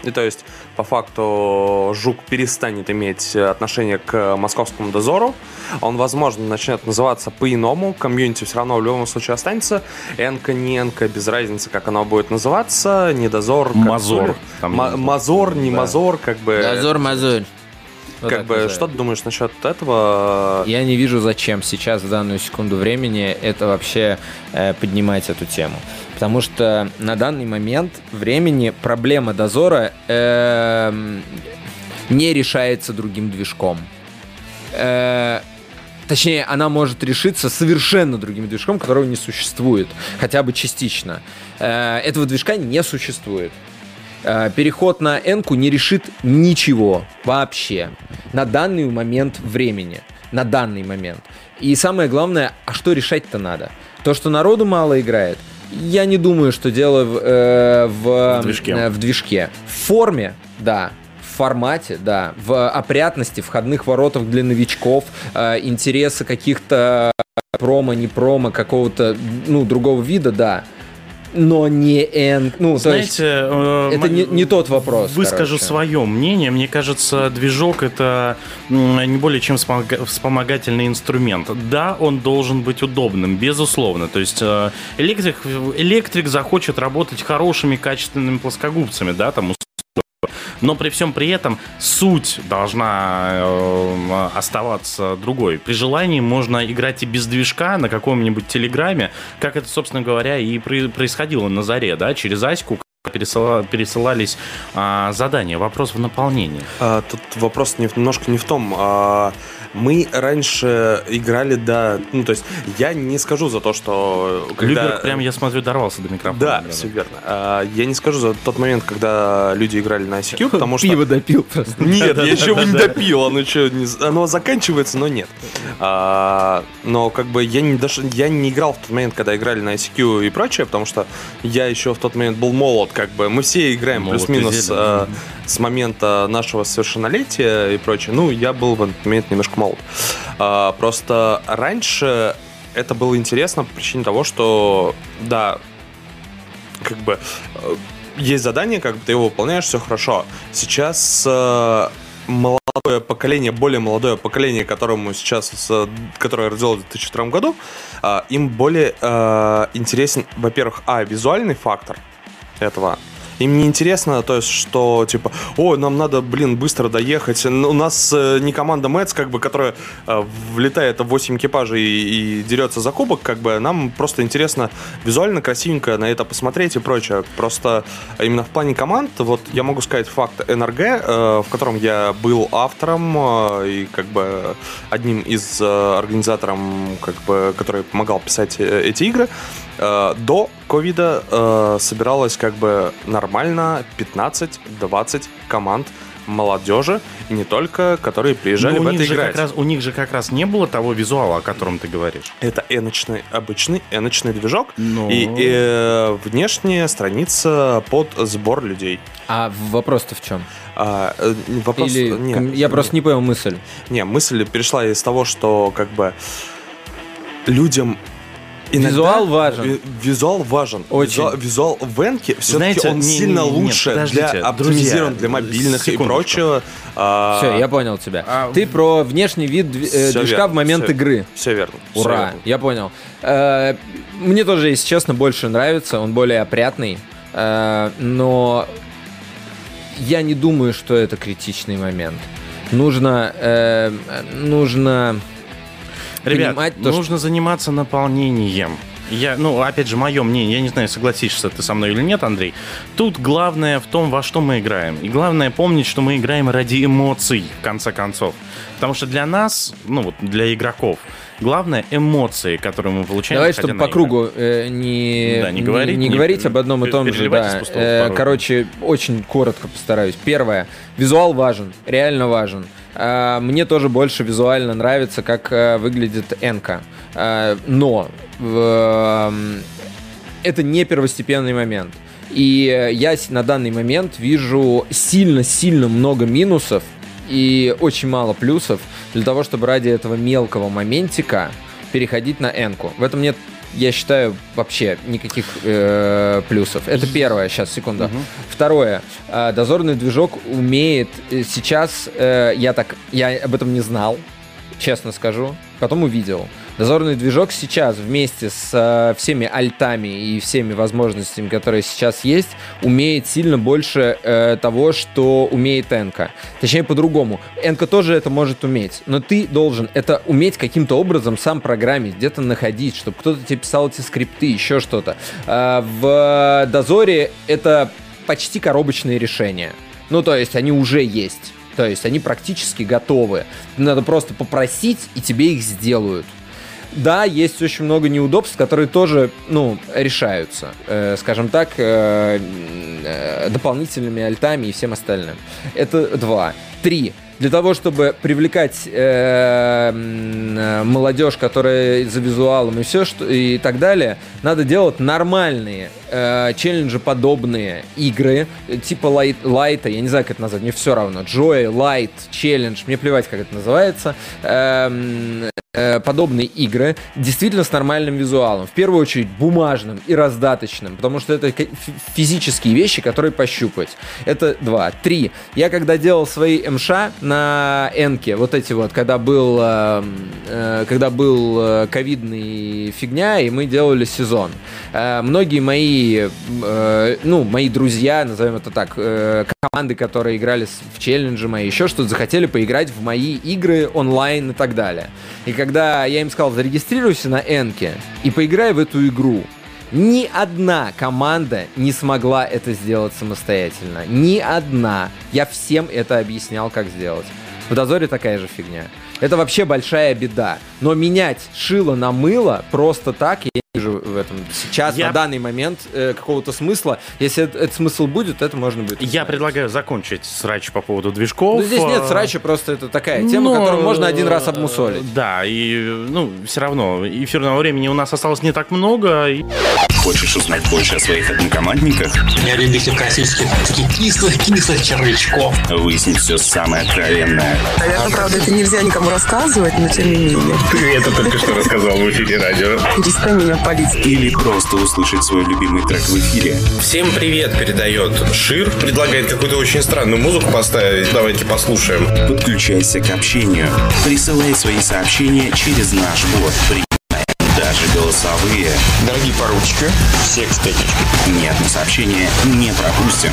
и то есть, по факту, Жук перестанет иметь отношение к московскому дозору. Он, возможно, начнет называться по-иному. Комьюнити все равно в любом случае останется. Энка, не Энка, без разницы, как оно будет называться. Не дозор, Мазор. Мазор, не Да. Мазор, как бы... Дозор, мазурь. Вот Как бы, что ты думаешь насчет этого? Я не вижу, зачем сейчас, в данную секунду времени, это вообще э, поднимать эту тему. Потому что на данный момент времени проблема дозора эм, не решается другим движком. Э, Точнее, она может решиться совершенно другим движком, которого не существует, хотя бы частично. Э, Этого движка не существует. Э, Переход на энку не решит ничего вообще на данный момент времени. На данный момент. И самое главное, а что решать-то надо? То, что народу мало играет, я не думаю, что дело в, э, в, В движке. э, в движке. В форме, да. В формате, да. В опрятности, входных воротах для новичков, э, интересы каких-то промо, не промо, какого-то, ну, другого вида, да. Но не эн... Ну, то есть, Знаете, э, это не, не тот вопрос. Выскажу короче. свое мнение. Мне кажется, движок это не более чем вспомога- вспомогательный инструмент. Да, он должен быть удобным, безусловно. То есть э, электрик, электрик захочет работать хорошими, качественными плоскогубцами, да, там но при всем при этом суть должна э, оставаться другой. При желании можно играть и без движка на каком-нибудь телеграме, как это, собственно говоря, и происходило на заре, да, через Аську пересыла- пересылались а, задания. Вопрос в наполнении. А, тут вопрос не, немножко не в том. а, мы раньше играли, да, ну, то есть я не скажу за то, что... Когда... Люберг, прям, я смотрю, дорвался до микрофона. Да, прям. все верно. А, я не скажу за тот момент, когда люди играли на ICQ, потому что... Пиво допил просто. Нет, я еще бы не допил, оно, что, оно заканчивается, но нет. А, но как бы я не, даже, я не играл в тот момент, когда играли на ICQ и прочее, потому что я еще в тот момент был молод, как бы. Мы все играем плюс-минус э, с момента нашего совершеннолетия и прочее. Ну, я был в этот момент немножко молод. А, просто раньше это было интересно по причине того, что, да, как бы э, есть задание, как бы ты его выполняешь, все хорошо. Сейчас э, молодое поколение, более молодое поколение, которому сейчас, которое родилось в 2002 году, э, им более интересен, во-первых, а, визуальный фактор этого. Им не интересно, то есть, что, типа, о, нам надо, блин, быстро доехать. Н- У нас э, не команда Мэтс, как бы, которая э, влетает в 8 экипажей и, и дерется за кубок, как бы, нам просто интересно визуально, красивенько на это посмотреть и прочее. Просто именно в плане команд, вот, я могу сказать факт НРГ, э, в котором я был автором и, как бы, одним из организатором, как бы, который помогал писать эти игры, Э, до ковида э, собиралось как бы нормально 15-20 команд молодежи, и не только, которые приезжали Ну, в у это них же играть. как раз, у них же как раз не было того визуала, о котором ты говоришь. Это эночный, обычный эночный движок, Ну. и э, внешняя страница под сбор людей. А вопрос-то в чем? А, вопрос... Или нет, я просто не понял мысль. Не, мысль перешла из того, что как бы людям иногда- Визуал важен. Ви- Визуал важен. Очень. Визуал, визуал в Энке все-таки Знаете, он не- сильно не- не, нет, лучше подождите, для оптимизирован друзья, для мобильных и секундочку. прочего. А, Все, я понял тебя. а Ты про внешний вид дви- э, движка верно, в момент всё- игры. Все верно. Ура, верно. я понял. Э, Мне тоже, если честно, больше нравится, он более опрятный, Э, но я не думаю, что это критичный момент. Нужно, э, нужно Ребят, понимать то, что- нужно заниматься наполнением. Я, ну, опять же, мое мнение, я не знаю, согласишься ты со мной или нет, Андрей. Тут главное в том, во что мы играем. И главное помнить, что мы играем ради эмоций, в конце концов. Потому что для нас, ну вот для игроков, главное эмоции, которые мы получаем. Давай, чтобы по игры. кругу э, не, Да, не говорить, не не говорить об одном и том же. Да. Э, короче, очень коротко постараюсь. Первое. Визуал важен, реально важен. А, Мне тоже больше визуально нравится, как э, выглядит Энка. А, Но эм, это не первостепенный момент. И э, я на данный момент вижу сильно-сильно много минусов и очень мало плюсов для того, чтобы ради этого мелкого моментика переходить на энку. В этом нет, я считаю, вообще никаких э, плюсов. Это первое. Сейчас, секунду. Второе. Э, дозорный движок умеет э, сейчас, э, я так, я об этом не знал, честно скажу, потом увидел. Дозорный движок сейчас вместе с э, всеми альтами и всеми возможностями, которые сейчас есть, умеет сильно больше э, того, что умеет Энка. Точнее, по-другому. Энка тоже это может уметь, но ты должен это уметь каким-то образом сам программить, где-то находить, чтобы кто-то тебе писал эти скрипты, еще что-то. А, в Дозоре это почти коробочные решения. Ну, то есть они уже есть. То есть они практически готовы. Надо просто попросить, и тебе их сделают. Да, есть очень много неудобств, которые тоже, ну, решаются, э, скажем так, э, э, дополнительными альтами и всем остальным. Это два. Три. Для того, чтобы привлекать э, э, молодежь, которая за визуалом и все, что и так далее, надо делать нормальные э, челленджи подобные игры, э, типа лайт, лайта, я не знаю, как это назвать, мне все равно. Joy, лайт, челлендж, мне плевать, как это называется. Эм, э, подобные игры действительно с нормальным визуалом. В первую очередь бумажным и раздаточным, потому что это физические вещи, которые пощупать. Это два. Три. Я когда делал свои МШ на Энке, вот эти вот, когда был, э, э, когда был э, ковидный фигня, и мы делали сезон. Э, многие мои, э, ну, мои друзья, назовем это так, э, команды, которые играли в челленджи мои, еще что-то, захотели поиграть в мои игры онлайн и так далее. И когда я им сказал, зарегистрируйся на Энке и поиграй в эту игру, ни одна команда не смогла это сделать самостоятельно. Ни одна. Я всем это объяснял, как сделать. В дозоре такая же фигня. Это вообще большая беда. Но менять шило на мыло просто так, я вижу в этом сейчас, Я- на данный момент, э, какого-то смысла. Если это- этот смысл будет, это можно будет. Я предлагаю закончить срач по поводу движков. Ну, здесь нет А, срача, просто это такая тема, но, которую можно один раз э, обмусолить. Да, и, ну, все равно, эфирного времени у нас осталось не так много. и- Хочешь узнать больше о своих однокомандниках? Я любитель классических таких кислых-кислых червячков. Выяснить все самое откровенное. Наверное, правда, это нельзя никому рассказывать, но тем не менее. Ты это только что рассказал в эфире радио. Перестань меня полиции. Или просто услышать свой любимый трек в эфире. Всем привет передает Шир. Предлагает какую-то очень странную музыку поставить. Давайте послушаем. Подключайся к общению. Присылай свои сообщения через наш бот. Принимаем даже голосовые. Дорогие поручики, все к статичке. Ни одно сообщение не пропустим.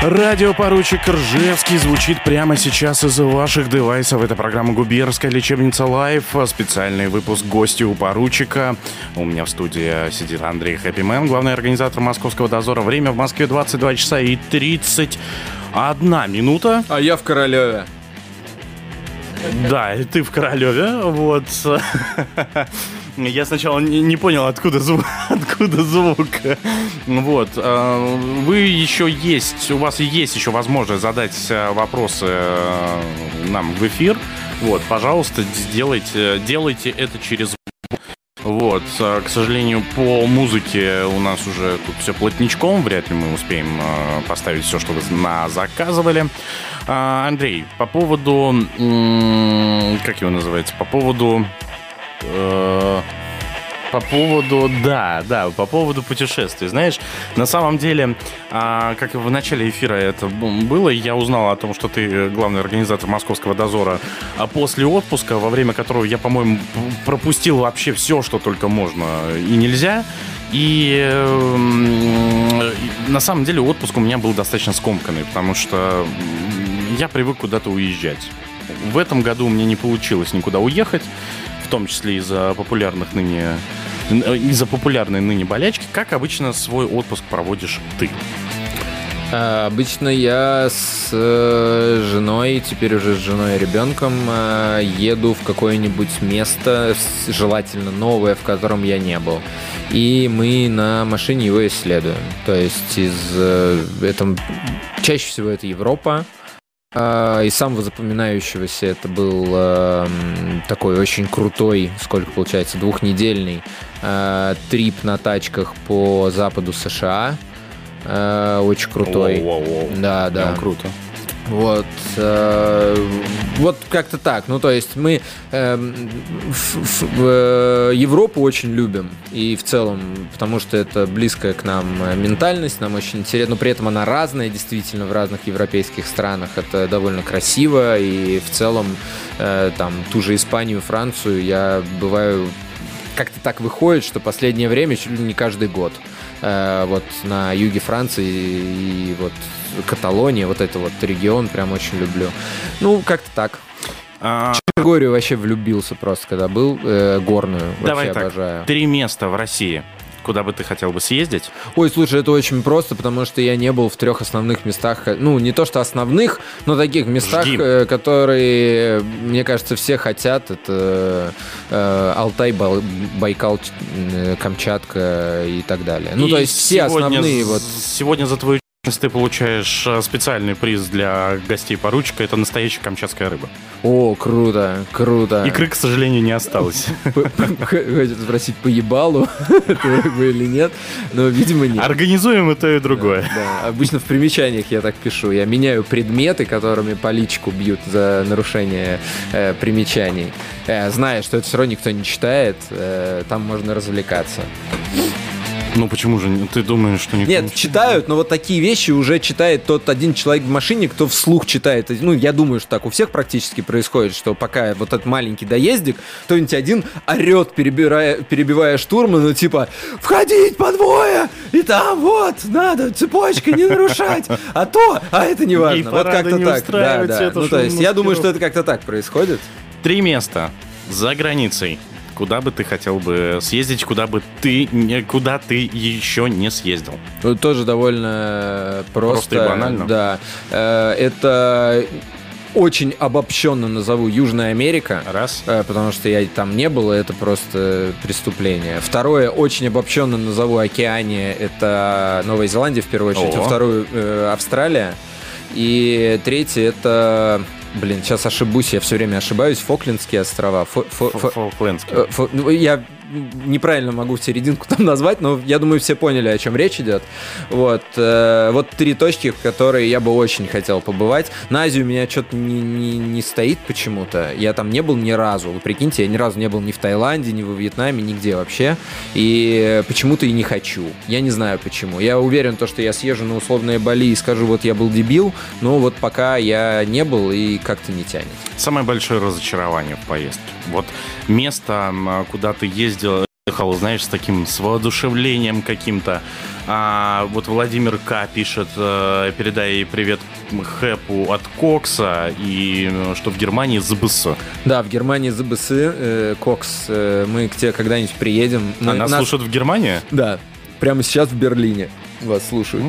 Радиопоручик Ржевский звучит прямо сейчас из ваших девайсов. Это программа «Гусарская лечебница Live». Специальный выпуск гости у поручика. У меня в студии сидит Андрей Хэппимен, главный организатор московского дозора. Время в Москве 22 часа и 31 минута. А я в Королеве. Да, и ты в Королеве. Вот. Я сначала не, понял, откуда звук, откуда звук. Вот. э, Вы еще есть, у вас есть еще возможность задать э, вопросы э, нам в эфир. Вот, пожалуйста, сделайте, делайте это через вот, к сожалению, по музыке у нас уже тут все плотничком, вряд ли мы успеем поставить все, что вы на заказывали. А, Андрей, по поводу, как его называется, по поводу, э, по поводу, да, да, по поводу путешествий. Знаешь, на самом деле, а, как в начале эфира это было, я узнал о том, что ты главный организатор московского дозора, а после отпуска, во время которого я, по-моему, пропустил вообще все, что только можно и нельзя. И э, на самом деле отпуск у меня был достаточно скомканный, потому что я привык куда-то уезжать. В этом году меня не получилось никуда уехать, в том числе из-за популярных ныне н- из-за популярной ныне болячки. Как обычно свой отпуск проводишь ты? А, Обычно я с э, женой, теперь уже с женой и ребенком, э, еду в какое-нибудь место, желательно новое, в котором я не был. И мы на машине его исследуем. То есть из э, это, чаще всего это Европа. А, Из самого запоминающегося это был э, такой очень крутой, сколько получается, двухнедельный э, трип на тачках по западу США. Э, очень крутой. Воу-воу-воу. Да, да. Прям круто. Вот, э, вот как-то так. Ну, то есть мы эм, ф- ф- э, Европу очень любим. И в целом, потому что это близкая к нам э, ментальность, нам очень интересно. Но при этом она разная, действительно, в разных европейских странах. Это довольно красиво. И в целом, э, там, ту же Испанию, Францию я бываю как-то так выходит, что последнее время чуть ли не каждый год. Э, вот на юге Франции и вот Каталония, вот это вот регион прям очень люблю. Ну, как-то так. А, Черногорию вообще влюбился просто, когда был, э, горную. Давай так, обожаю. три места в России, куда бы ты хотел бы съездить? Ой, слушай, это очень просто, потому что я не был в трех основных местах, э, ну, не то что основных, но таких местах, Жги. э, которые, мне кажется, все хотят. Это э, Алтай, Байкал, э, Камчатка и так далее. Ну, И то есть все основные вот... Сегодня за твою ты получаешь э, специальный приз для гостей поручика. Это настоящая камчатская рыба. О, круто, круто. Икры, к сожалению, не осталось. Хочет спросить, поебалу рыбу или нет, но, видимо, нет. Организуем и то, и другое. Да, обычно в примечаниях я так пишу. Я меняю предметы, которыми по личку бьют за нарушение э, примечаний. Э, зная, что это все равно никто не читает, э, там можно развлекаться. Ну почему же? Ты думаешь, что никто Нет, читают, но вот такие вещи уже читает тот один человек в машине, кто вслух читает. Ну, я думаю, что так у всех практически происходит, что пока вот этот маленький доездик, кто-нибудь один орет, перебирая, перебивая штурмана, типа «Входить по двое! И там вот, надо цепочкой не нарушать! А то, а это не важно». Вот как-то не так. Да, да. Ну, то есть, я думаю, что это как-то так происходит. Три места за границей. Куда бы ты хотел бы съездить, куда бы ты, куда ты еще не съездил? Ну, тоже довольно просто. Просто и банально? Да. Э, Это очень обобщенно назову Южная Америка. Раз. Э, Потому что я там не был, это просто преступление. Второе, очень обобщенно назову Океания. Это Новая Зеландия в первую очередь. О. А вторую э, Австралия. И третье это... Блин, сейчас ошибусь, я все время ошибаюсь. Фоклендские острова. Фо- фо- фо- Фолклендский. Э, фо- ну, Я неправильно могу серединку там назвать, но я думаю, все поняли, о чем речь идет. Вот, э, вот три точки, в которые я бы очень хотел побывать. На Азию у меня что-то не, не, не стоит почему-то. Я там не был ни разу. Вы прикиньте, я ни разу не был ни в Таиланде, ни во Вьетнаме, нигде вообще. И почему-то и не хочу. Я не знаю почему. Я уверен, то, что я съезжу на условное Бали и скажу, вот я был дебил, но вот пока я не был и как-то не тянет. Самое большое разочарование в поездке. Вот место, куда ты ездил, ехал, знаешь, с таким, с воодушевлением каким-то. А, вот Владимир К. пишет, э, передай привет Хэпу от Кокса, и э, что в Германии ЗБС. Да, в Германии ЗБС, э, Кокс, э, мы к тебе когда-нибудь приедем. Мы- А нас слушают в Германии? Да, прямо сейчас в Берлине вас слушают.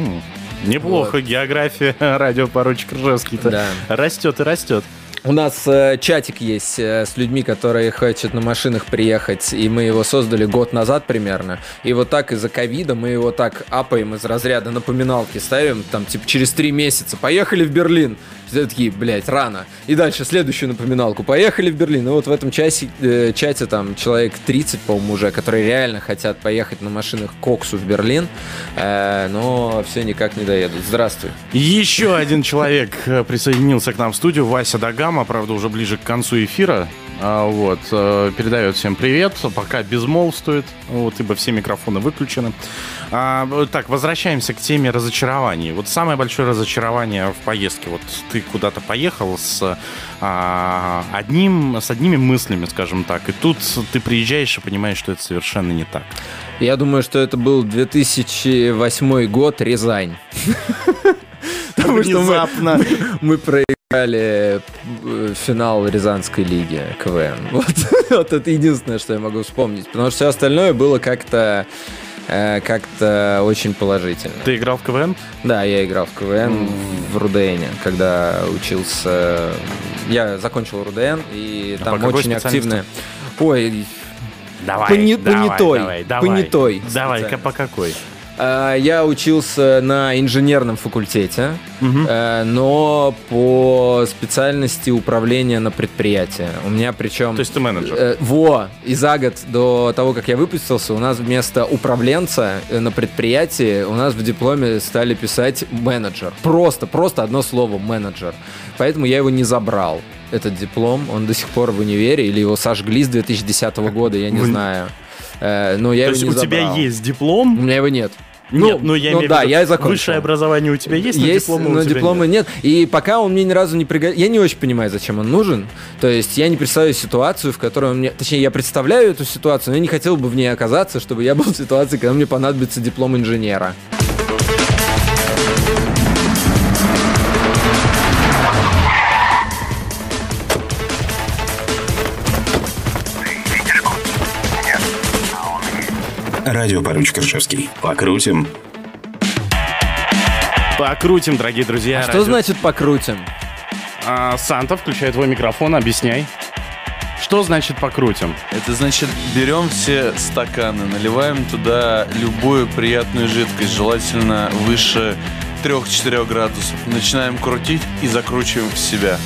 Неплохо, география радиопоручик Ржевский-то Да. растет и растет. У нас э, чатик есть э, с людьми, которые хотят на машинах приехать, и мы его создали год назад примерно. И вот так из-за ковида мы его так апаем из разряда напоминалки, ставим там типа через три месяца. Поехали в Берлин. Все такие, блядь, рано. И дальше следующую напоминалку. Поехали в Берлин. И вот в этом часе, э, чате там человек 30, по-моему, уже, которые реально хотят поехать на машинах Коксу в Берлин, э, но все никак не доедут. Здравствуй. Еще один человек э, присоединился к нам в студию, Вася Дагама, правда, уже ближе к концу эфира. А, Вот, э, передает всем привет, пока безмолвствует, вот, ибо все микрофоны выключены. А, так, возвращаемся к теме разочарований. Вот самое большое разочарование в поездке. Вот ты куда-то поехал с а, одним, с одними мыслями, скажем так, и тут ты приезжаешь и понимаешь, что это совершенно не так. Я думаю, что это был 2008 год, Рязань. Потому что мы- Внезапно. мы проиграли э, финал Рязанской лиги КВН. Вот, вот это единственное, что я могу вспомнить. Потому что все остальное было как-то э, как-то очень положительно. Ты играл в КВН? Да, я играл в КВН в Рудене, когда учился. Я закончил Руден, и А там очень активно. Ой, Давай, Пони- давай, понятой, давай, давай. понятой Давай, по какой? А, Я учился на инженерном факультете, э, но по специальности управления на предприятии. У меня причем... То есть ты менеджер? Э, Во! И за год до того, как я выпустился, у нас вместо управленца э, на предприятии у нас в дипломе стали писать менеджер. Просто, просто одно слово менеджер. Поэтому я его не забрал. Этот диплом, он до сих пор в универе, или его сожгли с 2010 года, я не знаю. Но я То его есть не у тебя забрал. есть диплом? У меня его нет. Нет, ну, я ну имею в да, виду, я закончил. высшее образование у тебя есть, но есть, диплома у но тебя диплома нет. И пока он мне ни разу не пригодился. Я не очень понимаю, зачем он нужен. То есть я не представляю ситуацию, в которой он мне... Точнее, я представляю эту ситуацию, но я не хотел бы в ней оказаться, чтобы я был в ситуации, когда мне понадобится диплом инженера. Радиопоручик Ржевский. Покрутим. Покрутим, дорогие друзья. А что радио- значит покрутим? А, Санта, включай твой микрофон, объясняй. Что значит покрутим? Это значит, берем все стаканы, наливаем туда любую приятную жидкость, желательно выше 3-4 градусов. Начинаем крутить и закручиваем в себя.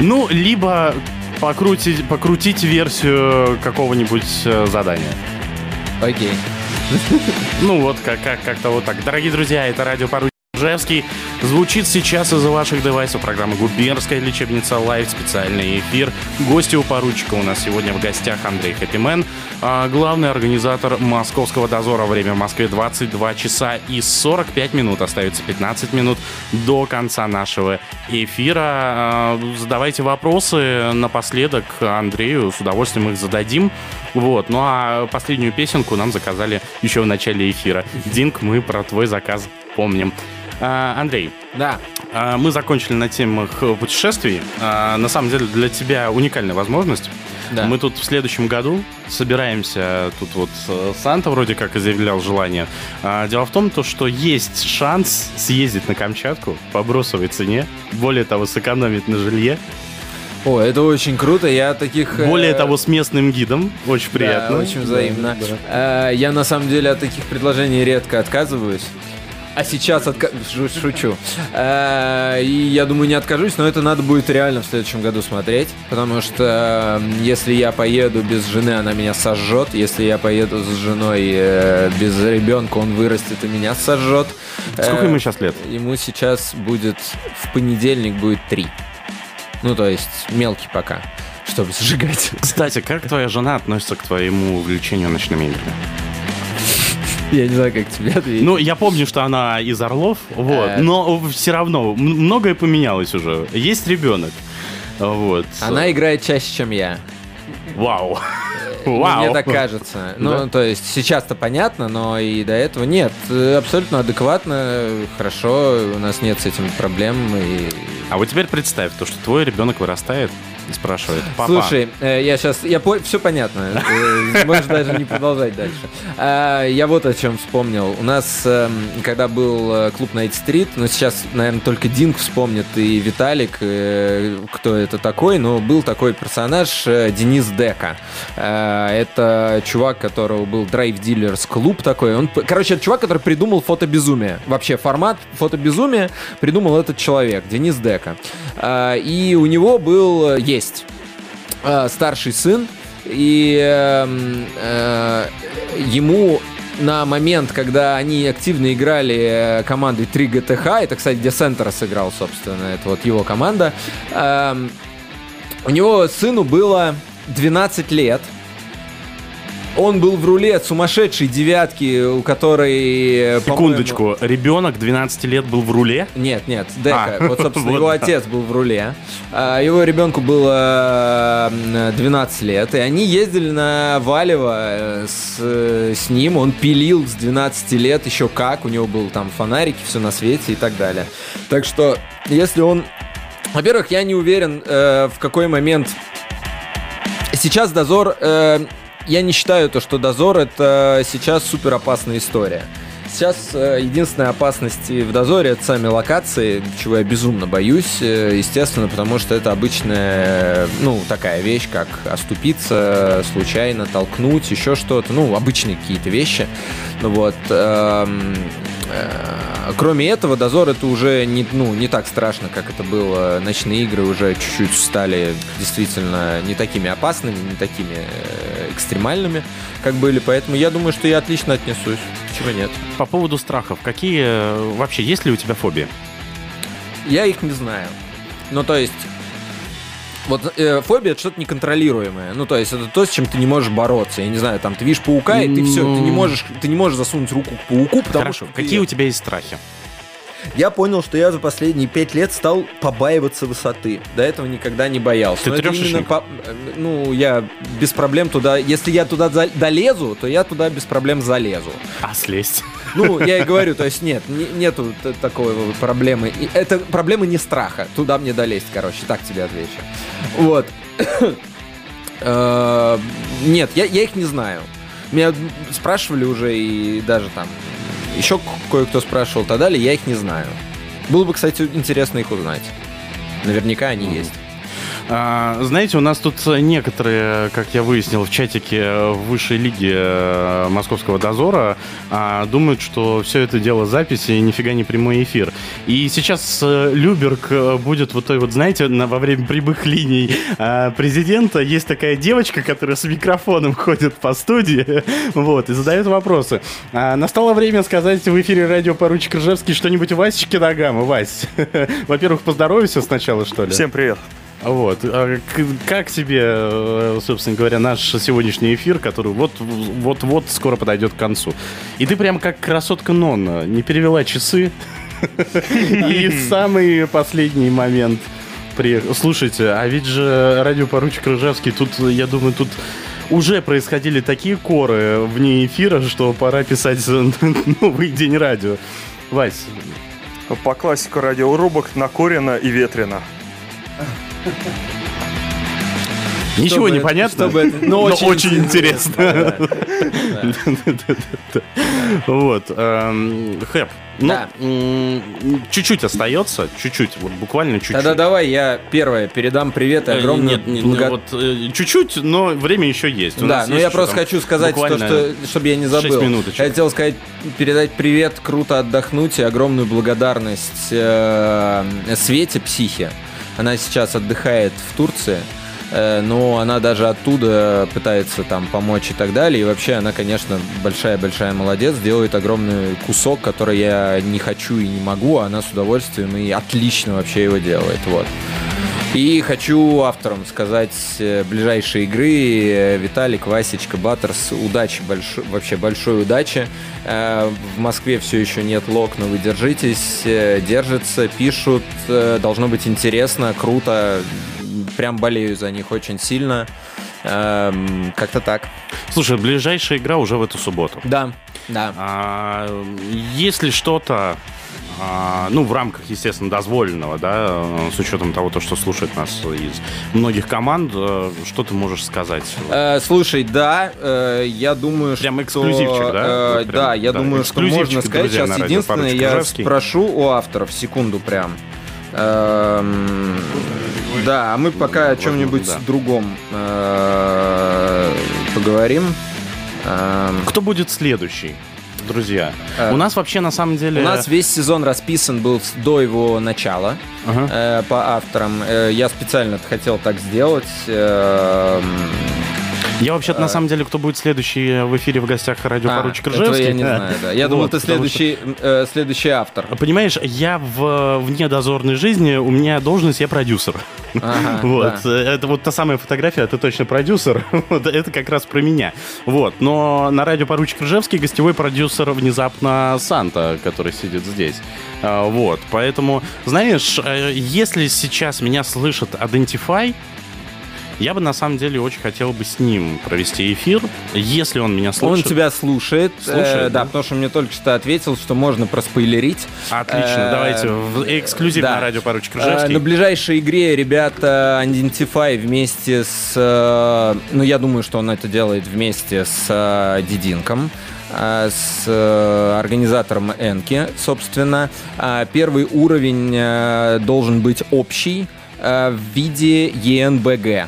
Ну, либо покрутить, покрутить версию какого-нибудь э, задания. Окей. Ну вот, как, как, как-то вот так. Дорогие друзья, это радио Поручик Ржевский. Звучит сейчас из-за ваших девайсов программа «Губернская лечебница Лайв». Специальный эфир. Гости у поручика у нас сегодня в гостях Андрей Хэппимен, а, главный организатор московского дозора. Время в Москве 22 часа и 45 минут. Остается 15 минут до конца нашего эфира. А, Задавайте вопросы напоследок Андрею. С удовольствием их зададим. Вот. Ну а последнюю песенку нам заказали еще в начале эфира. Динк, мы про твой заказ помним. А, Андрей, Да. а, мы закончили на темах э, путешествий. А, На самом деле для тебя уникальная возможность. Да. Мы тут в следующем году собираемся, тут вот э, Санта вроде как и заявлял желание. А, Дело в том, то, что есть шанс съездить на Камчатку по бросовой цене, более того, сэкономить на жилье, О, это очень круто. Я таких... э, более того, с местным гидом, очень Да, приятно. очень взаимно. Э, Я на самом деле от таких предложений редко отказываюсь. А сейчас отка... шу- шучу. Э, И я думаю, не откажусь, но это надо будет реально в следующем году смотреть. Потому что если я поеду без жены, она меня сожжет. Если я поеду с женой э, без ребенка, он вырастет и меня сожжет. Сколько Э, ему сейчас лет? Ему сейчас будет в понедельник будет три. Ну, то есть мелкий пока, чтобы сжигать. Кстати, как твоя жена относится к твоему увлечению ночными играми? Я не знаю, как тебе ответить. Ну, я помню, что она из Орлов, вот, Э. но все равно многое поменялось уже. Есть ребенок, вот. Она играет чаще, чем я. Вау. Ну, Вау. Мне так кажется. Ну, Да? то есть сейчас-то понятно, но и до этого нет. Э, Абсолютно адекватно, хорошо, у нас нет с этим проблем. И... А вот теперь представь, то, что твой ребенок вырастает и спрашивает, папа, Слушай, э, я сейчас, я все понятно, Э, можешь даже не продолжать дальше. А, Я вот о чем вспомнил. У нас, эм, когда был э, клуб Night Street, ну сейчас, наверное, только Динг вспомнит и Виталик, кто это такой, но был такой персонаж Денис Дека. Это чувак, которого был Drive Dealers клуб такой. Он, короче, это чувак, который придумал фотобезумие. Вообще формат фотобезумия придумал этот человек, Денис Дека. И у него был, есть э, старший сын, и эм, э, ему на момент, когда они активно играли э, командой 3 GTH, это, кстати, где Центр сыграл, собственно, это вот его команда, эм, у него сыну было 12 лет, он был в руле сумасшедшей девятки, у которой... э, секундочку, ребенок 12 лет был в руле? нет, нет, Дека. А, вот, собственно, вот его да. отец был в руле. А, Его ребенку было м, 12 лет, и они ездили на Валево э, с, э, с ним. Он пилил с 12 лет еще как. У него был там фонарики, все на свете и так далее. Так что, если он... Во-первых, я не уверен, в какой момент... Сейчас дозор... э, я не считаю то, что дозор это сейчас супер опасная история. Сейчас э, единственная опасность в дозоре это сами локации, чего я безумно боюсь, э, естественно, потому что это обычная, ну, такая вещь, как оступиться, случайно толкнуть, еще что-то, ну, обычные какие-то вещи. Ну Вот. э, Кроме этого, дозор это уже не, ну, не так страшно, как это было. Ночные игры уже чуть-чуть стали действительно не такими опасными, не такими э, экстремальными, как были. Поэтому я думаю, что я отлично отнесусь. Чего нет? По поводу страхов, какие э, вообще, есть ли у тебя фобии? Я их не знаю. Ну, то есть, вот э, фобия это что-то неконтролируемое. Ну, то есть, это то, с чем ты не можешь бороться. Я не знаю, там ты видишь паука, и ты все, ты не можешь, ты не можешь засунуть руку к пауку, потому Хорошо, что. ты- какие у тебя есть страхи? Я понял, что я за последние пять лет стал побаиваться высоты. До этого никогда не боялся. Ты Но именно по- Ну, я без проблем туда... Если я туда за- долезу, то я туда без проблем залезу. А слезть? Ну, я и говорю, то есть нет, не- нету такой проблемы. И это проблема не страха. Туда мне долезть, короче, так тебе отвечу. Вот. Э, Нет, я, я их не знаю. Меня спрашивали уже и даже там еще кое-кто спрашивал и так далее, я их не знаю. Было бы, кстати, интересно их узнать. Наверняка они есть. А, знаете, у нас тут некоторые, как я выяснил в чатике э, высшей лиги э, Московского дозора, а, думают, что все это дело записи и нифига не прямой эфир. И сейчас э, Люберг будет вот той вот, знаете, на- во время прямых линий э, президента есть такая девочка, которая с микрофоном ходит по студии, вот, и задает вопросы. А, настало время сказать в эфире радио поручик Ржевский что-нибудь Васечке Нагама. Вась, во-первых, поздоровайся сначала, что ли. Всем привет. Вот. А Как тебе, э, собственно говоря, наш сегодняшний эфир, который вот- вот-вот скоро подойдет к концу? И ты прям как красотка Нонна, не перевела часы. И самый последний момент приехал. Слушайте, а ведь же радиопоручик Рыжевский, тут, я думаю, тут уже происходили такие коры вне эфира, что пора писать новый день радио. Вась, По классику радиорубок накурено и ветрено. Ничего Чтобы не понятно, чтобы это- но но очень очень интересно. Вот. эм, Хэп, ну, чуть-чуть остается, чуть-чуть, вот буквально чуть-чуть. Тогда давай я первое передам привет и Э, огромную Нет, нет, вот э, чуть-чуть, но время еще есть. Да, но я просто хочу сказать то, буквально что, чтобы я не забыл. Я хотел сказать, передать привет, круто отдохнуть и огромную благодарность э, Свете Психе. Она сейчас отдыхает в Турции, э, но она даже оттуда пытается там помочь и так далее. И вообще она, конечно, большая-большая молодец, делает огромный кусок, который я не хочу и не могу, а она с удовольствием и отлично вообще его делает. Вот. И хочу авторам сказать э, ближайшие игры. э, Виталик, Васечка, Баттерс, удачи, большой, вообще большой удачи. Э, В Москве все еще нет лог, но вы держитесь, держатся, пишут. Должно быть интересно, круто. Прям болею за них очень сильно. Эм, Как-то так. Слушай, ближайшая игра уже в эту субботу. Да, да. А, если что-то, ну, в рамках, естественно, дозволенного, да, э, с учетом того, то, что слушает нас из многих команд, э, что ты можешь сказать? Э, слушай, да, э, я думаю, Прям что... эксклюзивчик, да? э, прям, да, я да, думаю, что можно сказать. друзья, Сейчас единственное, «Поручик я Ржевский». спрошу у авторов, секунду прям. Эм, Да, а мы пока о чем-нибудь да. другом э, поговорим. Эм, Кто будет следующий? Друзья, Э, у нас вообще на самом деле... У нас весь сезон расписан был до его начала Ага. э, по авторам. Э, Я специально хотел так сделать. Эм, Я вообще-то, на э, самом деле, кто будет следующий в эфире в гостях радио а, «Поручик Ржевский». я не знаю, да. Я думал, ты потому что- следующий, э, следующий автор. Понимаешь, я в вне дозорной жизни, у меня должность, я продюсер. Ага, Вот, да. это вот та самая фотография, это точно продюсер. Вот, это как раз про меня. Вот, но на радио Поручик Ржевский гостевой продюсер внезапно Санта, который сидит здесь. А, Вот, поэтому, знаешь, э, если сейчас меня слышит Identify, я бы на самом деле очень хотел бы с ним провести эфир, если он меня Он слышит. тебя слушает, Слушает, э, да? да, потому что мне только что ответил, что можно проспойлерить. Отлично, Э, давайте в эксклюзив да. на радио Поручик Э, Ржевский. На ближайшей игре ребята Identify вместе с... э, Ну, я думаю, что он это делает вместе с э, Дидинком э, с э, организатором Энки, собственно. А Первый уровень э, должен быть общий э, в виде э,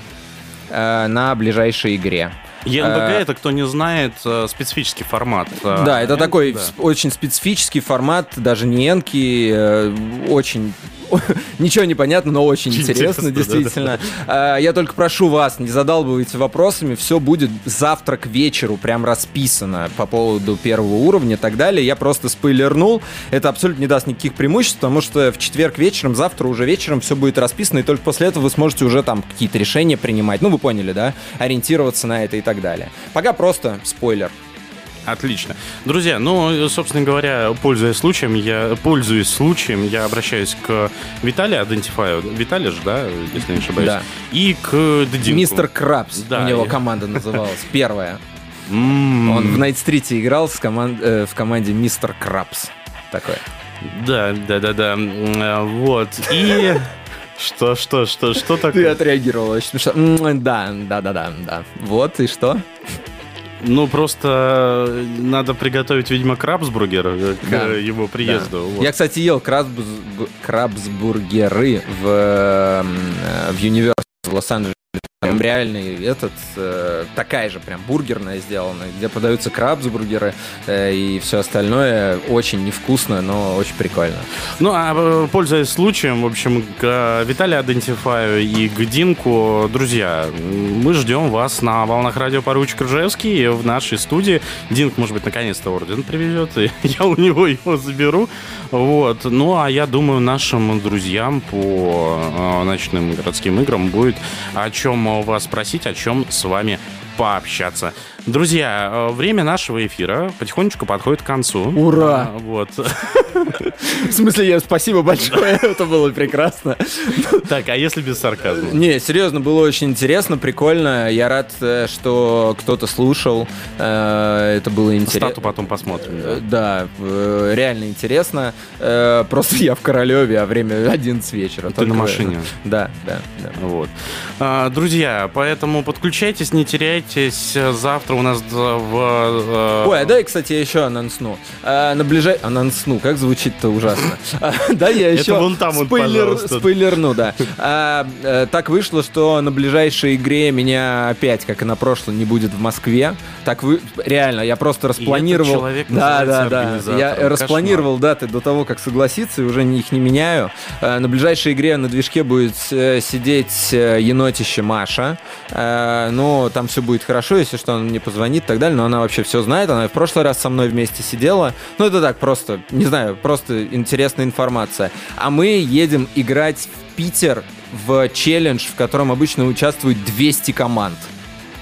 на ближайшей игре. ЕНБГ, это, кто не знает, э, специфический формат. э, Да, это такой да. очень специфический формат, даже не энки, э, очень ничего не понятно, но очень интересно, интересно, действительно. А, Я только прошу вас, не задалбывайте вопросами, все будет завтра к вечеру прям расписано по поводу первого уровня и так далее. Я просто спойлернул, это абсолютно не даст никаких преимуществ, потому что в четверг вечером, завтра уже вечером все будет расписано, и только после этого вы сможете уже там какие-то решения принимать. Ну, вы поняли, да? Ориентироваться на это и так далее. Пока просто спойлер. Отлично. Друзья, ну, собственно говоря, пользуясь случаем, я пользуясь случаем, я обращаюсь к Виталию Адентифаю. Виталий же, да, если не ошибаюсь. Да. И к Дединку. Мистер Крабс, Да, у него я- команда называлась, первая. Он в Найт-стрите играл с э, в команде Мистер Крабс. Такой. Да, да, да, да. Э, Вот. И... Что, что, что, что Ты такое? отреагировал очень смешно. М, Да, да, да, да, да. Вот, и что? Ну, просто надо приготовить, видимо, крабсбургер э, к Да. э, его приезду. Да. Вот. Я, кстати, ел крабсб- крабсбургеры в, э, в Universal в Лос-Анджелесе. Там реальный этот, э, такая же прям бургерная сделана, где подаются крабсбургеры э, и все остальное. Очень невкусно, но очень прикольно. Ну, а э, пользуясь случаем, в общем, к Виталию Адентифаю и Динку, друзья, мы ждем вас на волнах радио Поручик Ржевский в нашей студии. Динк, может быть, наконец-то орден привезет, и я у него его заберу. Вот. Ну, а я думаю, нашим друзьям по э, ночным городским играм будет о чем вас спросить, о чем с вами пообщаться. Друзья, э, время нашего эфира потихонечку подходит к концу. Ура! А, Вот. В смысле, я спасибо большое, это было прекрасно. Так, а если без сарказма? Не, серьезно, было очень интересно, прикольно. Я рад, э, что кто-то слушал. Э, Это было интересно. Стату потом посмотрим. да. Реально интересно. Просто я в Королеве, а время 11 вечера. Ты на машине. Да, да, да. Вот. А, Друзья, поэтому подключайтесь, не теряйтесь. Завтра у нас в... э, Ой, а дай, кстати, я еще анонсну. А, на ближай... Анонсну, как звучит-то ужасно. А, Да, я Это еще вон там спойлерну, да. Э, Так вышло, что на ближайшей игре меня опять, как и на прошлой, не будет в Москве. Так вы... Реально, я просто распланировал... Да, да, да. Я распланировал даты до того, как согласиться, и уже не- их не меняю. Э, На ближайшей игре на движке будет э, сидеть э, енотище Маша. Э, Ну, там все будет хорошо, если что, она мне позвонит и так далее, но она вообще все знает. Она в прошлый раз со мной вместе сидела. Ну, это так, просто, не знаю, просто интересная информация. А мы едем играть в Питер в челлендж, в котором обычно участвуют 200 команд.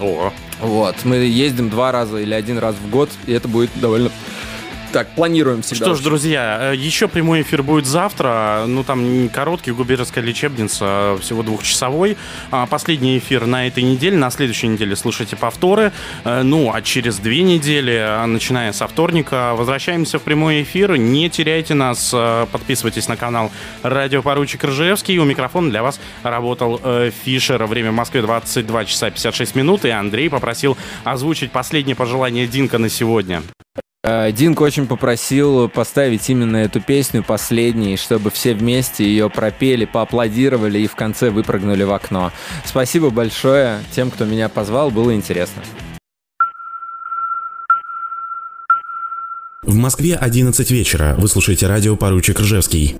О, Вот, мы ездим два раза или один раз в год, и это будет довольно... Так, планируем всегда. Что ж, друзья, э, еще прямой эфир будет завтра. Ну, там короткий, губернская лечебница, а всего двухчасовой. А, Последний эфир на этой неделе. На следующей неделе слушайте повторы. Э, Ну, а через две недели, а, начиная со вторника, возвращаемся в прямой эфир. Не теряйте нас. э, Подписывайтесь на канал Радио Поручик Ржевский. У микрофона для вас работал Фишер. Время в Москве 22 часа 56 минут. И Андрей попросил озвучить последнее пожелание Динка на сегодня. Э, Динка очень попросил поставить именно эту песню последней, чтобы все вместе ее пропели, поаплодировали и в конце выпрыгнули в окно. Спасибо большое тем, кто меня позвал, было интересно. В Москве 11 вечера. Вы слушаете радио «Поручик Ржевский».